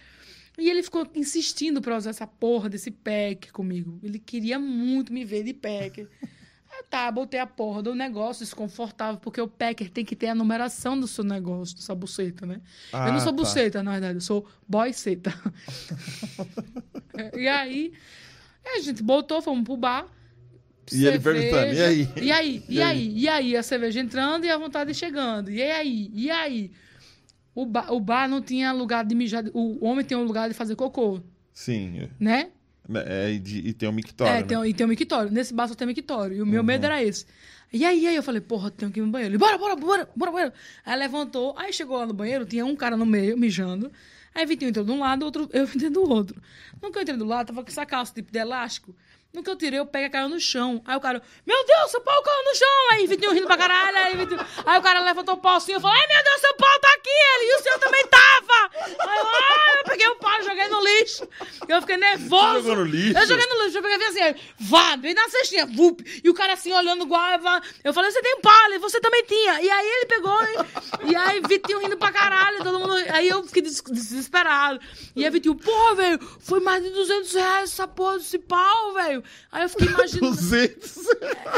Speaker 1: E ele ficou insistindo pra usar essa porra desse pack comigo. Ele queria muito me ver de pack. Aí tá, botei a porra do negócio desconfortável, porque o packer tem que ter a numeração do seu negócio, da sua buceta, né? eu
Speaker 2: Ah,
Speaker 1: não sou
Speaker 2: tá.
Speaker 1: buceta, na verdade, eu sou boyceta. e aí, a gente botou, fomos pro bar.
Speaker 2: E ele perguntando, "E aí?"
Speaker 1: E aí? E,
Speaker 2: E aí?
Speaker 1: aí? E aí? A cerveja entrando e a vontade chegando. E aí? E aí? O bar, o bar não tinha lugar de mijar. O homem tem um lugar de fazer cocô,
Speaker 2: Sim.
Speaker 1: né?
Speaker 2: É, e, de- e tem um mictório.
Speaker 1: É,
Speaker 2: né?
Speaker 1: tem, e tem um mictório. Nesse bar só tem mictório. E o meu medo era esse. E aí, aí eu falei, porra, tenho que ir no banheiro. Ele, bora, bora, bora, bora, bora. Aí levantou, aí chegou lá no banheiro, tinha um cara no meio, mijando. Aí Vitinho entrou de um lado, outro, eu entrei do outro. Que eu entrei do lado, tava com essa calça tipo de elástico. No que eu tirei, o pega caiu no chão. Aí o cara, meu Deus, seu pau caiu no chão. Aí Vitinho rindo pra caralho. Aí, Vitinho- aí o cara levantou o pau assim, eu falei, ai meu Deus, seu pau tá aqui. Ele, e o seu também tava. Aí eu, ai, eu peguei o pau, joguei no lixo. Eu fiquei nervoso.
Speaker 2: Você jogou no lixo?
Speaker 1: Eu joguei no lixo, eu peguei assim, vá, veio na cestinha, vup. E o cara assim, olhando igual, eu falei- eu você tem um pau, ele, você também tinha. E aí ele pegou, e, e aí Vitinho rindo pra caralho, todo mundo, aí eu fiquei des- desesperado. E aí Vitinho, porra, velho, foi mais de 200 reais essa porra desse pau, velho. Aí eu fiquei imaginando...
Speaker 2: 200.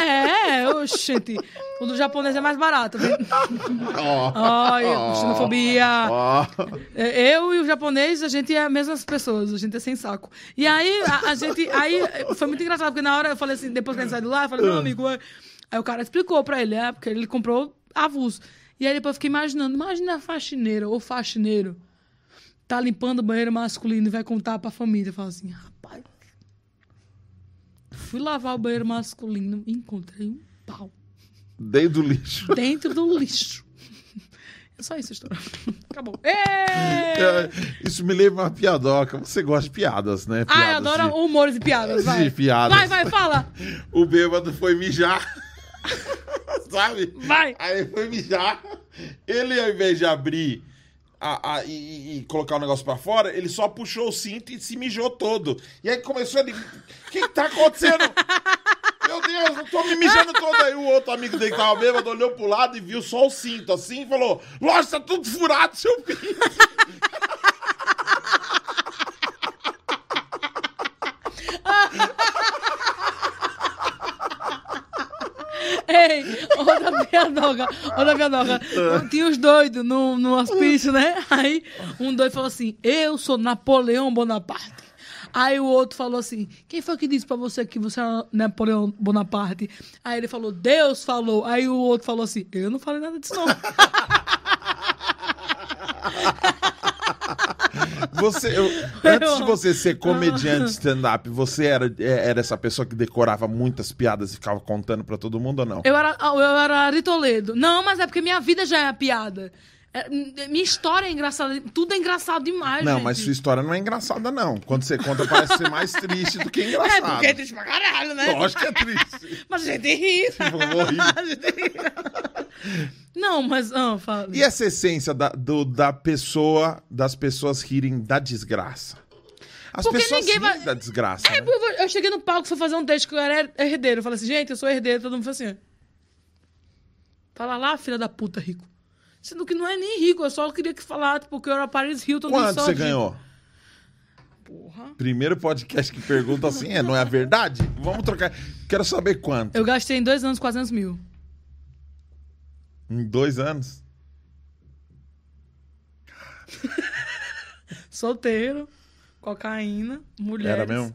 Speaker 1: É, oxente, o do japonês é mais barato. Ai, xenofobia.
Speaker 2: Ó.
Speaker 1: É, Eu e o japonês, a gente é as mesmas pessoas, a gente é sem saco. E aí, a, a gente. Aí foi muito engraçado, porque na hora eu falei assim, depois que a gente saiu de lá, eu falei, meu amigo. é- Aí o cara explicou pra ele, é, porque ele comprou avulso. E aí depois eu fiquei imaginando, imagina a faxineira ou faxineiro tá limpando o banheiro masculino e vai contar pra família. Fala assim, rapaz. Fui lavar o banheiro masculino e encontrei um pau
Speaker 2: Dentro do lixo.
Speaker 1: dentro do lixo. É só isso a história. Acabou.
Speaker 2: É, Isso me lembra uma piadoca. Você gosta de piadas, né?
Speaker 1: Ah, eu
Speaker 2: Piadas
Speaker 1: adoro
Speaker 2: de-
Speaker 1: humores e piadas, vai.
Speaker 2: de piadas.
Speaker 1: Vai, vai, fala.
Speaker 2: O bêbado foi mijar. Sabe?
Speaker 1: Vai.
Speaker 2: Aí foi mijar. Ele, ao invés de abrir a- a- e, e- colocar o negócio pra fora, ele só puxou o cinto e se mijou todo. E aí começou ele. O que, tá acontecendo? Meu Deus, eu tô me mijando todo. Aí o outro amigo dele que tava bêbado olhou pro lado e viu só o cinto assim e falou: Lógico, tá tudo furado, seu filho.
Speaker 1: Ei, outra piadoca, outra piadoca. Tinha os doidos no, no hospício, né? Aí um doido falou assim: Eu sou Napoleão Bonaparte. Aí o outro falou assim: Quem foi que disse pra você que você é Napoleão Bonaparte? Aí ele falou: Deus falou. Aí o outro falou assim: Eu não falei nada disso, não.
Speaker 2: Você, eu- antes de você ser comediante stand-up, você era, é, era essa pessoa que decorava muitas piadas e ficava contando pra todo mundo ou não?
Speaker 1: Eu era, eu era Ari Toledo. Não, mas é porque minha vida já é piada. É, minha história é engraçada. Tudo é engraçado demais,
Speaker 2: Não,
Speaker 1: gente.
Speaker 2: mas sua história não é engraçada, não. Quando você conta, parece ser mais triste do que
Speaker 1: É,
Speaker 2: engraçado.
Speaker 1: porque é triste pra caralho, né?
Speaker 2: Lógico que é triste.
Speaker 1: Mas a gente ri.
Speaker 2: rir.
Speaker 1: A gente ri. Não, mas... Ah, fala.
Speaker 2: E essa essência da, do- da pessoa, das pessoas rirem da desgraça? As
Speaker 1: Porque
Speaker 2: pessoas
Speaker 1: ninguém vai-
Speaker 2: da desgraça,
Speaker 1: Aí
Speaker 2: né?
Speaker 1: eu, eu cheguei no palco, fui fazer um texto que eu era herdeiro. Eu falei assim, gente, eu sou herdeiro. Todo mundo falou assim... Fala lá, filha da puta, rico. Sendo que não é nem rico, eu só queria que falasse porque eu era Paris Hilton.
Speaker 2: Quanto você ganhou?
Speaker 1: Porra.
Speaker 2: Primeiro podcast que pergunta assim, é, não é a verdade? Vamos trocar. Quero saber quanto.
Speaker 1: Eu gastei em dois anos 400 mil.
Speaker 2: Em dois anos?
Speaker 1: Solteiro, cocaína, mulheres.
Speaker 2: Era mesmo?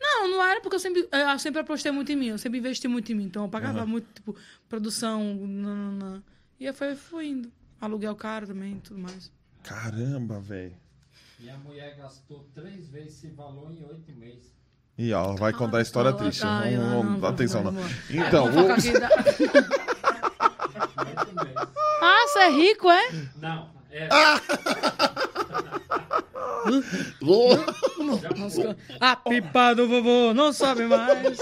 Speaker 1: Não, não era porque eu sempre, eu sempre apostei muito em mim, eu sempre investi muito em mim. Então eu pagava muito, tipo, produção, nanana. E aí foi, foi indo. Aluguel caro também e tudo mais.
Speaker 2: Caramba, velho.
Speaker 3: Minha mulher gastou três vezes esse valor em oito meses.
Speaker 2: E ó, vai contar a história
Speaker 1: Ah,
Speaker 2: triste.
Speaker 1: ai,
Speaker 2: Vamos-
Speaker 1: não,
Speaker 2: vamos-
Speaker 1: não,
Speaker 2: atenção, não. Então, o-.
Speaker 1: Ah, você é rico, é?
Speaker 3: Não, é.
Speaker 1: Nossa, a pipa do vovô não sobe mais.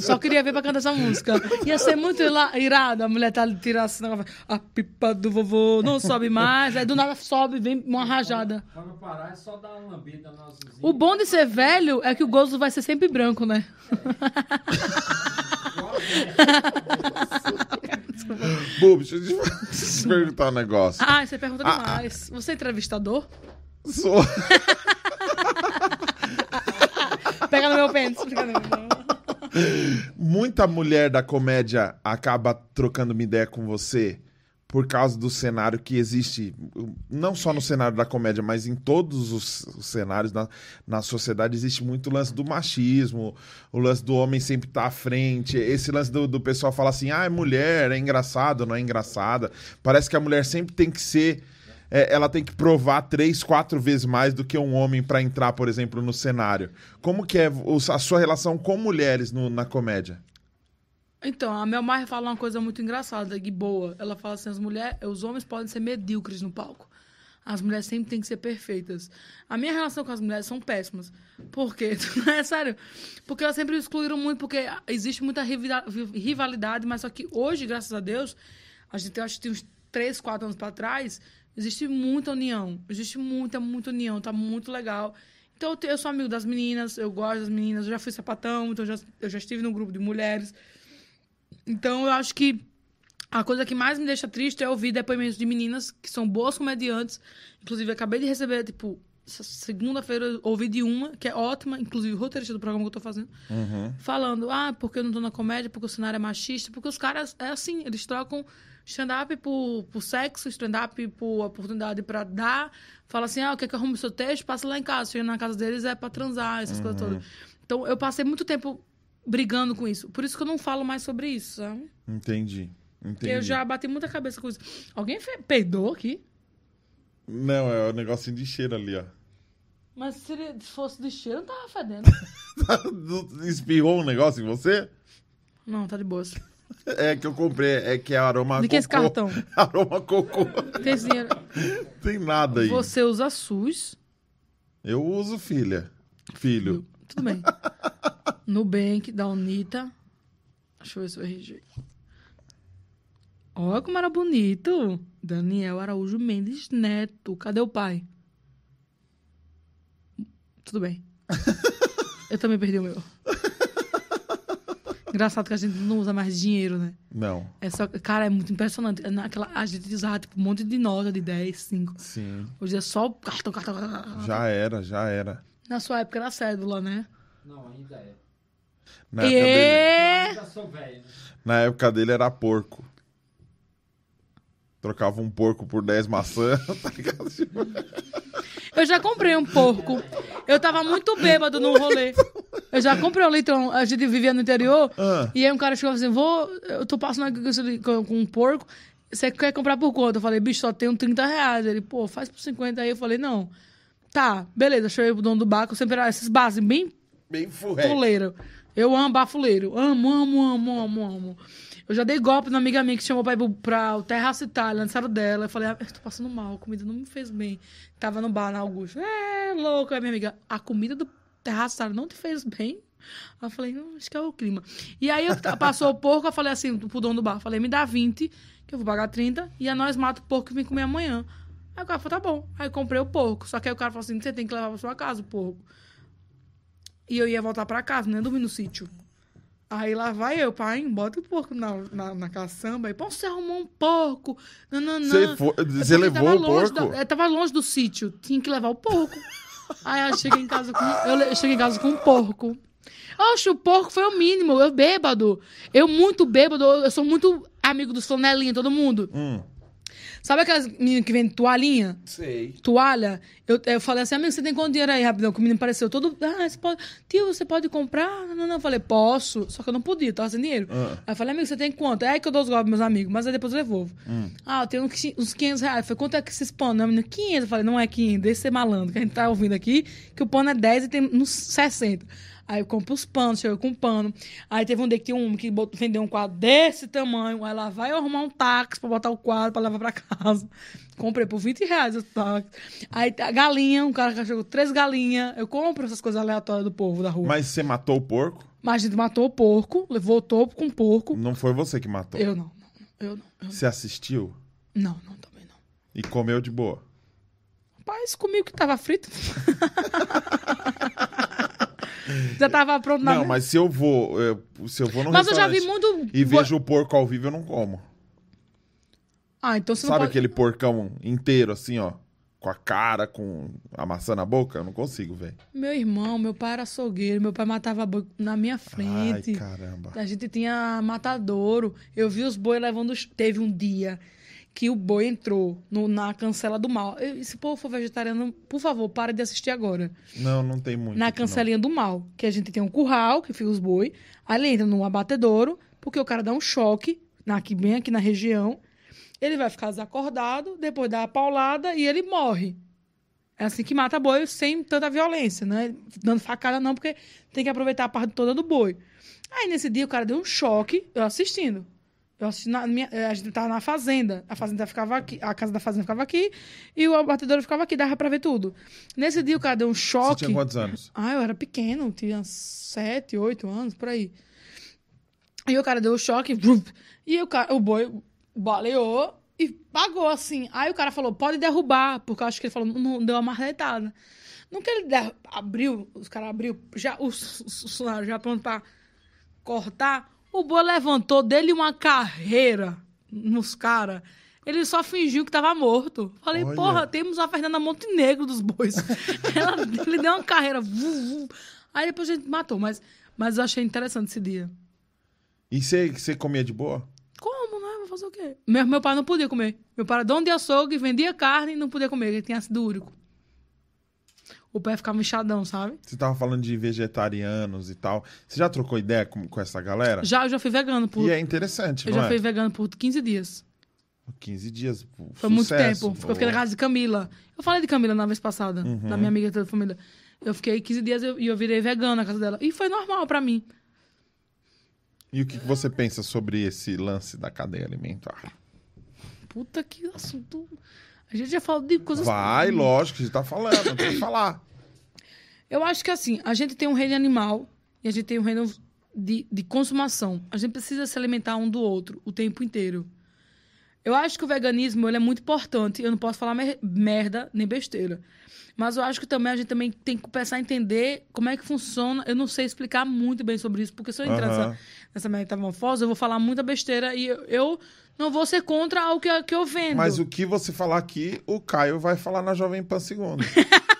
Speaker 1: Só queria ver pra cantar essa música. Ia ser muito irado. A mulher tá tirando assim, a pipa do vovô não sobe mais. Aí do nada sobe, vem uma rajada.
Speaker 3: Quando parar é só dar uma lambida.
Speaker 1: O bom de ser velho é que o gozo vai ser sempre branco, né?
Speaker 2: Bob, deixa eu te perguntar um negócio.
Speaker 1: Ah, você pergunta
Speaker 2: Ah,
Speaker 1: demais. Você é entrevistador?
Speaker 2: Sou-
Speaker 1: Pega no meu pênis.
Speaker 2: Muita mulher da comédia acaba trocando uma ideia com você por causa do cenário que existe, não só no cenário da comédia, mas em todos os, os cenários na, na sociedade, existe muito lance do machismo, o lance do homem sempre estar à frente, esse lance do, do pessoal falar assim, ah, é mulher, é engraçado, não é engraçada. Parece que a mulher sempre tem que ser é, ela tem que provar três, quatro vezes mais do que um homem pra entrar, por exemplo, no cenário. Como que é a sua relação com mulheres no- na comédia?
Speaker 1: Então, a Mel Maher fala uma coisa muito engraçada e boa. Ela fala assim: as mulheres, os homens podem ser medíocres no palco. As mulheres sempre têm que ser perfeitas. A minha relação com as mulheres são péssimas. Por quê? É sério. Porque elas sempre excluíram muito, porque existe muita rivalidade, mas só que hoje, graças a Deus, a gente acho que tem uns 3, 4 anos para trás, existe muita união. Existe muita, muita união. Tá muito legal. Então, eu sou amigo das meninas, eu gosto das meninas, eu já fui sapatão, então eu já, eu já estive num grupo de mulheres. Então, eu acho que a coisa que mais me deixa triste é ouvir depoimentos de meninas que são boas comediantes. Inclusive, acabei de receber, tipo, segunda-feira ouvi de uma, que é ótima, inclusive o roteirista do programa que eu tô fazendo, falando, ah, porque eu não tô na comédia, porque o cenário é machista, porque os caras, é assim, eles trocam stand-up por, por sexo, stand-up por oportunidade pra dar. Fala assim, ah, o que é que eu arrumo seu texto? Passa lá em casa. Chega na casa deles é pra transar, essas coisas todas. Então, eu passei muito tempo brigando com isso. Por isso que eu não falo mais sobre isso, sabe?
Speaker 2: Entendi. Entendi.
Speaker 1: Eu já bati muita cabeça com isso. Alguém peidou aqui?
Speaker 2: Não, é o negocinho de cheiro ali, ó.
Speaker 1: Mas se fosse de cheiro, não tava fedendo.
Speaker 2: Espirrou um negócio em você?
Speaker 1: não, tá de boas.
Speaker 2: É que eu comprei, é que é aroma
Speaker 1: De que esse
Speaker 2: cocô.
Speaker 1: cartão?
Speaker 2: Aroma cocô.
Speaker 1: Tem esse dinheiro.
Speaker 2: Tem nada aí.
Speaker 1: Você usa SUS.
Speaker 2: Eu uso filha. Filho.
Speaker 1: Tudo bem. Nubank, da Unita. Deixa eu ver se eu RG. Olha como era bonito. Daniel Araújo Mendes Neto. Cadê o pai? Tudo bem. Eu também perdi o meu. Engraçado que a gente não usa mais dinheiro, né?
Speaker 2: Não.
Speaker 1: É só, cara, é muito impressionante. Naquela, a gente usava tipo, um monte de nota de 10, 5.
Speaker 2: Sim.
Speaker 1: Hoje é só cartão, cartão, cartão.
Speaker 2: Já era, já era.
Speaker 1: Na sua época era cédula, né?
Speaker 3: Não, ainda é.
Speaker 2: Na época, dele,
Speaker 3: Eu
Speaker 1: E...
Speaker 3: velho. né?
Speaker 2: na época dele era porco. Trocava um porco por 10 maçãs, tá ligado? Tipo,
Speaker 1: Eu já comprei um porco. Eu tava muito bêbado no rolê. Eu já comprei um litrão. A gente vivia no interior.
Speaker 2: Ah.
Speaker 1: E aí um cara chegou assim: vou. Eu tô passando aqui com, um porco. Você quer comprar por quanto? Eu falei, bicho, só tenho 30 reais. Ele, pô, faz por 50 aí. Eu falei, não. Tá, beleza. Chamei pro dono do bar, que eu sempre era esses bases bem
Speaker 2: bem furré.
Speaker 1: fuleiro. Eu amo bafuleiro. Amo, amo, amo, amo, amo. Eu já dei golpe na amiga minha que chamou pra ir pra o Terraço Itália, aniversário dela. Eu falei, ah, eu tô passando mal, a comida não me fez bem. Tava no bar na Augusto. É, louco. Aí minha amiga, a comida do Terraço Itália não te fez bem? Aí eu falei, hum, acho que é o clima. E aí passou o porco, eu falei assim pro dono do bar, falei, me dá 20, que eu vou pagar 30, e a nós mata o porco e vem comer amanhã. Aí o cara falou, tá bom. Aí eu comprei o porco. Só que aí o cara falou assim, você tem que levar pra sua casa o porco. E eu ia voltar pra casa, não ia dormir no sítio. Aí lá vai eu, pai, bota o porco na, na, na caçamba. Aí, pô, você arrumou um porco. Não, não, não.
Speaker 2: Você levou o porco?
Speaker 1: da- é, tava longe do sítio. Tinha que levar o porco. Aí eu cheguei em casa com. Eu eu cheguei em casa com um porco. Oxe, o porco foi o mínimo. Eu bêbado. Eu muito bêbado. Eu sou muito amigo dos flanelinhos, todo mundo.
Speaker 2: Hum,
Speaker 1: Sabe aquelas meninas que vendem toalhinha?
Speaker 2: sei.
Speaker 1: Toalha? Eu, eu falei assim, amigo, você tem quanto dinheiro aí, rapidão? Que o menino pareceu todo. Ah, você pode. Tio, você pode comprar? Não, não, não. Eu falei, posso. Só que eu não podia, tava sem dinheiro.
Speaker 2: Ah.
Speaker 1: Aí eu falei, amigo, você tem quanto? É aí que eu dou os golpes meus amigos, mas aí depois eu devolvo. Ah, eu tenho uns qui- uns 500 reais. Eu falei, quanto é que esses panos? Não, menino, 500. Eu falei, não é 500, deixa ser malandro, que a gente tá ouvindo aqui, que o pano é 10 e tem uns 60. Aí eu compro os panos, chego com pano. Aí teve um dia que tinha um que botou- vendeu um quadro desse tamanho. Aí lá vai arrumar um táxi pra botar o quadro pra levar pra casa. Comprei por 20 reais o táxi. Aí a galinha, um cara que chegou três galinhas. Eu compro essas coisas aleatórias do povo da rua. Mas,
Speaker 2: Mas você matou o porco?
Speaker 1: a gente matou o porco, levou o topo com o porco.
Speaker 2: Não foi você que matou.
Speaker 1: Eu não, não. Eu não. Eu
Speaker 2: Você assistiu
Speaker 1: não, não, também não.
Speaker 2: e comeu de boa.
Speaker 1: Rapaz, comigo que tava frito. Já tava pronto na
Speaker 2: Não, mas se eu vou, eu- se eu vou no
Speaker 1: Mas eu já vi
Speaker 2: restaurante
Speaker 1: muito.
Speaker 2: e vejo o porco ao vivo, eu não como.
Speaker 1: Ah, então você não
Speaker 2: Sabe
Speaker 1: pode...
Speaker 2: aquele porcão inteiro, assim, ó? Com a cara, com a maçã na boca? Eu não consigo ver.
Speaker 1: Meu irmão, meu pai era açougueiro, meu pai matava boi na minha
Speaker 2: Ai,
Speaker 1: frente.
Speaker 2: caramba.
Speaker 1: A gente tinha matadouro. Eu vi os bois levando. os- Teve um dia que o boi entrou no- na cancela do mal. Eu- se o povo for vegetariano, por favor, para de assistir agora.
Speaker 2: Não, não tem muito.
Speaker 1: na
Speaker 2: aqui, não.
Speaker 1: cancelinha do mal. Que a gente tem um curral que fica os boi. Aí ele entra no abatedouro, porque o cara dá um choque, na- aqui, bem aqui na região. Ele vai ficar desacordado, depois dá a paulada e ele morre. É assim que mata boi sem tanta violência, né? Dando facada não, porque tem que aproveitar a parte toda do boi. Aí nesse dia o cara deu um choque, eu assistindo. Eu assisti na minha, eh, a gente tava na fazenda. A fazenda ficava aqui, a casa da fazenda ficava aqui e o abatedouro ficava aqui, dava pra ver tudo. Nesse dia o cara deu um
Speaker 2: Você
Speaker 1: choque.
Speaker 2: tinha quantos anos?
Speaker 1: Ah, eu era pequeno, tinha sete, oito anos, por aí. E o cara deu o choque, e o, cara, o boi baleou e pagou assim. Aí o cara falou, pode derrubar, porque eu acho que ele falou, não deu uma marretada. No que ele der- abriu, os caras abriu, já, os, os funcionários já pronto pra cortar, o boi levantou dele uma carreira nos caras. Ele só fingiu que tava morto. Falei,
Speaker 2: Olha.
Speaker 1: porra, temos a Fernanda Montenegro dos bois. Ela, ele deu uma carreira. vu, vu. Aí depois a gente matou, mas, mas eu achei interessante esse dia.
Speaker 2: E você, você comia de boa?
Speaker 1: Como, né? Vou fazer o quê? Meu, meu pai não podia comer. Meu pai era dono de açougue, vendia carne e não podia comer, ele tinha ácido úrico. O pé ficava inchadão, sabe?
Speaker 2: Você tava falando de vegetarianos e tal. Você já trocou ideia com, com essa galera?
Speaker 1: Já, eu já fui vegano por.
Speaker 2: E é interessante,
Speaker 1: eu já
Speaker 2: é?
Speaker 1: fui vegano por 15 dias.
Speaker 2: 15 dias.
Speaker 1: Foi muito
Speaker 2: sucesso.
Speaker 1: tempo. Porque eu fiquei na casa de Camila. Eu falei de Camila na vez passada,
Speaker 2: Uhum.
Speaker 1: da minha amiga da família. Eu fiquei 15 dias e eu, eu virei vegana na casa dela. E foi normal pra mim.
Speaker 2: E o que, que você pensa sobre esse lance da cadeia alimentar?
Speaker 1: Puta que assunto. A gente já falou de coisas.
Speaker 2: Vai, lógico, a gente tá falando, tem que falar.
Speaker 1: Eu acho que assim, a gente tem um reino animal e a gente tem um reino de, de consumação. A gente precisa se alimentar um do outro o tempo inteiro. Eu acho que o veganismo ele é muito importante. Eu não posso falar mer- merda nem besteira. Mas eu acho que também a gente também tem que começar a entender como é que funciona. Eu não sei explicar muito bem sobre isso, porque se eu entrar
Speaker 2: Aham.
Speaker 1: nessa, nessa metamorfose, eu vou falar muita besteira e eu, eu não vou ser contra o que, que eu vendo.
Speaker 2: Mas o que você falar aqui, o Caio vai falar na Jovem Pan Segundo.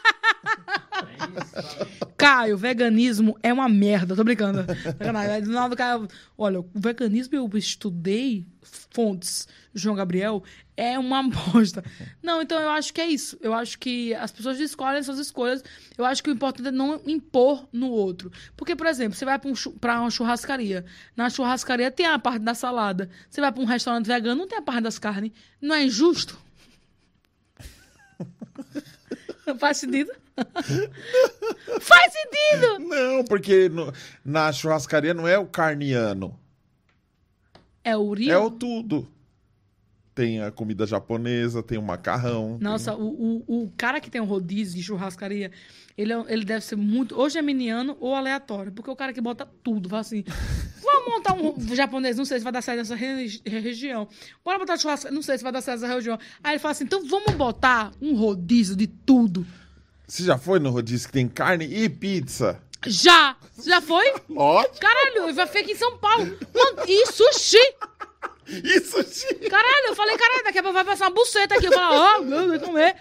Speaker 1: Caio, veganismo é uma merda. Tô brincando. Do nada Caio, olha, o veganismo eu estudei fontes, João Gabriel, é uma bosta. Não, então eu acho que é isso. Eu acho que as pessoas escolhem suas escolhas. Eu acho que o importante é não impor no outro. Porque, por exemplo, você vai pra uma churrascaria. Na churrascaria tem a parte da salada. Você vai pra um restaurante vegano, não tem a parte das carnes. Não é injusto? Não faz sentido? faz sentido!
Speaker 2: não, porque no- na churrascaria não é o carniano,
Speaker 1: É o Uri?
Speaker 2: é o tudo. Tem a comida japonesa, tem o macarrão.
Speaker 1: Nossa, o, o, o cara que tem um rodízio de churrascaria, ele, é- ele deve ser muito ou geminiano ou aleatório. Porque o cara que bota tudo, fala assim: vamos montar um japonês, não sei se vai dar certo nessa re- região. Bora botar churrasco, não sei se vai dar certo nessa região. Aí ele fala assim: então vamos botar um rodízio de tudo.
Speaker 2: Você já foi no rodízio que tem carne e pizza?
Speaker 1: Já! Você já foi?
Speaker 2: Lógico.
Speaker 1: Caralho, vai ficar aqui em São Paulo. Mano, e sushi!
Speaker 2: Isso sim.
Speaker 1: Caralho, eu falei, caralho, daqui a pouco vai passar uma buceta aqui. Eu falo, ó, oh, vai comer.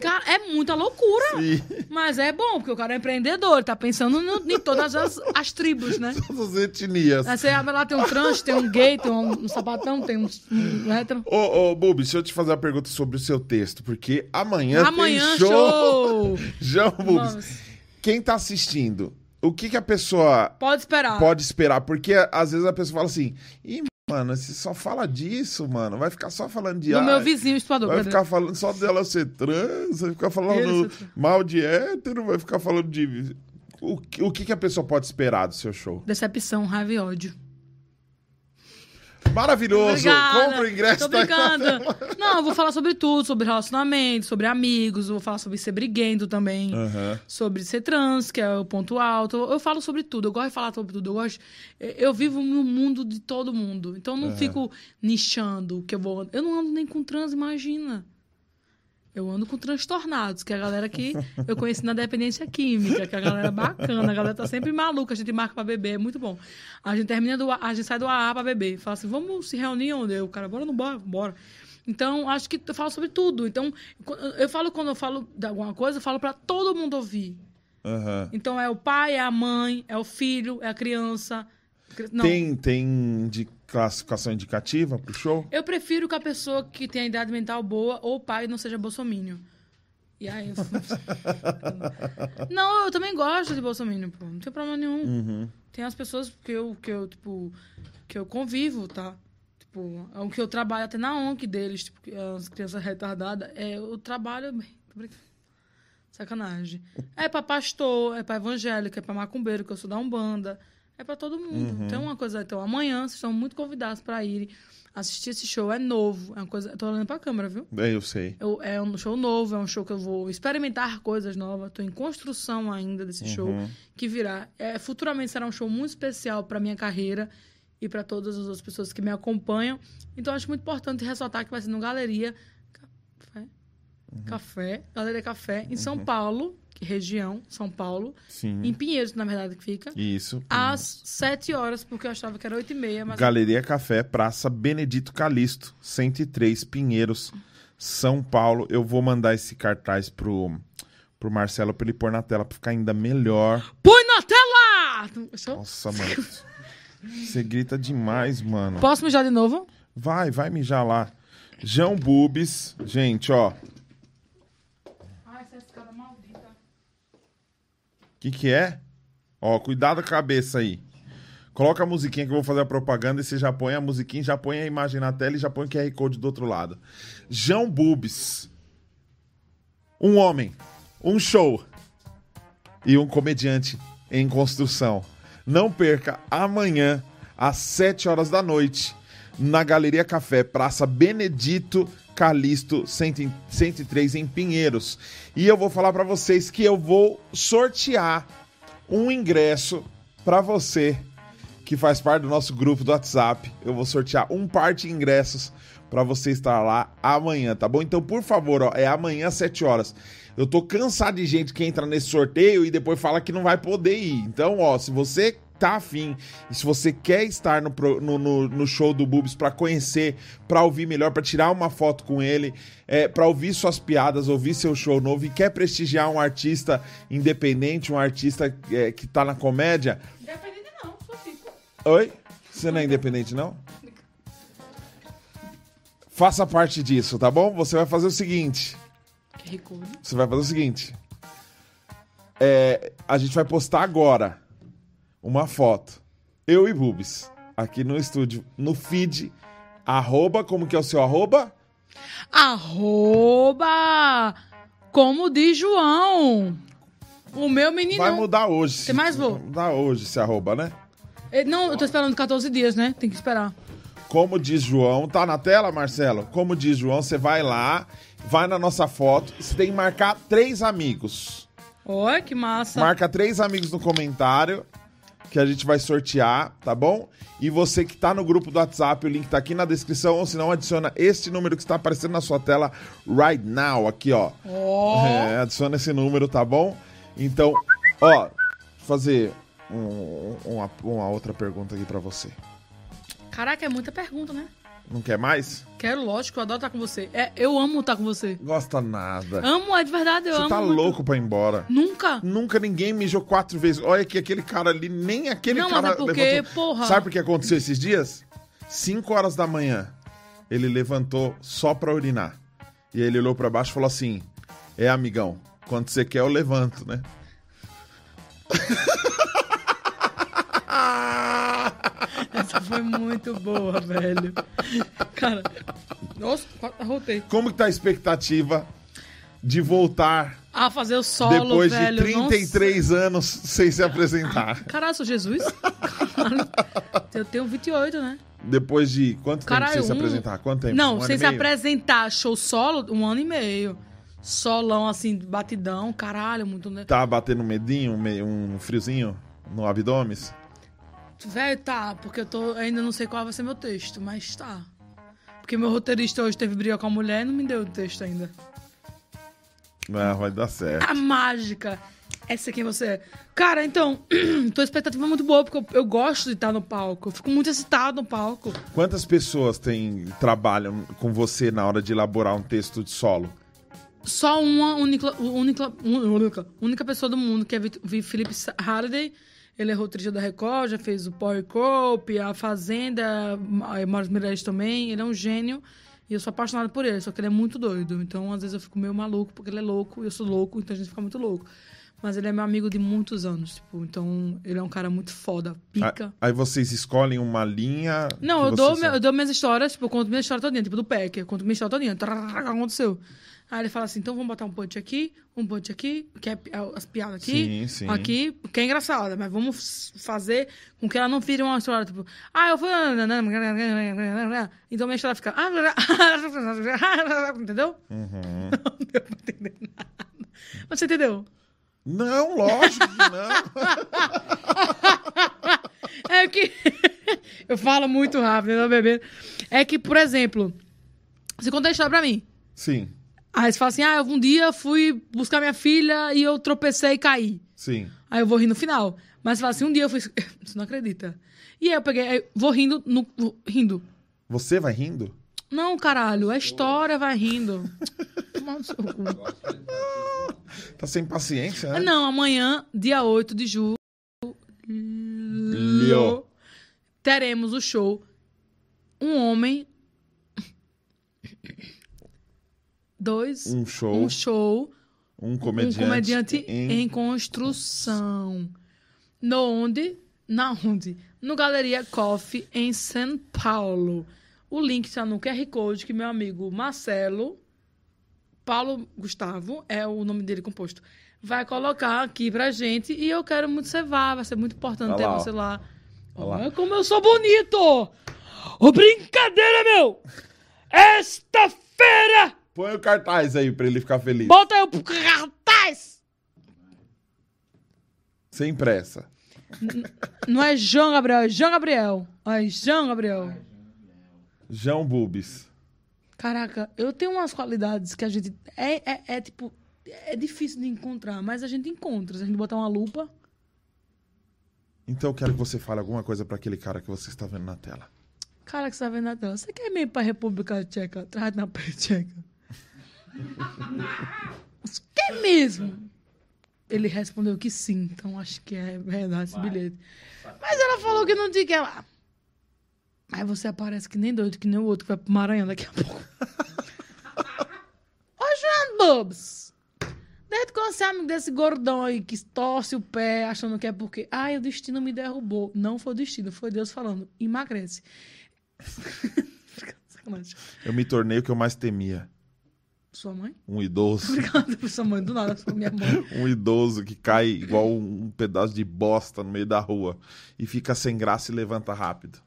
Speaker 1: Cara, é muita loucura.
Speaker 2: Sim.
Speaker 1: Mas é bom, porque o cara é empreendedor, tá pensando no- em todas as, as tribos, né?
Speaker 2: Todas as etnias.
Speaker 1: Aí você abre lá, tem um trans, tem um gay, tem um, um sapatão, tem um, um hétero.
Speaker 2: Ô, ô, Bubi, deixa eu te fazer uma pergunta sobre o seu texto, porque amanhã,
Speaker 1: Amanhã,
Speaker 2: tem show.
Speaker 1: show!
Speaker 2: João Bubis, quem tá assistindo, o que que a pessoa
Speaker 1: Pode esperar.
Speaker 2: pode esperar? Porque às vezes a pessoa fala assim, mano, você só fala disso, mano, vai ficar só falando de...
Speaker 1: Do meu
Speaker 2: ai,
Speaker 1: vizinho, estudador.
Speaker 2: Vai ficar falando só dela ser trans, vai ficar falando mal de hétero, vai ficar falando de... O, o que que a pessoa pode esperar do seu show?
Speaker 1: Decepção, raiva e ódio.
Speaker 2: Maravilhoso!
Speaker 1: Obrigada.
Speaker 2: Compra o ingresso.
Speaker 1: Tô
Speaker 2: tá
Speaker 1: brincando. Não, eu vou falar sobre tudo, sobre relacionamento, sobre amigos, vou falar sobre ser briguento também.
Speaker 2: Aham.
Speaker 1: Sobre ser trans, que é o ponto alto. Eu falo sobre tudo, eu gosto de falar sobre tudo. Eu gosto. Eu vivo no mundo de todo mundo. Então eu não fico nichando o que eu vou. Eu não ando nem com trans, imagina. Eu ando com transtornados, que é a galera que eu conheci na dependência química, que é a galera bacana, a galera tá sempre maluca, a gente marca pra beber, é muito bom. A gente termina do A- gente sai do AA pra beber, fala assim, vamos se reunir onde? Eu, cara, bora não bora, bora. Então, acho que eu falo sobre tudo. Então, eu falo quando eu falo de alguma coisa, eu falo pra todo mundo ouvir.
Speaker 2: Aham.
Speaker 1: Então é o pai, é a mãe, é o filho, é a criança. Não.
Speaker 2: Tem, tem de classificação indicativa pro show?
Speaker 1: Eu prefiro que a pessoa que tem a idade mental boa ou o pai não seja bolsomínio. E aí. eu- não, eu também gosto de bolsomínio, pô. Não tem problema nenhum.
Speaker 2: Uhum.
Speaker 1: Tem as pessoas que eu, que eu, tipo, que eu convivo, tá? Tipo, é o que eu trabalho até na ONG deles, tipo, que as crianças retardadas. É, eu trabalho. bem, tô brincando. Sacanagem. É pra pastor, é pra evangélico, é pra macumbeiro, que eu sou da Umbanda. É pra todo mundo. Tem uma coisa. Então, amanhã vocês estão muito convidados pra irem assistir esse show. É novo. É uma coisa. Eu tô olhando pra câmera, viu?
Speaker 2: É, eu sei.
Speaker 1: Eu- é um show novo, é um show que eu vou experimentar coisas novas. Estou em construção ainda desse show que virá. É, futuramente será um show muito especial para minha carreira e para todas as outras pessoas que me acompanham. Então acho muito importante ressaltar que vai ser no Galeria Café, Café, Galeria Café em São Paulo, que região São Paulo,
Speaker 2: Sim.
Speaker 1: em Pinheiros na verdade que fica,
Speaker 2: Isso.
Speaker 1: às 7 horas porque eu achava que era 8 e meia, mas
Speaker 2: Galeria Café, Praça Benedito Calixto, 103, Pinheiros, São Paulo. Eu vou mandar esse cartaz pro, pro Marcelo pra ele pôr na tela pra ficar ainda melhor.
Speaker 1: põe na tela.
Speaker 2: Nossa, mano. Você grita demais, mano.
Speaker 1: Posso mijar de novo?
Speaker 2: Vai, vai mijar lá. João Bubis. Gente, ó.
Speaker 1: Ai, essa escada maldita.
Speaker 2: O que que é? Ó, cuidado com a cabeça aí. Coloca a musiquinha que eu vou fazer a propaganda e você já põe a musiquinha, já põe a imagem na tela e já põe o QR Code do outro lado. João Bubis. Um homem, um show e um comediante em construção. Não perca amanhã, às 7 horas da noite, na Galeria Café, Praça Benedito Calixto 100 103, em Pinheiros. E eu vou falar pra vocês que eu vou sortear um ingresso pra você que faz parte do nosso grupo do WhatsApp. Eu vou sortear um par de ingressos pra você estar lá amanhã, tá bom? Então, por favor, ó, é amanhã às 7 horas. Eu tô cansado de gente que entra nesse sorteio e depois fala que não vai poder ir. Então, ó, se você tá afim e se você quer estar no, no, no- no show do Bubis pra conhecer, pra ouvir melhor, pra tirar uma foto com ele, é, para ouvir suas piadas, ouvir seu show novo e quer prestigiar um artista independente, um artista é, que tá na comédia,
Speaker 1: Independente não, só fico.
Speaker 2: Oi? Você não é independente, não? Faça parte disso, tá bom? Você vai fazer o seguinte.
Speaker 1: Que rico.
Speaker 2: Você vai fazer o seguinte. É, a gente vai postar agora uma foto. Eu e Bubis. Aqui no estúdio. No feed. Arroba. Como que é o seu arroba?
Speaker 1: Arroba! Como diz João. O meu menino.
Speaker 2: Vai mudar hoje.
Speaker 1: Tem mais?
Speaker 2: Vai mudar hoje esse arroba, né?
Speaker 1: Eh, Não, eu tô esperando 14 dias, né? Tem que esperar.
Speaker 2: Como diz João, tá na tela, Marcelo? Como diz João, você vai lá, vai na nossa foto, você tem que marcar três amigos.
Speaker 1: Olha que massa.
Speaker 2: Marca três amigos no comentário que a gente vai sortear, tá bom? E você que tá no grupo do WhatsApp, o link tá aqui na descrição, ou se não, adiciona este número que está aparecendo na sua tela right now, aqui, ó.
Speaker 1: Ó.
Speaker 2: É, adiciona esse número, tá bom? Então, ó, fazer um- uma, uma outra pergunta aqui pra você.
Speaker 1: Caraca, é muita pergunta, né?
Speaker 2: Não quer mais?
Speaker 1: Quero, lógico, eu adoro estar com você. É, eu amo estar com você.
Speaker 2: Gosta nada.
Speaker 1: Amo, é de verdade, eu
Speaker 2: Você
Speaker 1: amo.
Speaker 2: tá
Speaker 1: muito.
Speaker 2: louco pra ir embora.
Speaker 1: Nunca.
Speaker 2: Nunca ninguém mijou quatro vezes. Olha que aquele cara ali, nem aquele
Speaker 1: Não,
Speaker 2: cara
Speaker 1: é porque,
Speaker 2: levantou.
Speaker 1: porra.
Speaker 2: Sabe o que aconteceu esses dias? Cinco horas da manhã, ele levantou só pra urinar. E ele olhou pra baixo e falou assim: É, amigão, quando você quer eu levanto, né?
Speaker 1: Essa foi muito boa, velho. Cara, nossa, arrotei.
Speaker 2: Como que tá a expectativa de voltar
Speaker 1: Ah, fazer o solo,
Speaker 2: depois
Speaker 1: velho.
Speaker 2: de
Speaker 1: não
Speaker 2: 33 anos sem se apresentar?
Speaker 1: Caralho, sou Jesus? Caralho. Eu tenho 28, né?
Speaker 2: Depois de quanto tempo
Speaker 1: Caralho,
Speaker 2: sem se
Speaker 1: um-
Speaker 2: apresentar? Quanto tempo?
Speaker 1: Não,
Speaker 2: Um
Speaker 1: sem se
Speaker 2: meio?
Speaker 1: apresentar show solo, um ano e meio. Solão, assim, batidão, caralho, muito. né?
Speaker 2: Tá batendo um medinho, me- um friozinho no abdômen?
Speaker 1: Velho, tá, porque eu tô. Ainda não sei qual vai ser meu texto, mas tá. Porque meu roteirista hoje teve briga com a mulher e não me deu o texto ainda.
Speaker 2: Ah, vai dar certo.
Speaker 1: A mágica. Essa é quem você é. Cara, então, tua expectativa é muito boa, porque eu, eu gosto de estar no palco. Eu fico muito excitado no palco.
Speaker 2: Quantas pessoas têm, trabalham com você na hora de elaborar um texto de solo?
Speaker 1: Só uma única, única, única, única pessoa do mundo, que é Felipe Halliday. Ele é roteirista da Record, já fez o Power Coupe, A Fazenda, a Maurício Meirelles também. Ele é um gênio e eu sou apaixonada por ele, só que ele é muito doido. Então, às vezes, eu fico meio maluco, porque ele é louco e eu sou louco, então a gente fica muito louco. Mas ele é meu amigo de muitos anos, tipo, então ele é um cara muito foda, pica.
Speaker 2: Aí vocês escolhem uma linha.
Speaker 1: Não, eu dou, meu- eu dou minhas histórias, tipo, eu conto minha história todinha, tipo do Peck, eu conto minha história todinha. Trará, que aconteceu? Aí ele fala assim, então vamos botar um punch aqui, um punch aqui, que é é as piadas aqui,
Speaker 2: Sim, sim.
Speaker 1: aqui, que é engraçada, mas vamos fazer com que ela não vire uma história, tipo, ah, eu fui... Então minha história fica... Entendeu?
Speaker 2: Uhum.
Speaker 1: Não deu pra entender nada. Mas você entendeu?
Speaker 2: Não, lógico que não.
Speaker 1: É que. eu falo muito rápido, não bebê. É que, por exemplo, você conta a história pra mim.
Speaker 2: Sim,
Speaker 1: Aí você fala assim: ah, um dia fui buscar minha filha e eu tropecei e caí.
Speaker 2: sim.
Speaker 1: Aí eu vou rir no final. Mas você fala assim: um dia eu fui. Você não acredita. E aí eu peguei, aí vou rindo, no, rindo.
Speaker 2: Você vai rindo?
Speaker 1: Não, caralho, a história vai rindo.
Speaker 2: Tá sem paciência, né?
Speaker 1: Não, amanhã, dia 8 de julho,
Speaker 2: Lio.
Speaker 1: teremos o show Um Homem. Dois.
Speaker 2: Um show,
Speaker 1: Um show.
Speaker 2: um
Speaker 1: Um
Speaker 2: comediante,
Speaker 1: comediante
Speaker 2: em-
Speaker 1: em, construção. No onde? Na onde? No Galeria Coffee, em São Paulo. O link está no QR Code que meu amigo Marcelo, Paulo Gustavo, é o nome dele composto, vai colocar aqui pra gente. E eu quero muito que você vá, vai ser muito importante
Speaker 2: Olha
Speaker 1: ter
Speaker 2: lá,
Speaker 1: você lá.
Speaker 2: Olha.
Speaker 1: Olha como eu sou bonito! Ô, brincadeira, meu! Esta feira!
Speaker 2: Põe o cartaz aí pra ele ficar feliz.
Speaker 1: Bota aí o cartaz!
Speaker 2: Sem pressa.
Speaker 1: Não é João Gabriel, é João Gabriel. É João Gabriel.
Speaker 2: João Bubis.
Speaker 1: Caraca, eu tenho umas qualidades que a gente. É, é, é, tipo. É difícil de encontrar, mas a gente encontra. Se a gente botar uma lupa.
Speaker 2: Então eu quero que você fale alguma coisa pra aquele cara que você está vendo na tela.
Speaker 1: Cara, que você tá vendo na tela. Você quer ir pra República Tcheca? Traz na Tcheca. Você quer mesmo? Ele respondeu que sim, então acho que é verdade esse bilhete. Mas ela falou que não tinha que ir lá. Aí você aparece que nem doido, que nem o outro que vai pro Maranhão daqui a pouco. Ô, João Bobs! Desde quando você é amigo desse gordão aí que torce o pé achando que é porque. Ai, o destino me derrubou. Não foi o destino, foi Deus falando. Emagrece. Sacanagem.
Speaker 2: Eu me tornei o que eu mais temia.
Speaker 1: Sua mãe?
Speaker 2: Um idoso.
Speaker 1: Obrigada por sua mãe. Do nada, sua minha mãe.
Speaker 2: Um idoso que cai igual um pedaço de bosta no meio da rua e fica sem graça e levanta rápido.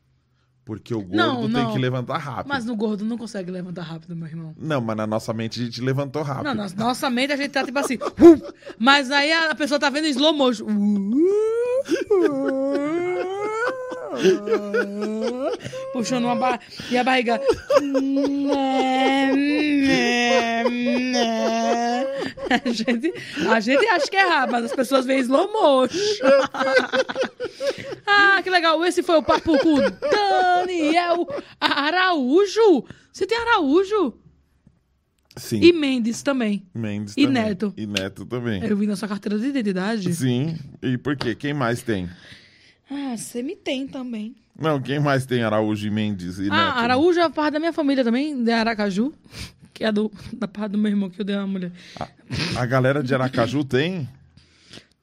Speaker 2: Porque o gordo
Speaker 1: Não,
Speaker 2: tem
Speaker 1: não.
Speaker 2: que levantar rápido.
Speaker 1: Mas no gordo não consegue levantar rápido, meu irmão.
Speaker 2: Não, mas na nossa mente a gente levantou rápido.
Speaker 1: Não, na nossa mente a gente tá tipo assim. mas aí a pessoa tá vendo em slow motion. Puxando uma barra. E a barriga. A gente, a gente acha que é rápido, mas as pessoas veem slow motion. ah, que legal. Esse foi o papo com o Daniel Araújo. Você tem Araújo?
Speaker 2: Sim.
Speaker 1: E Mendes também.
Speaker 2: Mendes
Speaker 1: e
Speaker 2: também.
Speaker 1: Neto.
Speaker 2: E Neto também.
Speaker 1: Eu vi na sua carteira de identidade.
Speaker 2: Sim. E por quê? Quem mais tem?
Speaker 1: Ah, você me tem também.
Speaker 2: Não, quem mais tem Araújo e Mendes e Neto?
Speaker 1: Ah, Araújo é parte da minha família também, de Aracaju. Que é do, da parte do meu irmão que eu dei uma mulher.
Speaker 2: A galera de Aracaju tem?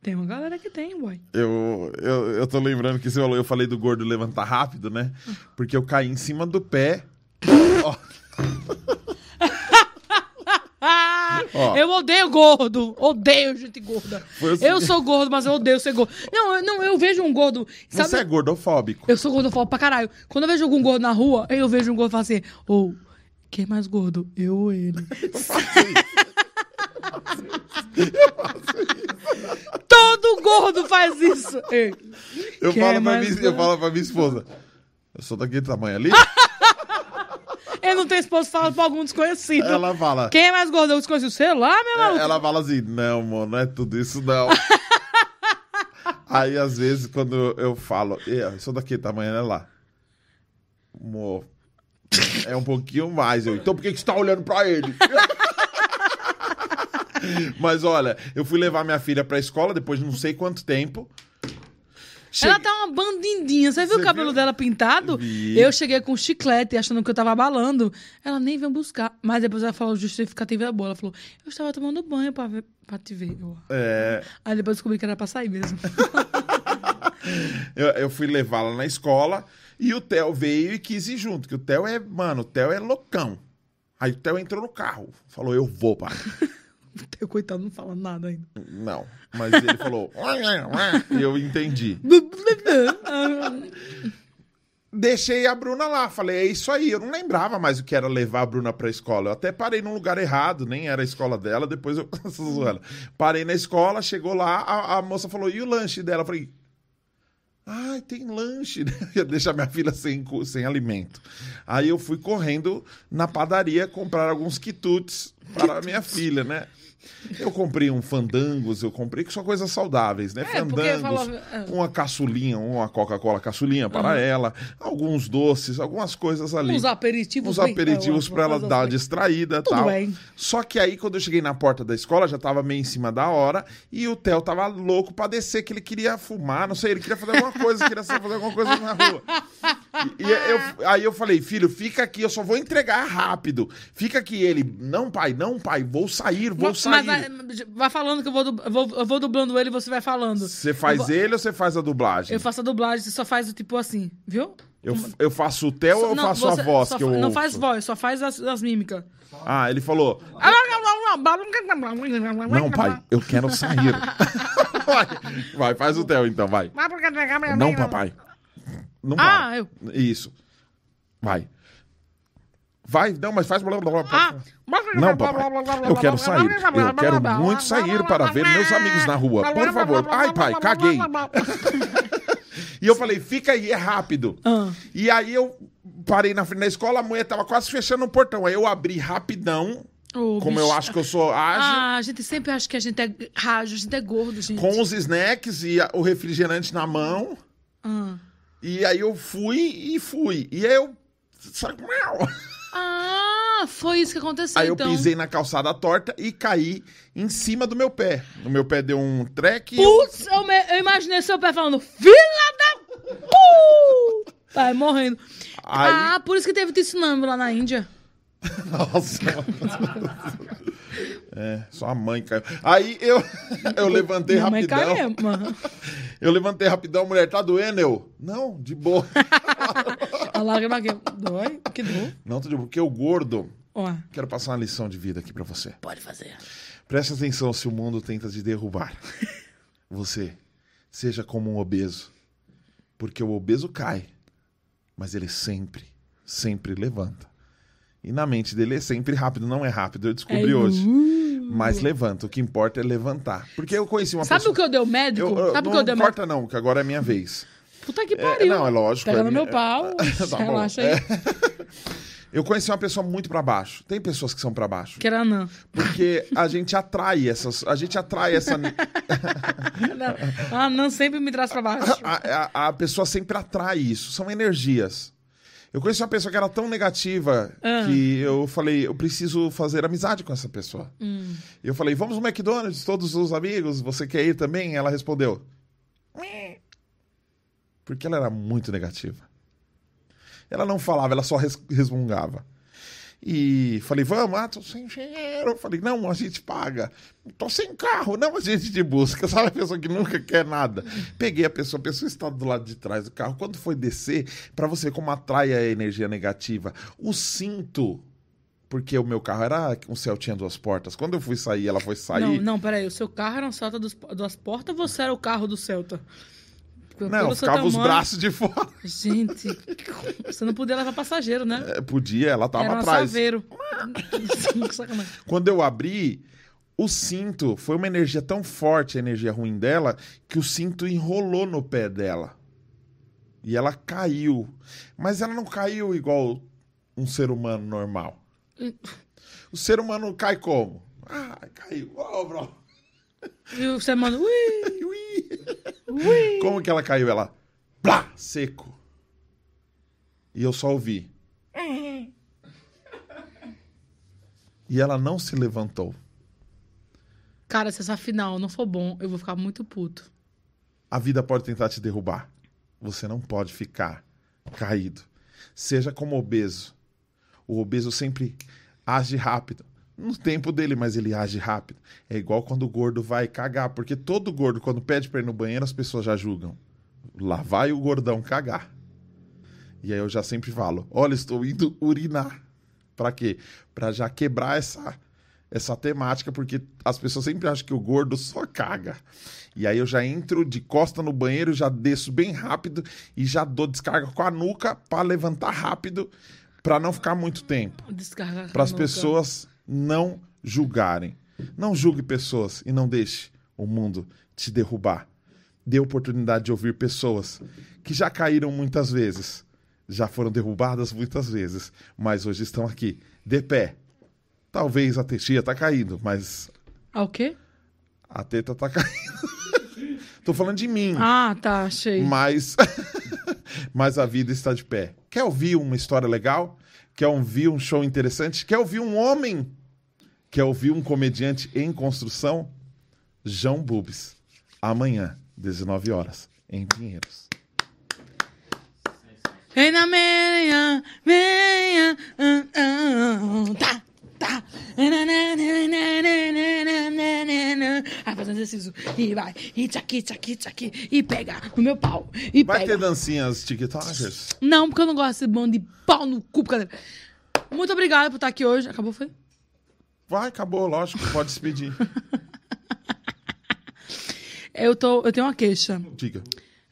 Speaker 1: Tem uma galera que tem, boy.
Speaker 2: Eu, eu, eu tô lembrando que você falou, eu falei do gordo levantar rápido, né? Porque eu caí em cima do pé. Ó, Ó.
Speaker 1: Eu odeio gordo. Odeio gente gorda.
Speaker 2: Assim-
Speaker 1: Eu sou gordo, mas eu odeio ser gordo. Não, eu, não, eu vejo um gordo. Sabe?
Speaker 2: você é gordofóbico.
Speaker 1: Eu sou gordofóbico pra caralho. Quando eu vejo algum gordo na rua, eu vejo um gordo e falo assim: Ô, quem é mais gordo? Eu ou ele? Todo gordo faz isso. Ei,
Speaker 2: Eu falo,
Speaker 1: é mais
Speaker 2: minha, eu falo pra minha esposa. Eu sou daquele tamanho ali.
Speaker 1: Eu não tenho esposo fala pra algum desconhecido.
Speaker 2: ela fala.
Speaker 1: Quem é mais gordo? Eu desconhecido. Sei lá, meu maluco.
Speaker 2: Ela fala assim: não, amor, não é tudo isso, não. Aí, às vezes, quando eu falo, "É, sou daquele tamanho, né, lá. Amor, é um pouquinho mais. Eu, então por que, que você tá olhando pra ele? Mas olha, eu fui levar minha filha pra escola depois de não sei quanto tempo.
Speaker 1: Ela
Speaker 2: Cheguei-
Speaker 1: tá uma bandindinha. Você viu
Speaker 2: Você
Speaker 1: o cabelo
Speaker 2: viu?
Speaker 1: dela pintado?
Speaker 2: Vi.
Speaker 1: Eu cheguei com chiclete achando que eu tava abalando. Ela nem veio buscar. Mas depois ela falou justificativa da boa. Ela falou: Eu estava tomando banho pra, ver, pra te ver. Eu,
Speaker 2: É,
Speaker 1: Aí depois descobri que era pra sair mesmo.
Speaker 2: eu, eu fui levá-la na escola e o Theo veio e quis ir junto. Que o Theo é, mano, o Theo é loucão. Aí o Theo entrou no carro. Falou, eu vou, pai.
Speaker 1: Teu coitado não fala nada ainda.
Speaker 2: Não. Mas ele falou. e eu entendi. Deixei a Bruna lá. Falei, é isso aí. Eu não lembrava mais o que era levar a Bruna pra escola. Eu até parei num lugar errado, nem era a escola dela. Depois eu. Parei na escola, chegou lá, a, a moça falou, e o lanche dela? Eu falei. Ai, tem lanche. Ia deixar minha filha sem, sem alimento. Aí eu fui correndo na padaria comprar alguns quitutes para a minha filha, né? Eu comprei um fandangos, eu comprei que são coisas saudáveis, né?
Speaker 1: É,
Speaker 2: fandangos,
Speaker 1: é.
Speaker 2: uma caçulinha, uma Coca-Cola caçulinha para ela, alguns doces, algumas coisas ali.
Speaker 1: Uns aperitivos.
Speaker 2: Uns
Speaker 1: bem-
Speaker 2: aperitivos
Speaker 1: é,
Speaker 2: para ela dar
Speaker 1: coisas
Speaker 2: distraída e
Speaker 1: Tudo
Speaker 2: tal.
Speaker 1: bem.
Speaker 2: Só que aí, quando eu cheguei na porta da escola, já tava meio em cima da hora, e o Theo tava louco pra descer, que ele queria fumar, não sei, ele queria fazer alguma coisa, queria fazer alguma coisa na rua. E, e eu- aí eu falei, filho, fica aqui, eu só vou entregar rápido. Fica aqui, ele, não pai, não pai, vou sair, vou
Speaker 1: Mas
Speaker 2: sair.
Speaker 1: vai, vai falando que eu vou, eu vou, eu vou dublando ele e você vai falando.
Speaker 2: Você faz
Speaker 1: vou-
Speaker 2: ele ou você faz a dublagem?
Speaker 1: Eu faço a dublagem, você só faz o tipo assim, viu?
Speaker 2: Eu, eu faço o Theo ou eu faço a voz que eu
Speaker 1: Não
Speaker 2: ouço?
Speaker 1: faz voz, só faz as, as mímicas.
Speaker 2: Ah, ele falou, não pai, eu quero sair. vai, vai, faz o Theo então, vai. Não, papai. Não.
Speaker 1: Ah, eu.
Speaker 2: Isso. Vai. Vai, não, mas faz. blá, blá, blá, blá.
Speaker 1: Ah.
Speaker 2: Não, papai. Eu quero sair. Eu quero muito sair para ver meus amigos na rua. Por favor. Ai, pai, caguei. E eu falei, fica aí, é rápido.
Speaker 1: Ah.
Speaker 2: E aí eu parei na frente da escola, a mulher tava quase fechando o portão. Aí eu abri rapidão,
Speaker 1: Ô,
Speaker 2: como
Speaker 1: bicho.
Speaker 2: eu acho que eu sou ágil,
Speaker 1: Ah, a gente sempre acha que a gente é rádio, a gente é gordo, gente.
Speaker 2: com os snacks e o refrigerante na mão.
Speaker 1: Ah.
Speaker 2: E aí eu fui e fui. E aí eu. miau.
Speaker 1: Ah, foi isso que aconteceu,
Speaker 2: Aí eu
Speaker 1: então.
Speaker 2: pisei na calçada torta e caí em cima do meu pé. O meu pé deu um treco e eu...
Speaker 1: Putz, eu, me- eu imaginei seu pé falando, filha da... Uh! Vai morrendo.
Speaker 2: Aí-
Speaker 1: Ah, por isso que teve tsunami lá na Índia.
Speaker 2: Nossa. é, só a mãe caiu. Aí eu, eu levantei
Speaker 1: Minha mãe
Speaker 2: rapidão.
Speaker 1: caiu mesmo.
Speaker 2: Eu levantei rapidão, mulher, tá doendo? Eu, não, de boa.
Speaker 1: A lágrima aqui. Dói? Que dor.
Speaker 2: não, tô de boa, porque o gordo... Quero passar uma lição de vida aqui pra você.
Speaker 1: pode fazer.
Speaker 2: Preste atenção se o mundo tenta te derrubar. Você seja como um obeso. Porque o obeso cai, mas ele sempre, sempre levanta. E na mente dele é sempre rápido, não é rápido, eu descobri
Speaker 1: É,
Speaker 2: hoje.
Speaker 1: uh.
Speaker 2: Mas levanta, o que importa é levantar. Porque eu conheci uma
Speaker 1: Sabe
Speaker 2: pessoa.
Speaker 1: o que eu dei o médico?
Speaker 2: Eu, eu-
Speaker 1: Sabe o
Speaker 2: não
Speaker 1: que eu dei o médico?
Speaker 2: importa, não, que agora é minha vez.
Speaker 1: Puta que
Speaker 2: É,
Speaker 1: pariu.
Speaker 2: não, é lógico.
Speaker 1: Pega
Speaker 2: é
Speaker 1: no
Speaker 2: minha-
Speaker 1: meu pau.
Speaker 2: Tá
Speaker 1: relaxa aí.
Speaker 2: É. Eu conheci uma pessoa muito pra baixo. Tem pessoas que são pra baixo.
Speaker 1: Que era anã.
Speaker 2: Porque a gente atrai essas. A gente atrai essa.
Speaker 1: A anã sempre me traz pra baixo.
Speaker 2: A, a- a pessoa sempre atrai isso. São energias. Eu conheci uma pessoa que era tão negativa
Speaker 1: Ah.
Speaker 2: que eu falei, eu preciso fazer amizade com essa pessoa.
Speaker 1: Hum.
Speaker 2: Eu falei, vamos no McDonald's, todos os amigos, você quer ir também? Ela respondeu. Porque ela era muito negativa. Ela não falava, ela só res- resmungava. E falei, vamos, ah, tô sem dinheiro. Falei, não, a gente paga. Tô sem carro, não, a gente te busca. Sabe a pessoa que nunca quer nada? Peguei a pessoa, a pessoa está do lado de trás do carro. Quando foi descer, pra você como atrai a energia negativa, o cinto, porque o meu carro era um céu tinha duas portas. Quando eu fui sair, ela foi sair.
Speaker 1: Não, não, peraí. O seu carro era um Celta duas portas ou você era o carro do Celta?
Speaker 2: Não, ficava os
Speaker 1: tamanho-
Speaker 2: braços de fora.
Speaker 1: Gente, você não podia levar passageiro, né?
Speaker 2: É, Podia, ela tava
Speaker 1: era um
Speaker 2: atrás.
Speaker 1: saveiro.
Speaker 2: Quando eu abri, o cinto foi uma energia tão forte, a energia ruim dela, que o cinto enrolou no pé dela. E ela caiu. Mas ela não caiu igual um ser humano normal. O ser humano cai como? Ah, caiu. Ô, bro.
Speaker 1: E você manda, ui,
Speaker 2: Ui.
Speaker 1: ui.
Speaker 2: Como que ela caiu? Ela, plá, seco. E eu só ouvi. E ela não se levantou.
Speaker 1: Cara, se essa final não for bom, eu vou ficar muito puto.
Speaker 2: A vida pode tentar te derrubar. Você não pode ficar caído. Seja como obeso. O obeso sempre age rápido. No tempo dele, mas ele age rápido. É igual quando o gordo vai cagar, porque todo gordo, quando pede pra ir no banheiro, as pessoas já julgam. Lá vai o gordão cagar. E aí eu já sempre falo: olha, estou indo urinar. Pra quê? Pra já quebrar essa, essa temática, porque as pessoas sempre acham que o gordo só caga. E aí eu já entro de costa no banheiro, já desço bem rápido e já dou descarga com a nuca pra levantar rápido, pra não ficar muito tempo.
Speaker 1: Descarga.
Speaker 2: Para as pessoas não julgarem. Não julgue pessoas e não deixe o mundo te derrubar. Dê oportunidade de ouvir pessoas que já caíram muitas vezes, já foram derrubadas muitas vezes, mas hoje estão aqui, de pé. Talvez a tetia tá caindo, mas
Speaker 1: Ah, o quê?
Speaker 2: a teta tá caindo. Tô falando de mim.
Speaker 1: Ah, tá, achei.
Speaker 2: Mas, mas a vida está de pé. Quer ouvir uma história legal? Quer ouvir um show interessante? Quer ouvir um homem? Quer ouvir um comediante em construção? João Bubes. Amanhã, 19 horas, em Pinheiros.
Speaker 1: Vem na meia, meia, tá, tá. Vai faz um exercício e vai, e tchaqui, tchaqui, tchaqui, e pega no meu pau, e
Speaker 2: Vai
Speaker 1: pega.
Speaker 2: ter dancinhas tiktokers?
Speaker 1: Não, porque eu não gosto desse bando de pau no cu. Muito obrigada por estar aqui hoje. Acabou, foi?
Speaker 2: Vai, acabou, lógico, pode despedir.
Speaker 1: Eu, tô, eu tenho uma queixa.
Speaker 2: Diga.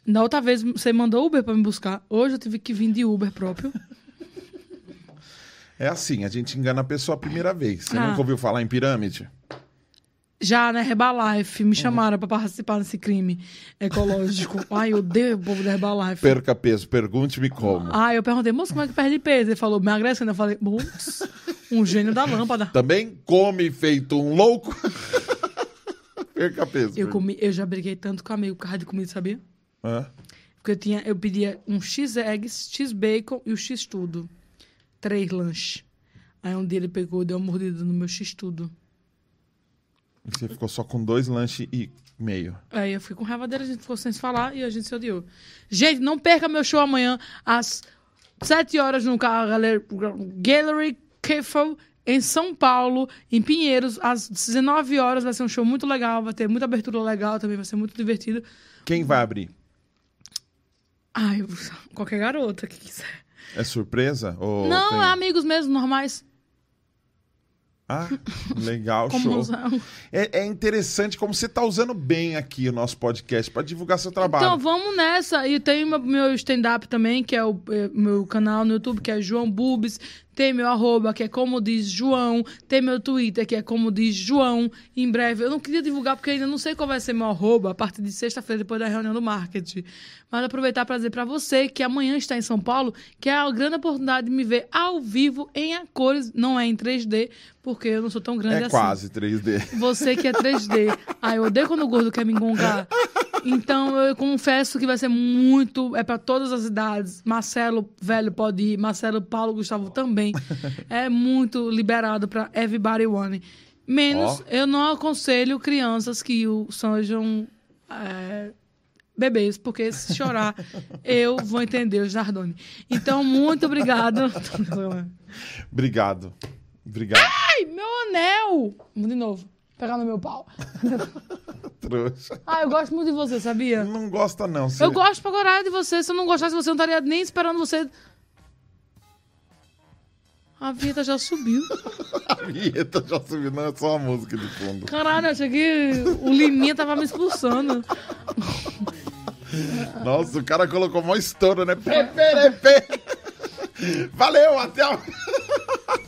Speaker 1: Na outra vez você mandou Uber pra me buscar. Hoje eu tive que vir de Uber próprio.
Speaker 2: É assim, a gente engana a pessoa a primeira vez. Você
Speaker 1: Ah.
Speaker 2: nunca ouviu falar em pirâmide?
Speaker 1: Já, né, Herbalife, me chamaram pra participar desse crime ecológico. Ai, eu odeio o povo da Herbalife.
Speaker 2: Perca peso, pergunte-me como.
Speaker 1: Ai, eu perguntei, moço, como é que perde peso? Ele falou, emagrecendo. Eu falei, moço, um gênio da lâmpada.
Speaker 2: Também come feito um louco. Perca peso.
Speaker 1: Eu, comi, eu já briguei tanto com amigo por causa de comida, sabia?
Speaker 2: Hã?
Speaker 1: Porque eu, tinha, eu pedia um X-Eggs, X-Bacon e o X-Tudo. Três lanches. Aí um dia ele pegou e deu uma mordida no meu X-Tudo.
Speaker 2: E Você ficou só com dois lanches e meio.
Speaker 1: Aí eu fui com raiva dele, a gente ficou sem se falar e a gente se odiou. Gente, não perca meu show amanhã às 7 horas no Gallery Cafe em São Paulo, em Pinheiros, às 19 horas. Vai ser um show muito legal, vai ter muita abertura legal também, vai ser muito divertido.
Speaker 2: Quem vai abrir?
Speaker 1: Ai, qualquer garota que quiser.
Speaker 2: É surpresa? Ou
Speaker 1: não,
Speaker 2: tem-
Speaker 1: é amigos mesmo, normais.
Speaker 2: Ah, legal, show. É, é interessante como você tá usando bem aqui o nosso podcast para divulgar seu trabalho.
Speaker 1: Então vamos nessa. E tem meu, meu stand-up também, que é o é, meu canal no YouTube, que é João Bubes. Tem meu arroba, que é como diz João, tem meu Twitter, que é como diz João. Em breve, eu não queria divulgar porque ainda não sei qual vai ser meu arroba a partir de sexta-feira, depois da reunião do marketing. Mas aproveitar para dizer para você que amanhã está em São Paulo, que é a grande oportunidade de me ver ao vivo em a cores, não é em 3D, porque eu não sou tão grande
Speaker 2: É
Speaker 1: assim.
Speaker 2: quase 3D.
Speaker 1: Você que é 3D. Ai, eu odeio quando o gordo quer me engongar. Então, eu confesso que vai ser muito. É para todas as idades. Marcelo, velho, pode ir. Marcelo, Paulo, Gustavo também. É muito liberado para everybody one. Menos,
Speaker 2: Ó.
Speaker 1: eu não aconselho crianças que o sejam é, bebês, porque se chorar, eu vou entender o Jardone. Então, muito obrigado.
Speaker 2: Obrigado. Obrigado,
Speaker 1: Ai, meu anel! De novo. Pegar no meu pau.
Speaker 2: trouxa.
Speaker 1: Ah, eu gosto muito de você, sabia?
Speaker 2: Não gosta, não. Você...
Speaker 1: Eu gosto pra caralho de você. Se eu não gostasse de você, eu não estaria nem esperando você. A vinheta já subiu.
Speaker 2: A vinheta já subiu, não é só a música de fundo.
Speaker 1: Caralho, eu achei que o Liminha tava me expulsando.
Speaker 2: Nossa, o cara colocou mó estouro, né? Pê, pê, pê. Valeu, até a...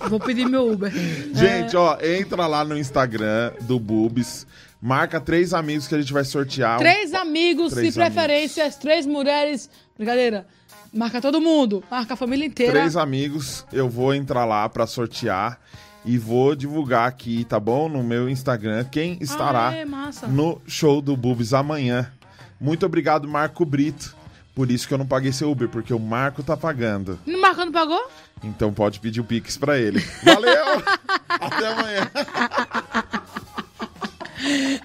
Speaker 1: Vou pedir meu Uber.
Speaker 2: Gente, ó, entra lá no Instagram do Bubis, marca três amigos que a gente vai sortear.
Speaker 1: Três amigos,
Speaker 2: Três
Speaker 1: de preferências, três mulheres. Brincadeira. Marca todo mundo. Marca a família inteira.
Speaker 2: Três amigos, eu vou entrar lá pra sortear e vou divulgar aqui, tá bom? No meu Instagram, quem estará
Speaker 1: Ah, é,
Speaker 2: no show do Bubis amanhã. Muito obrigado, Marco Brito. Por isso que eu não paguei seu Uber, porque o Marco tá pagando.
Speaker 1: O Marcão não pagou?
Speaker 2: Então pode pedir o Pix pra ele. Valeu! Até amanhã.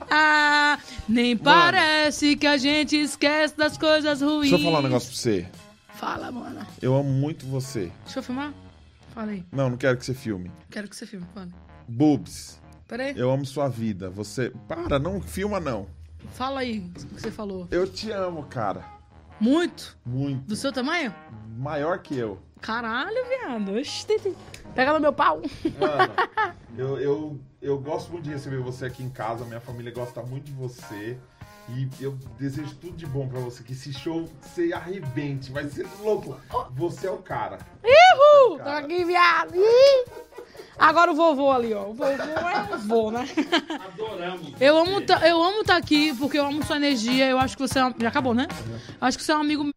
Speaker 1: Ah, nem parece que a gente esquece das coisas ruins.
Speaker 2: Deixa eu falar um negócio pra você.
Speaker 1: Fala, mano.
Speaker 2: Eu amo muito você.
Speaker 1: Deixa eu filmar? Fala aí.
Speaker 2: Não, não quero que você filme.
Speaker 1: Quero que você filme. Fala.
Speaker 2: Boobs,
Speaker 1: Pera aí.
Speaker 2: eu amo sua vida. Você. Para, não filma, não.
Speaker 1: Fala aí o que você falou.
Speaker 2: Eu te amo, cara.
Speaker 1: Muito?
Speaker 2: Muito.
Speaker 1: Do seu tamanho?
Speaker 2: Maior que eu.
Speaker 1: Caralho, viado. Oxi, Pega no meu pau.
Speaker 2: Mano, eu, eu, eu gosto muito de receber você aqui em casa. Minha família gosta muito de você. E eu desejo tudo de bom pra você, que esse show você arrebente, vai ser louco. Oh. Você é o cara.
Speaker 1: Ihu! É
Speaker 2: Tô
Speaker 1: aqui, viado. Agora o vovô ali, ó. O vovô é o vovô, né?
Speaker 3: Adoramos.
Speaker 1: Eu amo tá, eu amo estar tá aqui porque eu amo sua energia. Eu acho que você é um... Já acabou, né? Uhum. Acho que você é um amigo.